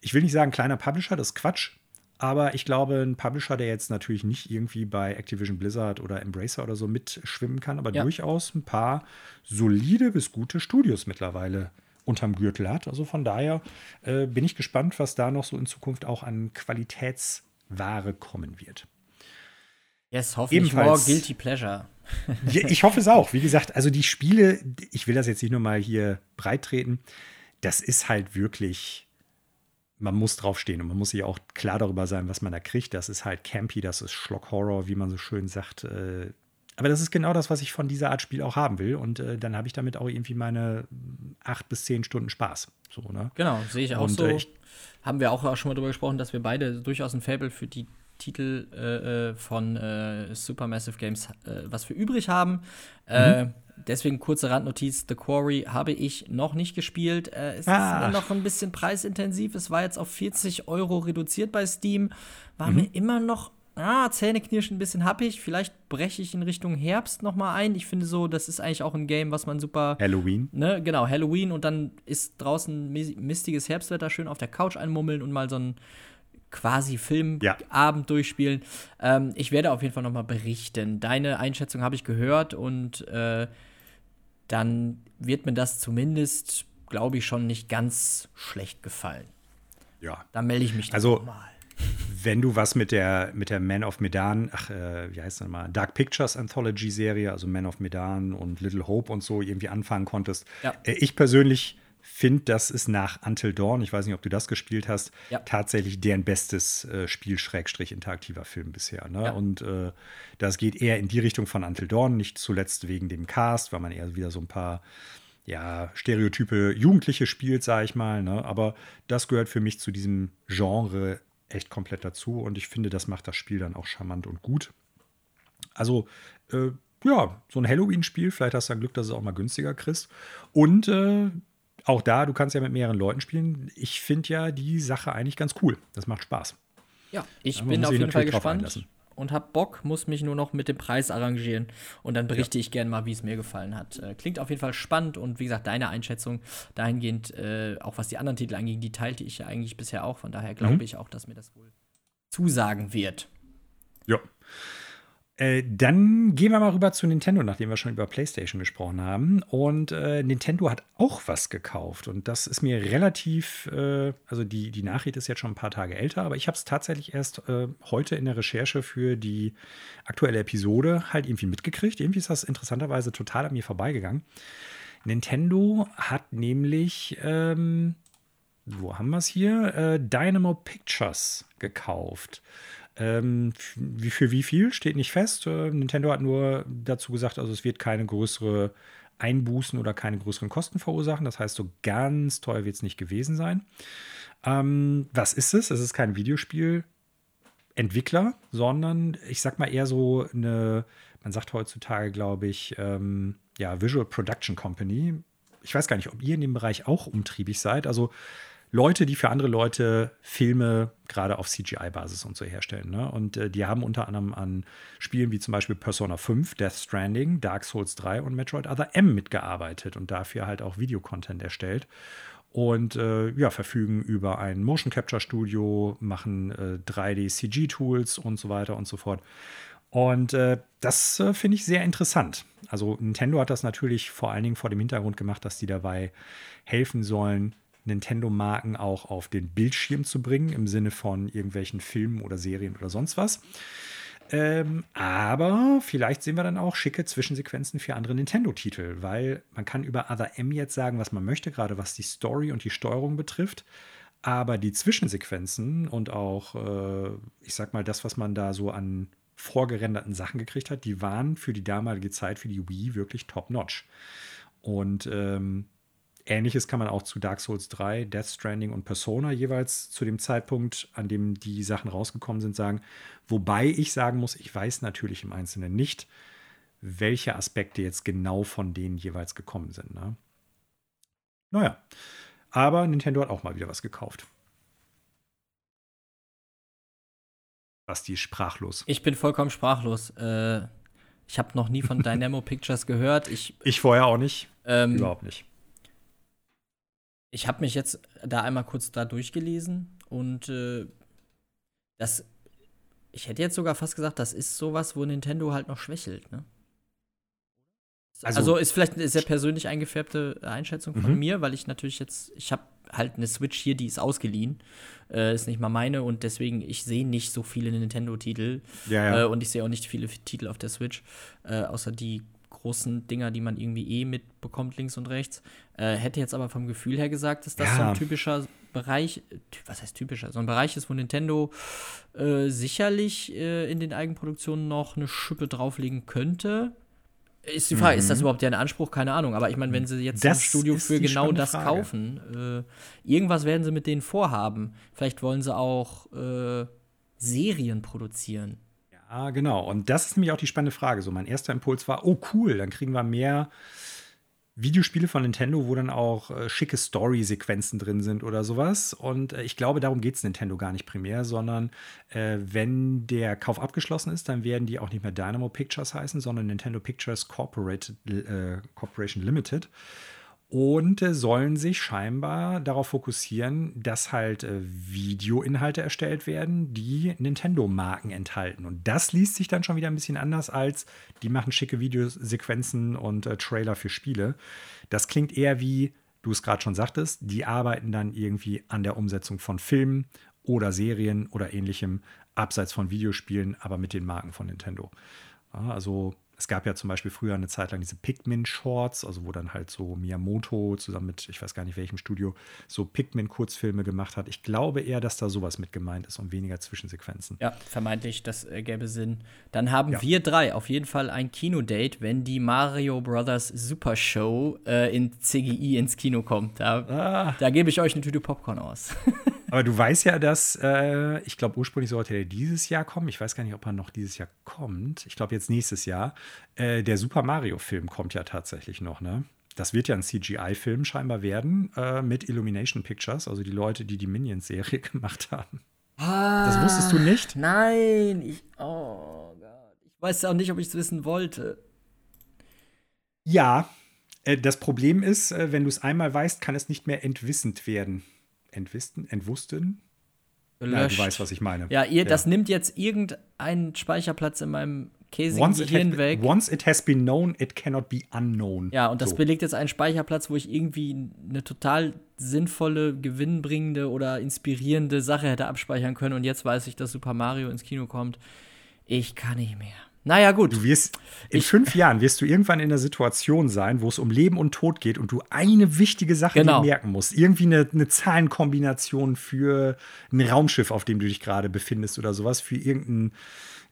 ich will nicht sagen kleiner Publisher, das ist Quatsch. Aber ich glaube, ein Publisher, der jetzt natürlich nicht irgendwie bei Activision Blizzard oder Embracer oder so mitschwimmen kann, aber ja. durchaus ein paar solide bis gute Studios mittlerweile unterm Gürtel hat. Also von daher äh, bin ich gespannt, was da noch so in Zukunft auch an Qualitätsware kommen wird. Yes, hoffentlich more Guilty Pleasure. ich hoffe es auch. Wie gesagt, also die Spiele, ich will das jetzt nicht nur mal hier breit treten, das ist halt wirklich, man muss draufstehen und man muss sich auch klar darüber sein, was man da kriegt. Das ist halt campy, das ist Schlock-Horror, wie man so schön sagt. Äh, aber das ist genau das, was ich von dieser Art Spiel auch haben will. Und äh, dann habe ich damit auch irgendwie meine acht bis zehn Stunden Spaß. So, ne? Genau, sehe ich auch und, so. Äh, ich, haben wir auch schon mal drüber gesprochen, dass wir beide durchaus ein Fable für die Titel äh, äh von äh, Supermassive Games äh, was wir übrig haben. Äh, mhm. deswegen kurze Randnotiz: The Quarry habe ich noch nicht gespielt. es ah. ist noch ein bisschen preisintensiv. Es war jetzt auf 40 Euro reduziert bei Steam. War mhm. mir immer noch ah, Zähneknirschen ein bisschen happig. Vielleicht breche ich in Richtung Herbst noch mal ein. Ich finde so, das ist eigentlich auch ein Game, was man super. Halloween. Ne, genau, Halloween und dann ist draußen mistiges Herbstwetter, schön auf der Couch einmummeln und mal so ein quasi Filmabend ja. durchspielen. Ähm, ich werde auf jeden Fall noch mal berichten. Deine Einschätzung habe ich gehört und äh, dann wird mir das zumindest, glaube ich, schon nicht ganz schlecht gefallen. Ja. Da melde ich mich dann also, mal wenn du was mit der, mit der Man of Medan, ach, äh, wie heißt das mal, Dark Pictures Anthology Serie, also Man of Medan und Little Hope und so irgendwie anfangen konntest. Ja. Äh, ich persönlich finde, das ist nach Until Dawn, ich weiß nicht, ob du das gespielt hast, ja. tatsächlich deren bestes äh, Spiel, Schrägstrich, interaktiver Film bisher. Ne? Ja. Und äh, das geht eher in die Richtung von Until Dawn, nicht zuletzt wegen dem Cast, weil man eher wieder so ein paar ja, Stereotype Jugendliche spielt, sage ich mal. Ne? Aber das gehört für mich zu diesem Genre echt komplett dazu und ich finde, das macht das Spiel dann auch charmant und gut. Also, äh, ja, so ein Halloween-Spiel, vielleicht hast du dann Glück, dass es auch mal günstiger kriegst. Und äh, auch da, du kannst ja mit mehreren Leuten spielen. Ich finde ja die Sache eigentlich ganz cool. Das macht Spaß. Ja, ich bin auf jeden Fall gespannt und habe Bock, muss mich nur noch mit dem Preis arrangieren. Und dann berichte ja. ich gerne mal, wie es mir gefallen hat. Äh, klingt auf jeden Fall spannend und wie gesagt, deine Einschätzung dahingehend, äh, auch was die anderen Titel anging, die teilte ich ja eigentlich bisher auch. Von daher glaube mhm. ich auch, dass mir das wohl zusagen wird. Ja. Äh, dann gehen wir mal rüber zu Nintendo, nachdem wir schon über PlayStation gesprochen haben. Und äh, Nintendo hat auch was gekauft. Und das ist mir relativ, äh, also die, die Nachricht ist jetzt schon ein paar Tage älter, aber ich habe es tatsächlich erst äh, heute in der Recherche für die aktuelle Episode halt irgendwie mitgekriegt. Irgendwie ist das interessanterweise total an mir vorbeigegangen. Nintendo hat nämlich, ähm, wo haben wir es hier? Äh, Dynamo Pictures gekauft. Ähm, wie für wie viel steht nicht fest. Äh, Nintendo hat nur dazu gesagt, also es wird keine größere Einbußen oder keine größeren Kosten verursachen. Das heißt, so ganz teuer wird es nicht gewesen sein. Ähm, was ist es? Es ist kein Videospielentwickler, sondern ich sag mal eher so eine, man sagt heutzutage, glaube ich, ähm, ja, Visual Production Company. Ich weiß gar nicht, ob ihr in dem Bereich auch umtriebig seid. Also Leute, die für andere Leute Filme gerade auf CGI-Basis und so herstellen. Ne? Und äh, die haben unter anderem an Spielen wie zum Beispiel Persona 5, Death Stranding, Dark Souls 3 und Metroid Other M mitgearbeitet und dafür halt auch Videocontent erstellt. Und äh, ja, verfügen über ein Motion Capture Studio, machen äh, 3D-CG-Tools und so weiter und so fort. Und äh, das äh, finde ich sehr interessant. Also Nintendo hat das natürlich vor allen Dingen vor dem Hintergrund gemacht, dass die dabei helfen sollen, Nintendo-Marken auch auf den Bildschirm zu bringen, im Sinne von irgendwelchen Filmen oder Serien oder sonst was. Ähm, aber vielleicht sehen wir dann auch schicke Zwischensequenzen für andere Nintendo-Titel, weil man kann über Other M jetzt sagen, was man möchte, gerade was die Story und die Steuerung betrifft. Aber die Zwischensequenzen und auch, äh, ich sag mal, das, was man da so an vorgerenderten Sachen gekriegt hat, die waren für die damalige Zeit, für die Wii wirklich top-notch. Und ähm, Ähnliches kann man auch zu Dark Souls 3, Death Stranding und Persona jeweils zu dem Zeitpunkt, an dem die Sachen rausgekommen sind, sagen. Wobei ich sagen muss, ich weiß natürlich im Einzelnen nicht, welche Aspekte jetzt genau von denen jeweils gekommen sind. Ne? Naja, aber Nintendo hat auch mal wieder was gekauft. Basti sprachlos. Ich bin vollkommen sprachlos. Äh, ich habe noch nie von Dynamo Pictures gehört. Ich, ich vorher auch nicht. Ähm, Überhaupt nicht ich habe mich jetzt da einmal kurz da durchgelesen und äh, das, ich hätte jetzt sogar fast gesagt, das ist sowas, wo Nintendo halt noch schwächelt, ne? Also, also, ist vielleicht eine sehr persönlich eingefärbte Einschätzung von mhm. mir, weil ich natürlich jetzt, ich habe halt eine Switch hier, die ist ausgeliehen, äh, ist nicht mal meine und deswegen, ich sehe nicht so viele Nintendo-Titel ja, ja. äh, und ich sehe auch nicht viele Titel auf der Switch, äh, außer die großen Dinger, die man irgendwie eh mitbekommt, links und rechts. Äh, hätte jetzt aber vom Gefühl her gesagt, dass das ja. so ein typischer Bereich, was heißt typischer, so ein Bereich ist, wo Nintendo äh, sicherlich äh, in den Eigenproduktionen noch eine Schippe drauflegen könnte. Ist die Frage, mhm. ist das mhm. überhaupt deren Anspruch? Keine Ahnung. Aber ich meine, wenn sie jetzt das ein Studio für genau das Frage. kaufen, äh, irgendwas werden sie mit denen vorhaben. Vielleicht wollen sie auch äh, Serien produzieren. Ah, genau. Und das ist nämlich auch die spannende Frage. So, mein erster Impuls war, oh cool, dann kriegen wir mehr Videospiele von Nintendo, wo dann auch äh, schicke Story-Sequenzen drin sind oder sowas. Und äh, ich glaube, darum geht es Nintendo gar nicht primär, sondern äh, wenn der Kauf abgeschlossen ist, dann werden die auch nicht mehr Dynamo Pictures heißen, sondern Nintendo Pictures Corporate, äh, Corporation Limited und äh, sollen sich scheinbar darauf fokussieren, dass halt äh, Videoinhalte erstellt werden, die Nintendo-Marken enthalten. Und das liest sich dann schon wieder ein bisschen anders als, die machen schicke Videosequenzen und äh, Trailer für Spiele. Das klingt eher wie, du es gerade schon sagtest, die arbeiten dann irgendwie an der Umsetzung von Filmen oder Serien oder ähnlichem, abseits von Videospielen, aber mit den Marken von Nintendo. Also Es gab ja zum Beispiel früher eine Zeit lang diese Pikmin-Shorts, also wo dann halt so Miyamoto zusammen mit, ich weiß gar nicht welchem Studio, so Pikmin-Kurzfilme gemacht hat. Ich glaube eher, dass da sowas mit gemeint ist und weniger Zwischensequenzen. Ja, vermeintlich, das äh, gäbe Sinn. Dann haben ja. wir drei auf jeden Fall ein Kinodate, wenn die Mario Brothers Super Show äh, in CGI ins Kino kommt. Da, ah. da gebe ich euch eine Tüte Popcorn aus. Aber du weißt ja, dass, äh, ich glaube, ursprünglich sollte er dieses Jahr kommen. Ich weiß gar nicht, ob er noch dieses Jahr kommt. Ich glaube, jetzt nächstes Jahr. Äh, der Super Mario-Film kommt ja tatsächlich noch, ne? Das wird ja ein CGI-Film scheinbar werden äh, mit Illumination Pictures, also die Leute, die die Minions-Serie gemacht haben. Ah, das wusstest du nicht? Nein, ich, oh Gott. Ich weiß auch nicht, ob ich es wissen wollte. Ja, äh, das Problem ist, äh, wenn du es einmal weißt, kann es nicht mehr entwissend werden entwisten, entwussten. Ja, du weißt, was ich meine. Ja, ihr, ja. das nimmt jetzt irgendeinen Speicherplatz in meinem käsigen Gehirn weg. Once it has been known, it cannot be unknown. Ja, und das so. belegt jetzt einen Speicherplatz, wo ich irgendwie eine total sinnvolle, gewinnbringende oder inspirierende Sache hätte abspeichern können. Und jetzt weiß ich, dass Super Mario ins Kino kommt. Ich kann nicht mehr. Naja, gut. Du wirst, in ich, fünf Jahren wirst du irgendwann in der Situation sein, wo es um Leben und Tod geht und du eine wichtige Sache genau. merken musst. Irgendwie eine, eine, Zahlenkombination für ein Raumschiff, auf dem du dich gerade befindest oder sowas, für irgendein,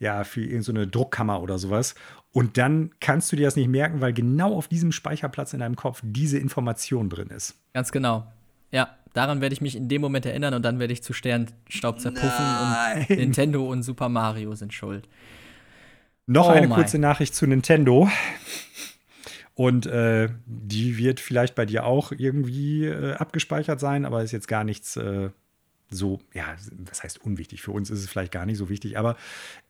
ja, für irgendeine Druckkammer oder sowas. Und dann kannst du dir das nicht merken, weil genau auf diesem Speicherplatz in deinem Kopf diese Information drin ist. Ganz genau. Ja, daran werde ich mich in dem Moment erinnern und dann werde ich zu Sternstaub zerpuffen Nein. und Nintendo und Super Mario sind schuld. Noch oh eine my. kurze Nachricht zu Nintendo. Und äh, die wird vielleicht bei dir auch irgendwie äh, abgespeichert sein, aber ist jetzt gar nichts äh, so, ja, was heißt unwichtig? Für uns ist es vielleicht gar nicht so wichtig, aber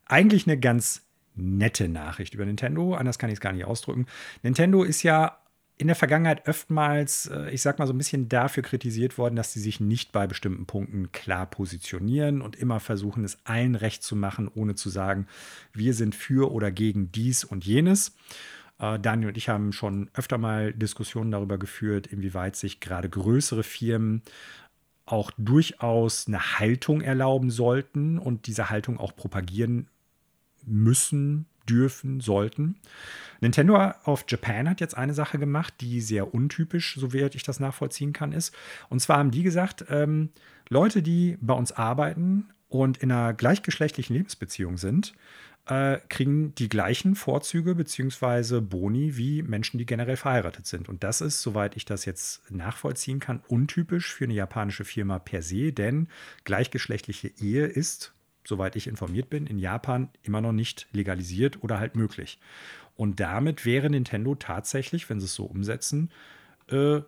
eigentlich eine ganz nette Nachricht über Nintendo. Anders kann ich es gar nicht ausdrücken. Nintendo ist ja in der Vergangenheit oftmals, äh, ich sag mal, so ein bisschen dafür kritisiert worden, dass sie sich nicht bei bestimmten Punkten klar positionieren und immer versuchen, es allen recht zu machen, ohne zu sagen, wir sind für oder gegen dies und jenes. Äh, Daniel und ich haben schon öfter mal Diskussionen darüber geführt, inwieweit sich gerade größere Firmen auch durchaus eine Haltung erlauben sollten und diese Haltung auch propagieren müssen, dürfen, sollten. Nintendo of Japan hat jetzt eine Sache gemacht, die sehr untypisch, soweit ich das nachvollziehen kann, ist. Und zwar haben die gesagt, ähm, Leute, die bei uns arbeiten und in einer gleichgeschlechtlichen Lebensbeziehung sind, äh, kriegen die gleichen Vorzüge bzw. Boni wie Menschen, die generell verheiratet sind. Und das ist, soweit ich das jetzt nachvollziehen kann, untypisch für eine japanische Firma per se, denn gleichgeschlechtliche Ehe ist soweit ich informiert bin, in Japan immer noch nicht legalisiert oder halt möglich. Und damit wäre Nintendo tatsächlich, wenn sie es so umsetzen, äh,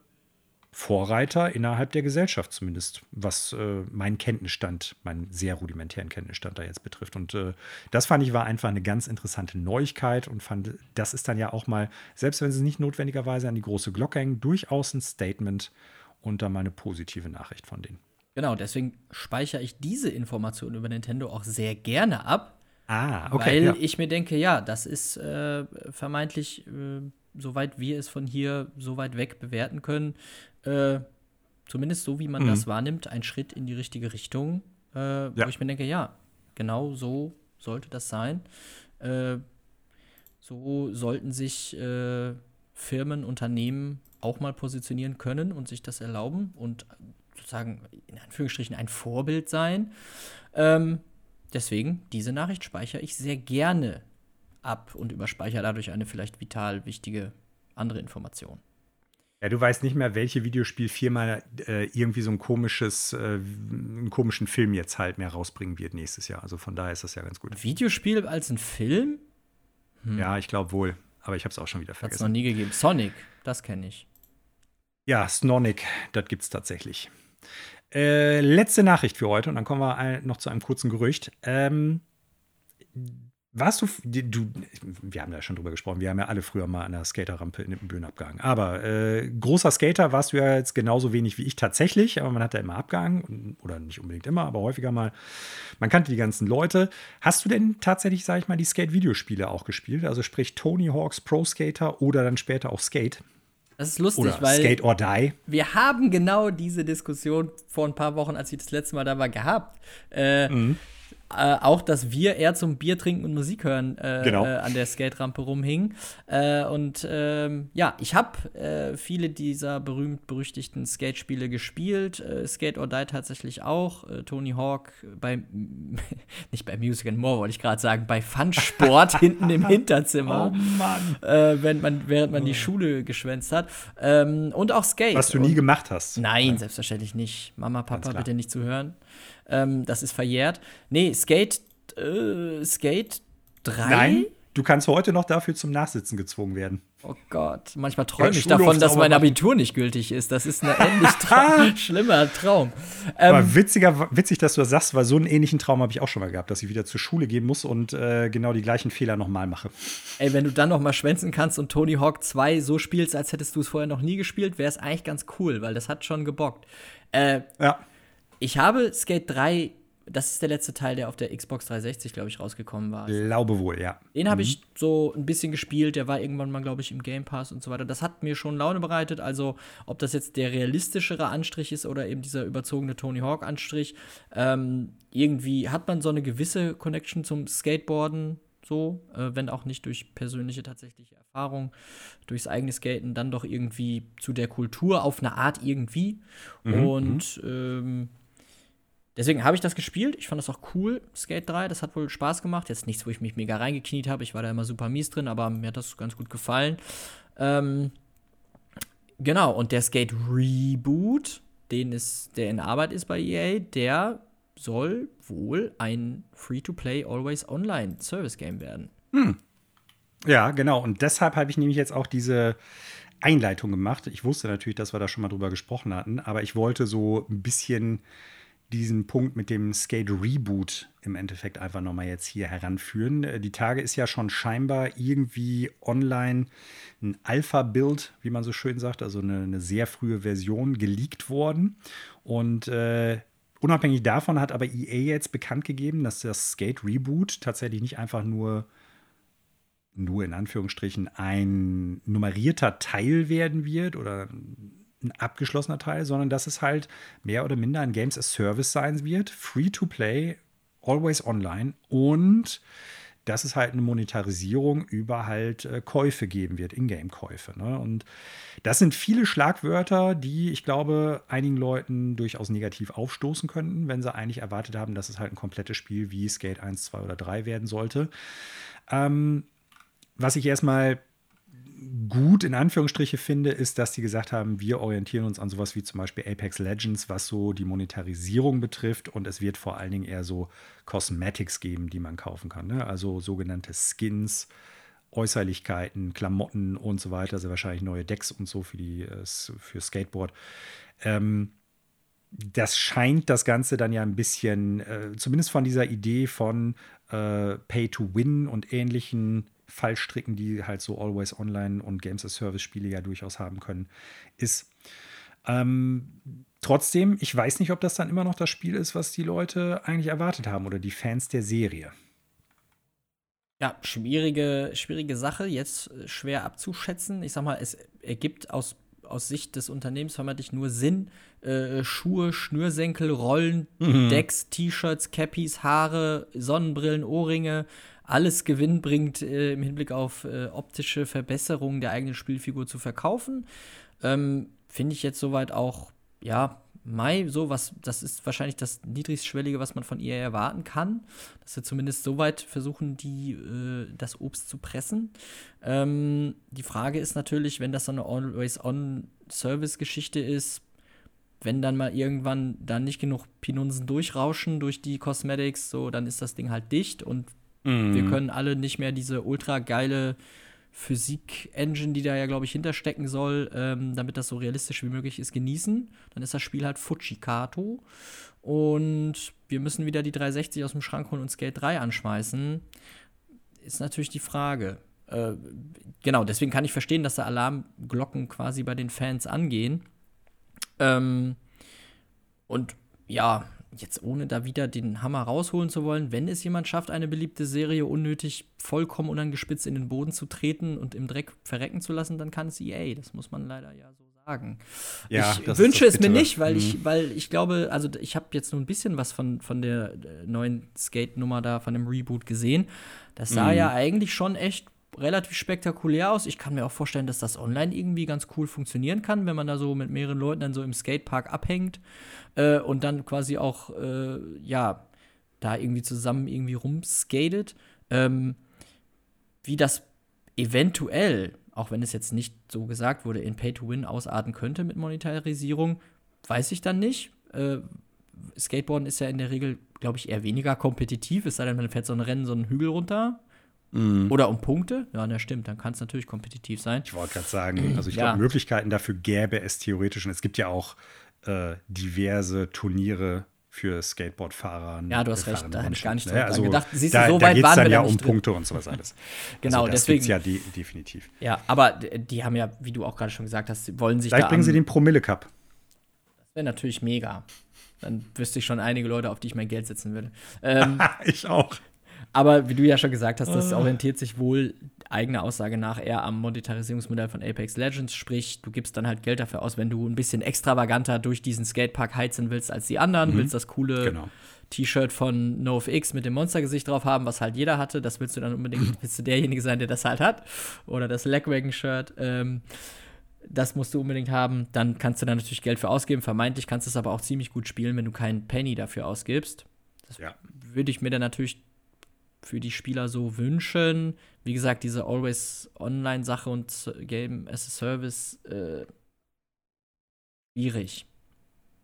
Vorreiter innerhalb der Gesellschaft zumindest, was äh, meinen Kenntnisstand, meinen sehr rudimentären Kenntnisstand da jetzt betrifft. Und äh, das fand ich war einfach eine ganz interessante Neuigkeit und fand, das ist dann ja auch mal, selbst wenn sie nicht notwendigerweise an die große Glocke hängen, durchaus ein Statement und dann mal eine positive Nachricht von denen. Genau, deswegen speichere ich diese Information über Nintendo auch sehr gerne ab. Ah, okay. Weil ja. ich mir denke, ja, das ist äh, vermeintlich, äh, soweit wir es von hier so weit weg bewerten können, äh, zumindest so wie man mhm. das wahrnimmt, ein Schritt in die richtige Richtung, äh, ja. wo ich mir denke, ja, genau so sollte das sein. Äh, so sollten sich äh, Firmen, Unternehmen auch mal positionieren können und sich das erlauben und sozusagen in Anführungsstrichen ein Vorbild sein. Ähm, deswegen, diese Nachricht speichere ich sehr gerne ab und überspeichere dadurch eine vielleicht vital wichtige andere Information. Ja, du weißt nicht mehr, welche Videospielfirma äh, irgendwie so ein komisches, äh, einen komischen Film jetzt halt mehr rausbringen wird nächstes Jahr. Also von daher ist das ja ganz gut. Videospiel als ein Film? Hm. Ja, ich glaube wohl. Aber ich habe es auch schon wieder vergessen. Hat es noch nie gegeben. Sonic, das kenne ich. Ja, Snonic, das gibt es tatsächlich. Äh, letzte Nachricht für heute und dann kommen wir ein, noch zu einem kurzen Gerücht. Ähm, warst du, du, wir haben ja schon drüber gesprochen, wir haben ja alle früher mal an der Skaterrampe in den Bühnen abgehangen. Aber äh, großer Skater warst du ja jetzt genauso wenig wie ich tatsächlich, aber man hat ja immer abgehangen, oder nicht unbedingt immer, aber häufiger mal. Man kannte die ganzen Leute. Hast du denn tatsächlich, sag ich mal, die Skate-Videospiele auch gespielt? Also sprich Tony Hawks Pro Skater oder dann später auch Skate? Das ist lustig, Oder weil Skate or Die. wir haben genau diese Diskussion vor ein paar Wochen, als ich das letzte Mal da war, gehabt. Äh, mhm. Äh, auch, dass wir eher zum Bier trinken und Musik hören äh, genau. äh, an der Skate-Rampe rumhingen. Äh, und ähm, ja, ich habe äh, viele dieser berühmt-berüchtigten Skate-Spiele gespielt. Äh, Skate or Die tatsächlich auch. Tony Hawk bei, nicht bei Music and More, wollte ich gerade sagen, bei Fun-Sport hinten im Hinterzimmer. Oh Mann. wenn man, während man die Schule geschwänzt hat. Ähm, und auch Skate. Was du nie und, gemacht hast. Nein, ja. selbstverständlich nicht. Mama, Papa, bitte nicht zu hören. Ähm, das ist verjährt. Nee, Skate, äh, Skate 3? Nein, du kannst heute noch dafür zum Nachsitzen gezwungen werden. Oh Gott, manchmal träume ich davon, dass mein Abitur nicht gültig ist. Das ist ein ähnlich tra schlimmer Traum. Ähm, Aber witziger, witzig, dass du das sagst, weil so einen ähnlichen Traum habe ich auch schon mal gehabt, dass ich wieder zur Schule gehen muss und äh, genau die gleichen Fehler nochmal mache. Ey, wenn du dann noch mal schwänzen kannst und Tony Hawk 2 so spielst, als hättest du es vorher noch nie gespielt, wäre es eigentlich ganz cool, weil das hat schon gebockt. Äh, ja. Ich habe Skate 3, das ist der letzte Teil, der auf der Xbox 360, glaube ich, rausgekommen war. Glaube wohl, ja. Den habe mhm. ich so ein bisschen gespielt. Der war irgendwann mal, glaube ich, im Game Pass und so weiter. Das hat mir schon Laune bereitet. Also, ob das jetzt der realistischere Anstrich ist oder eben dieser überzogene Tony Hawk-Anstrich. Ähm, irgendwie hat man so eine gewisse Connection zum Skateboarden so, äh, wenn auch nicht durch persönliche tatsächliche Erfahrung, durchs eigene Skaten, dann doch irgendwie zu der Kultur auf eine Art irgendwie. Mhm, und mhm. ähm, Deswegen habe ich das gespielt. Ich fand das auch cool, Skate 3. Das hat wohl Spaß gemacht. Jetzt nichts, wo ich mich mega reingekniet habe. Ich war da immer super mies drin, aber mir hat das ganz gut gefallen. Ähm, genau, und der Skate Reboot, den ist, der in Arbeit ist bei EA, der soll wohl ein Free-to-Play Always Online Service Game werden. Hm. Ja, genau. Und deshalb habe ich nämlich jetzt auch diese Einleitung gemacht. Ich wusste natürlich, dass wir da schon mal drüber gesprochen hatten, aber ich wollte so ein bisschen diesen Punkt mit dem Skate Reboot im Endeffekt einfach nochmal jetzt hier heranführen. Äh, die Tage ist ja schon scheinbar irgendwie online ein Alpha-Build, wie man so schön sagt, also eine, eine, sehr frühe Version geleakt worden. Und äh, unabhängig davon hat aber EA jetzt bekannt gegeben, dass das Skate Reboot tatsächlich nicht einfach nur nur in Anführungsstrichen ein nummerierter Teil werden wird oder ein abgeschlossener Teil, sondern dass es halt mehr oder minder ein Games as Service sein wird, free to play, always online und dass es halt eine Monetarisierung über halt äh, Käufe geben wird, Ingame-Käufe. Ne? Und das sind viele Schlagwörter, die ich glaube einigen Leuten durchaus negativ aufstoßen könnten, wenn sie eigentlich erwartet haben, dass es halt ein komplettes Spiel wie Skate 1, 2 oder 3 werden sollte. Ähm, was ich erstmal gut in Anführungsstriche finde, ist, dass die gesagt haben, wir orientieren uns an sowas wie zum Beispiel Apex Legends, was so die Monetarisierung betrifft. Und es wird vor allen Dingen eher so Cosmetics geben, die man kaufen kann. Ne? Also sogenannte Skins, Äußerlichkeiten, Klamotten und so weiter. Also wahrscheinlich neue Decks und so für, die, äh, für Skateboard. Ähm, das scheint das Ganze dann ja ein bisschen, äh, zumindest von dieser Idee von äh, Pay to Win und ähnlichen Fallstricken, die halt so Always Online und Games as Service Spiele ja durchaus haben können, ist. Ähm, trotzdem, ich weiß nicht, ob das dann immer noch das Spiel ist, was die Leute eigentlich erwartet haben oder die Fans der Serie. Ja, schwierige, schwierige Sache, jetzt äh, schwer abzuschätzen. Ich sag mal, es ergibt aus, aus Sicht des Unternehmens vermeintlich nur Sinn, äh, Schuhe, Schnürsenkel, Rollen, mhm. Decks, T-Shirts, Cappies, Haare, Sonnenbrillen, Ohrringe, alles Gewinn bringt äh, im Hinblick auf äh, optische Verbesserungen der eigenen Spielfigur zu verkaufen. Ähm, Finde ich jetzt soweit auch, ja, Mai, so was, das ist wahrscheinlich das niedrigstschwellige, was man von ihr erwarten kann. Dass sie zumindest so weit versuchen, die, äh, das Obst zu pressen. Ähm, die Frage ist natürlich, wenn das so eine Always-On-Service-Geschichte ist, wenn dann mal irgendwann da nicht genug Pinunsen durchrauschen durch die Cosmetics, so, dann ist das Ding halt dicht und Mhm. Wir können alle nicht mehr diese ultra geile Physik-Engine, die da ja, glaube ich, hinterstecken soll, ähm, damit das so realistisch wie möglich ist, genießen. Dann ist das Spiel halt Fujikato. Und wir müssen wieder die 360 aus dem Schrank holen und Skate 3 anschmeißen. Ist natürlich die Frage. Äh, genau, deswegen kann ich verstehen, dass da Alarmglocken quasi bei den Fans angehen. Ähm, und ja, jetzt ohne da wieder den Hammer rausholen zu wollen, wenn es jemand schafft, eine beliebte Serie unnötig vollkommen unangespitzt in den Boden zu treten und im Dreck verrecken zu lassen, dann kann es EA. Das muss man leider ja so sagen. Ja, ich wünsche es mir nicht, weil mhm. ich, weil ich glaube, also ich habe jetzt nur ein bisschen was von, von der äh, neuen Skate-Nummer da, von dem Reboot gesehen. Das sah mhm. ja eigentlich schon echt relativ spektakulär aus. Ich kann mir auch vorstellen, dass das online irgendwie ganz cool funktionieren kann, wenn man da so mit mehreren Leuten dann so im Skatepark abhängt äh, und dann quasi auch, äh, ja, da irgendwie zusammen irgendwie rumskatet. Ähm, wie das eventuell, auch wenn es jetzt nicht so gesagt wurde, in Pay to Win ausarten könnte mit Monetarisierung, weiß ich dann nicht. Äh, Skateboarden ist ja in der Regel, glaube ich, eher weniger kompetitiv, es sei denn, man fährt so ein Rennen, so einen Hügel runter. Mm. Oder um Punkte? Ja, das stimmt, dann kann es natürlich kompetitiv sein. Ich wollte gerade sagen, also ich ja. glaube, Möglichkeiten dafür gäbe es theoretisch. Und es gibt ja auch äh, diverse Turniere für Skateboardfahrer. Ja, du hast recht, da habe ich gar nicht ne? also, gedacht. Siehst du, da, so weit da waren dann wir ja um Punkte und sowas alles. genau, also das deswegen. ja de definitiv. Ja, aber die haben ja, wie du auch gerade schon gesagt hast, wollen sich Vielleicht bringen sie den Promille Cup. Das wäre natürlich mega. Dann wüsste ich schon einige Leute, auf die ich mein Geld setzen würde. Ähm, ich auch. Aber wie du ja schon gesagt hast, das ah. orientiert sich wohl eigener Aussage nach eher am Monetarisierungsmodell von Apex Legends. Sprich, du gibst dann halt Geld dafür aus, wenn du ein bisschen extravaganter durch diesen Skatepark heizen willst als die anderen, mhm. willst das coole genau. T-Shirt von NoFX mit dem Monstergesicht drauf haben, was halt jeder hatte. Das willst du dann unbedingt, willst du derjenige sein, der das halt hat. Oder das Legwagon-Shirt. Ähm, das musst du unbedingt haben. Dann kannst du da natürlich Geld für ausgeben. Vermeintlich kannst du es aber auch ziemlich gut spielen, wenn du keinen Penny dafür ausgibst. Das ja. würde ich mir dann natürlich für die Spieler so wünschen. Wie gesagt, diese Always Online-Sache und Game as a Service äh, schwierig.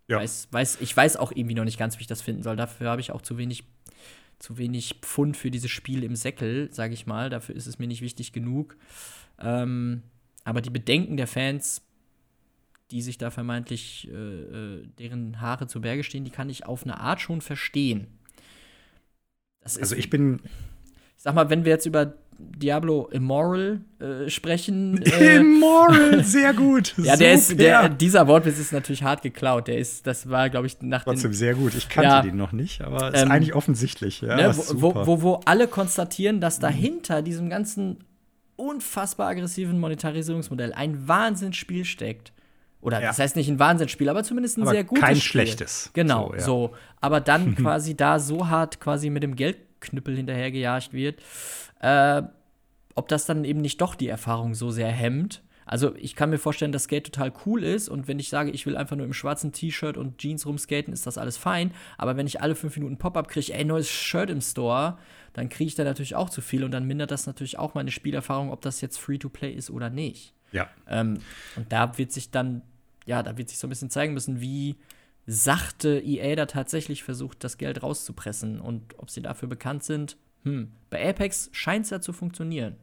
Ja. Weiß, weiß, ich weiß auch irgendwie noch nicht ganz, wie ich das finden soll. Dafür habe ich auch zu wenig, zu wenig Pfund für dieses Spiel im Säckel, sage ich mal. Dafür ist es mir nicht wichtig genug. Ähm, aber die Bedenken der Fans, die sich da vermeintlich äh, äh deren Haare zu Berge stehen, die kann ich auf eine Art schon verstehen also ich bin. Ich sag mal, wenn wir jetzt über Diablo Immoral äh, sprechen. Äh, Immoral, sehr gut. ja, der ist, der, dieser Wortwitz ist natürlich hart geklaut. Der ist, das war, glaube ich, nach Trotzdem den, sehr gut. Ich kannte ja, den noch nicht, aber ist ähm, eigentlich offensichtlich. Ja, ne, wo, wo, wo, alle konstatieren, dass dahinter mhm. diesem ganzen unfassbar aggressiven Monetarisierungsmodell ein Wahnsinnsspiel steckt. Oder ja. das heißt nicht ein Wahnsinnsspiel, aber zumindest ein aber sehr gutes kein Spiel. schlechtes. Genau, so, ja. so. Aber dann quasi da so hart quasi mit dem Geldknüppel hinterhergejagt wird, äh, ob das dann eben nicht doch die Erfahrung so sehr hemmt. Also ich kann mir vorstellen, dass Skate total cool ist und wenn ich sage, ich will einfach nur im schwarzen T-Shirt und Jeans rumskaten, ist das alles fein. Aber wenn ich alle fünf Minuten Pop-up kriege, ey, neues Shirt im Store, dann kriege ich da natürlich auch zu viel und dann mindert das natürlich auch meine Spielerfahrung, ob das jetzt Free-to-Play ist oder nicht. Ja. Ähm, und da wird sich dann ja, da wird sich so ein bisschen zeigen müssen, wie sachte EA da tatsächlich versucht, das Geld rauszupressen und ob sie dafür bekannt sind. Hm. Bei Apex scheint es ja zu funktionieren.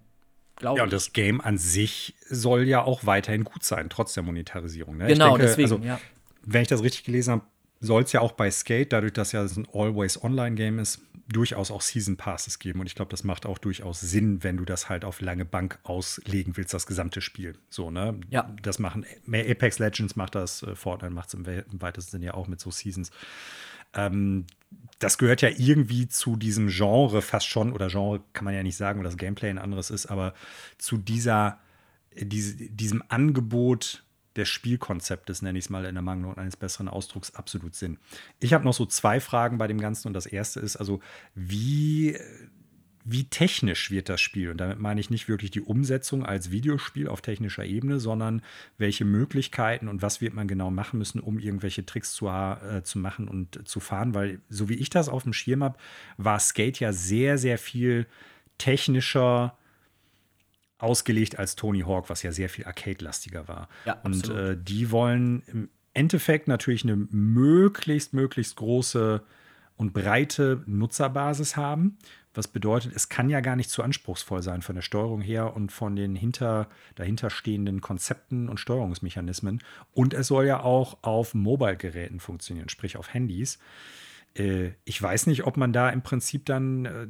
Glaube ja, und das Game an sich soll ja auch weiterhin gut sein, trotz der Monetarisierung. Ne? Genau, denke, deswegen, also, ja. Wenn ich das richtig gelesen habe, soll es ja auch bei Skate, dadurch, dass ja es ein Always-Online-Game ist, durchaus auch Season Passes geben. Und ich glaube, das macht auch durchaus Sinn, wenn du das halt auf lange Bank auslegen willst, das gesamte Spiel. So, ne? Ja. Das machen Apex Legends macht das, äh, Fortnite macht es im, im, weitesten Sinne ja auch mit so Seasons. Ähm, das gehört ja irgendwie zu diesem Genre fast schon, oder Genre kann man ja nicht sagen, weil das Gameplay ein anderes ist, aber zu dieser, diese, diesem Angebot des Spielkonzeptes, nenne ich es mal in der Mangel eines besseren Ausdrucks, absolut Sinn. Ich habe noch so zwei Fragen bei dem Ganzen und das erste ist also, wie, wie technisch wird das Spiel? Und damit meine ich nicht wirklich die Umsetzung als Videospiel auf technischer Ebene, sondern welche Möglichkeiten und was wird man genau machen müssen, um irgendwelche Tricks zu, äh, zu machen und zu fahren, weil so wie ich das auf dem Schirm habe, war Skate ja sehr, sehr viel technischer ausgelegt als Tony Hawk, was ja sehr viel Arcade-lastiger war. Ja, und äh, die wollen im Endeffekt natürlich eine möglichst, möglichst große und breite Nutzerbasis haben. Was bedeutet, es kann ja gar nicht zu anspruchsvoll sein von der Steuerung her und von den hinter, dahinterstehenden Konzepten und Steuerungsmechanismen. Und es soll ja auch auf Mobile-Geräten funktionieren, sprich auf Handys. Äh, ich weiß nicht, ob man da im Prinzip dann äh,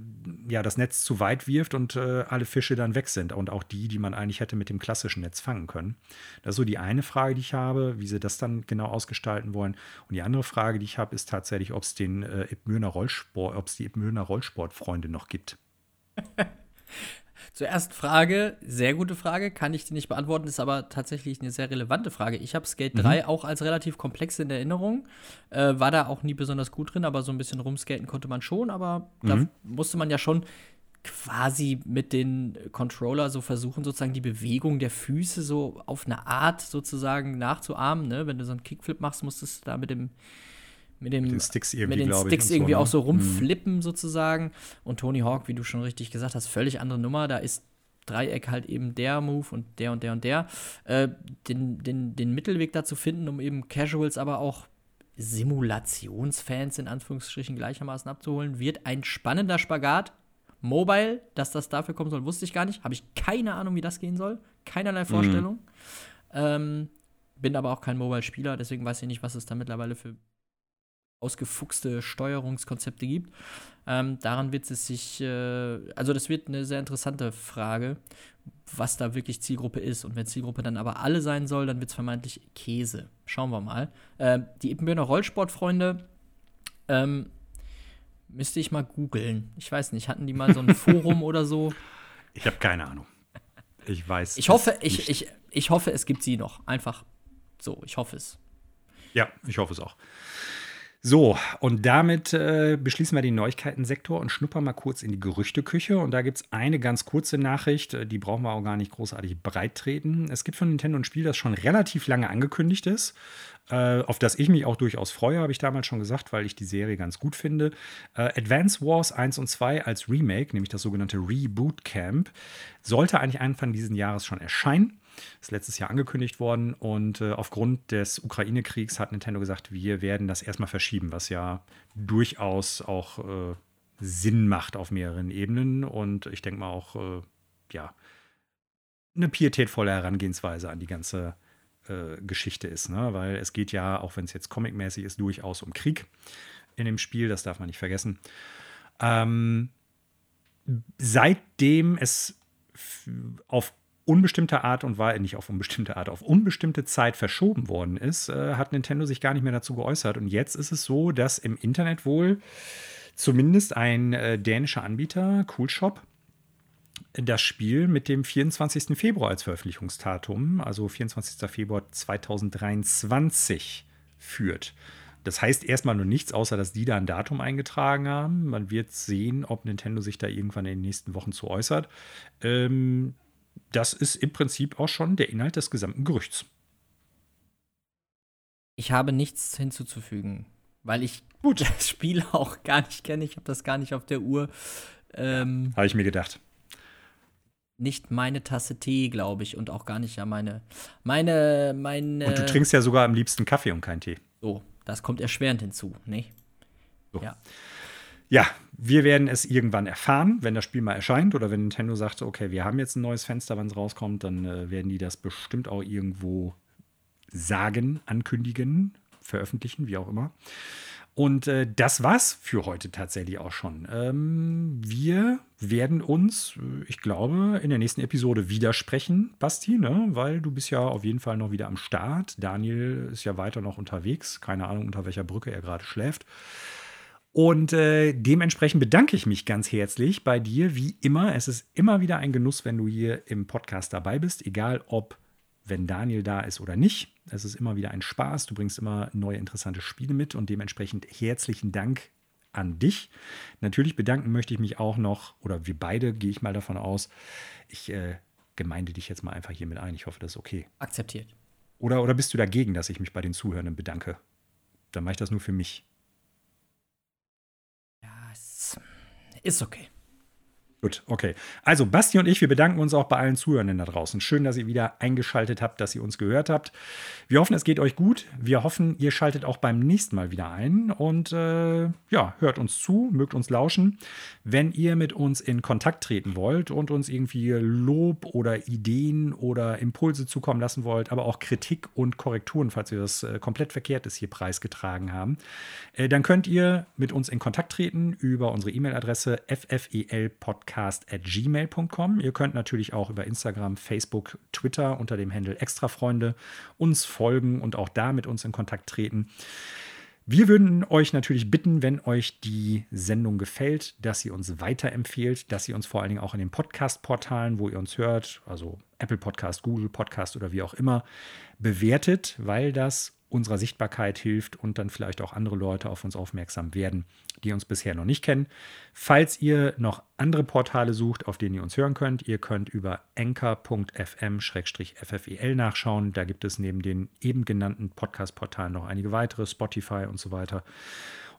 ja das Netz zu weit wirft und äh, alle Fische dann weg sind und auch die, die man eigentlich hätte mit dem klassischen Netz fangen können. Das ist so die eine Frage, die ich habe, wie sie das dann genau ausgestalten wollen. Und die andere Frage, die ich habe, ist tatsächlich, ob es den äh, Rollsport, ob es die Ipmöhner Rollsportfreunde noch gibt. Zuerst Frage, sehr gute Frage, kann ich dir nicht beantworten, ist aber tatsächlich eine sehr relevante Frage. Ich habe Skate mhm. 3 auch als relativ komplex in Erinnerung, äh, war da auch nie besonders gut drin, aber so ein bisschen rumskaten konnte man schon, aber mhm. da musste man ja schon quasi mit den Controller so versuchen, sozusagen die Bewegung der Füße so auf eine Art sozusagen nachzuahmen. Ne? Wenn du so einen Kickflip machst, musstest du da mit dem mit, dem, mit den Sticks irgendwie, mit den Sticks irgendwie so, ne? auch so rumflippen mhm. sozusagen. Und Tony Hawk, wie du schon richtig gesagt hast, völlig andere Nummer. Da ist Dreieck halt eben der Move und der und der und der. Äh, den, den, den Mittelweg dazu finden, um eben Casuals, aber auch Simulationsfans in Anführungsstrichen gleichermaßen abzuholen, wird ein spannender Spagat. Mobile, dass das dafür kommen soll, wusste ich gar nicht. Habe ich keine Ahnung, wie das gehen soll. Keinerlei mhm. Vorstellung. Mhm. Ähm, bin aber auch kein Mobile-Spieler, deswegen weiß ich nicht, was es da mittlerweile für ausgefuchste Steuerungskonzepte gibt. Ähm, daran wird es sich, äh, also das wird eine sehr interessante Frage, was da wirklich Zielgruppe ist. Und wenn Zielgruppe dann aber alle sein soll, dann wird es vermeintlich Käse. Schauen wir mal. Äh, die Ippenbürner Rollsportfreunde, ähm, müsste ich mal googeln. Ich weiß nicht, hatten die mal so ein Forum oder so? Ich habe keine Ahnung. Ich weiß. Ich hoffe, ich, ich, ich hoffe, es gibt sie noch. Einfach so, ich hoffe es. Ja, ich hoffe es auch. So, und damit äh, beschließen wir den Neuigkeitensektor und schnuppern mal kurz in die Gerüchteküche. Und da gibt es eine ganz kurze Nachricht, äh, die brauchen wir auch gar nicht großartig breit treten. Es gibt von Nintendo ein Spiel, das schon relativ lange angekündigt ist, äh, auf das ich mich auch durchaus freue, habe ich damals schon gesagt, weil ich die Serie ganz gut finde. Äh, Advance Wars 1 und 2 als Remake, nämlich das sogenannte Reboot Camp, sollte eigentlich Anfang dieses Jahres schon erscheinen. Ist letztes Jahr angekündigt worden und äh, aufgrund des Ukraine-Kriegs hat Nintendo gesagt, wir werden das erstmal verschieben, was ja durchaus auch äh, Sinn macht auf mehreren Ebenen und ich denke mal auch, äh, ja, eine pietätvolle Herangehensweise an die ganze äh, Geschichte ist, ne? weil es geht ja, auch wenn es jetzt comicmäßig ist, durchaus um Krieg in dem Spiel, das darf man nicht vergessen. Ähm, seitdem es auf unbestimmte Art und Weise, nicht auf unbestimmte Art, auf unbestimmte Zeit verschoben worden ist, äh, hat Nintendo sich gar nicht mehr dazu geäußert. Und jetzt ist es so, dass im Internet wohl zumindest ein äh, dänischer Anbieter, Coolshop, das Spiel mit dem 24. Februar als Veröffentlichungsdatum, also 24. Februar 2023, führt. Das heißt erstmal nur nichts, außer dass die da ein Datum eingetragen haben. Man wird sehen, ob Nintendo sich da irgendwann in den nächsten Wochen zu äußert. Ähm, das ist im Prinzip auch schon der Inhalt des gesamten Gerüchts. Ich habe nichts hinzuzufügen, weil ich Gut. das Spiel auch gar nicht kenne. Ich habe das gar nicht auf der Uhr. Ähm, habe ich mir gedacht. Nicht meine Tasse Tee, glaube ich, und auch gar nicht ja meine, meine, meine. Und du trinkst ja sogar am liebsten Kaffee und keinen Tee. So, das kommt erschwerend hinzu, ne? So. Ja. Ja, wir werden es irgendwann erfahren, wenn das Spiel mal erscheint oder wenn Nintendo sagt, okay, wir haben jetzt ein neues Fenster, wenn es rauskommt, dann äh, werden die das bestimmt auch irgendwo sagen, ankündigen, veröffentlichen, wie auch immer. Und äh, das war's für heute tatsächlich auch schon. Ähm, wir werden uns, äh, ich glaube, in der nächsten Episode widersprechen, Basti, ne? weil du bist ja auf jeden Fall noch wieder am Start. Daniel ist ja weiter noch unterwegs. Keine Ahnung, unter welcher Brücke er gerade schläft. Und äh, dementsprechend bedanke ich mich ganz herzlich bei dir, wie immer. Es ist immer wieder ein Genuss, wenn du hier im Podcast dabei bist, egal ob wenn Daniel da ist oder nicht. Es ist immer wieder ein Spaß. Du bringst immer neue interessante Spiele mit und dementsprechend herzlichen Dank an dich. Natürlich bedanken möchte ich mich auch noch, oder wir beide, gehe ich mal davon aus. Ich äh, gemeinde dich jetzt mal einfach hier mit ein. Ich hoffe, das ist okay. Akzeptiert. Oder, oder bist du dagegen, dass ich mich bei den Zuhörenden bedanke? Dann mache ich das nur für mich. Ist okay. Gut, okay. Also Basti und ich, wir bedanken uns auch bei allen Zuhörenden da draußen. Schön, dass ihr wieder eingeschaltet habt, dass ihr uns gehört habt. Wir hoffen, es geht euch gut. Wir hoffen, ihr schaltet auch beim nächsten Mal wieder ein und äh, ja, hört uns zu, mögt uns lauschen. Wenn ihr mit uns in Kontakt treten wollt und uns irgendwie Lob oder Ideen oder Impulse zukommen lassen wollt, aber auch Kritik und Korrekturen, falls wir das äh, komplett Verkehrtes hier preisgetragen haben, äh, dann könnt ihr mit uns in Kontakt treten über unsere E-Mail-Adresse ffelpodcast podcast.gmail.com. Ihr könnt natürlich auch über Instagram, Facebook, Twitter unter dem Handle Extrafreunde uns folgen und auch da mit uns in Kontakt treten. Wir würden euch natürlich bitten, wenn euch die Sendung gefällt, dass ihr uns weiterempfehlt, dass ihr uns vor allen Dingen auch in den Podcast-Portalen, wo ihr uns hört, also Apple Podcast, Google Podcast oder wie auch immer, bewertet, weil das unserer Sichtbarkeit hilft und dann vielleicht auch andere Leute auf uns aufmerksam werden, die uns bisher noch nicht kennen. Falls ihr noch andere Portale sucht, auf denen ihr uns hören könnt, ihr könnt über enker.fm-ffel nachschauen. Da gibt es neben den eben genannten Podcast-Portalen noch einige weitere, Spotify und so weiter.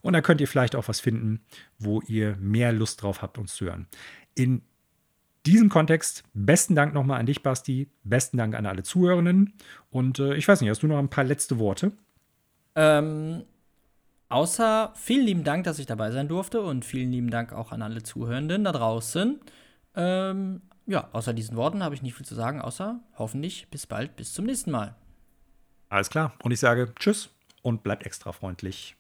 Und da könnt ihr vielleicht auch was finden, wo ihr mehr Lust drauf habt, uns zu hören. In diesem Kontext besten Dank nochmal an dich, Basti. Besten Dank an alle Zuhörenden. Und äh, ich weiß nicht, hast du noch ein paar letzte Worte? Ähm, außer vielen lieben Dank, dass ich dabei sein durfte und vielen lieben Dank auch an alle Zuhörenden da draußen. Ähm, ja, außer diesen Worten habe ich nicht viel zu sagen, außer hoffentlich bis bald, bis zum nächsten Mal. Alles klar. Und ich sage Tschüss und bleibt extra freundlich.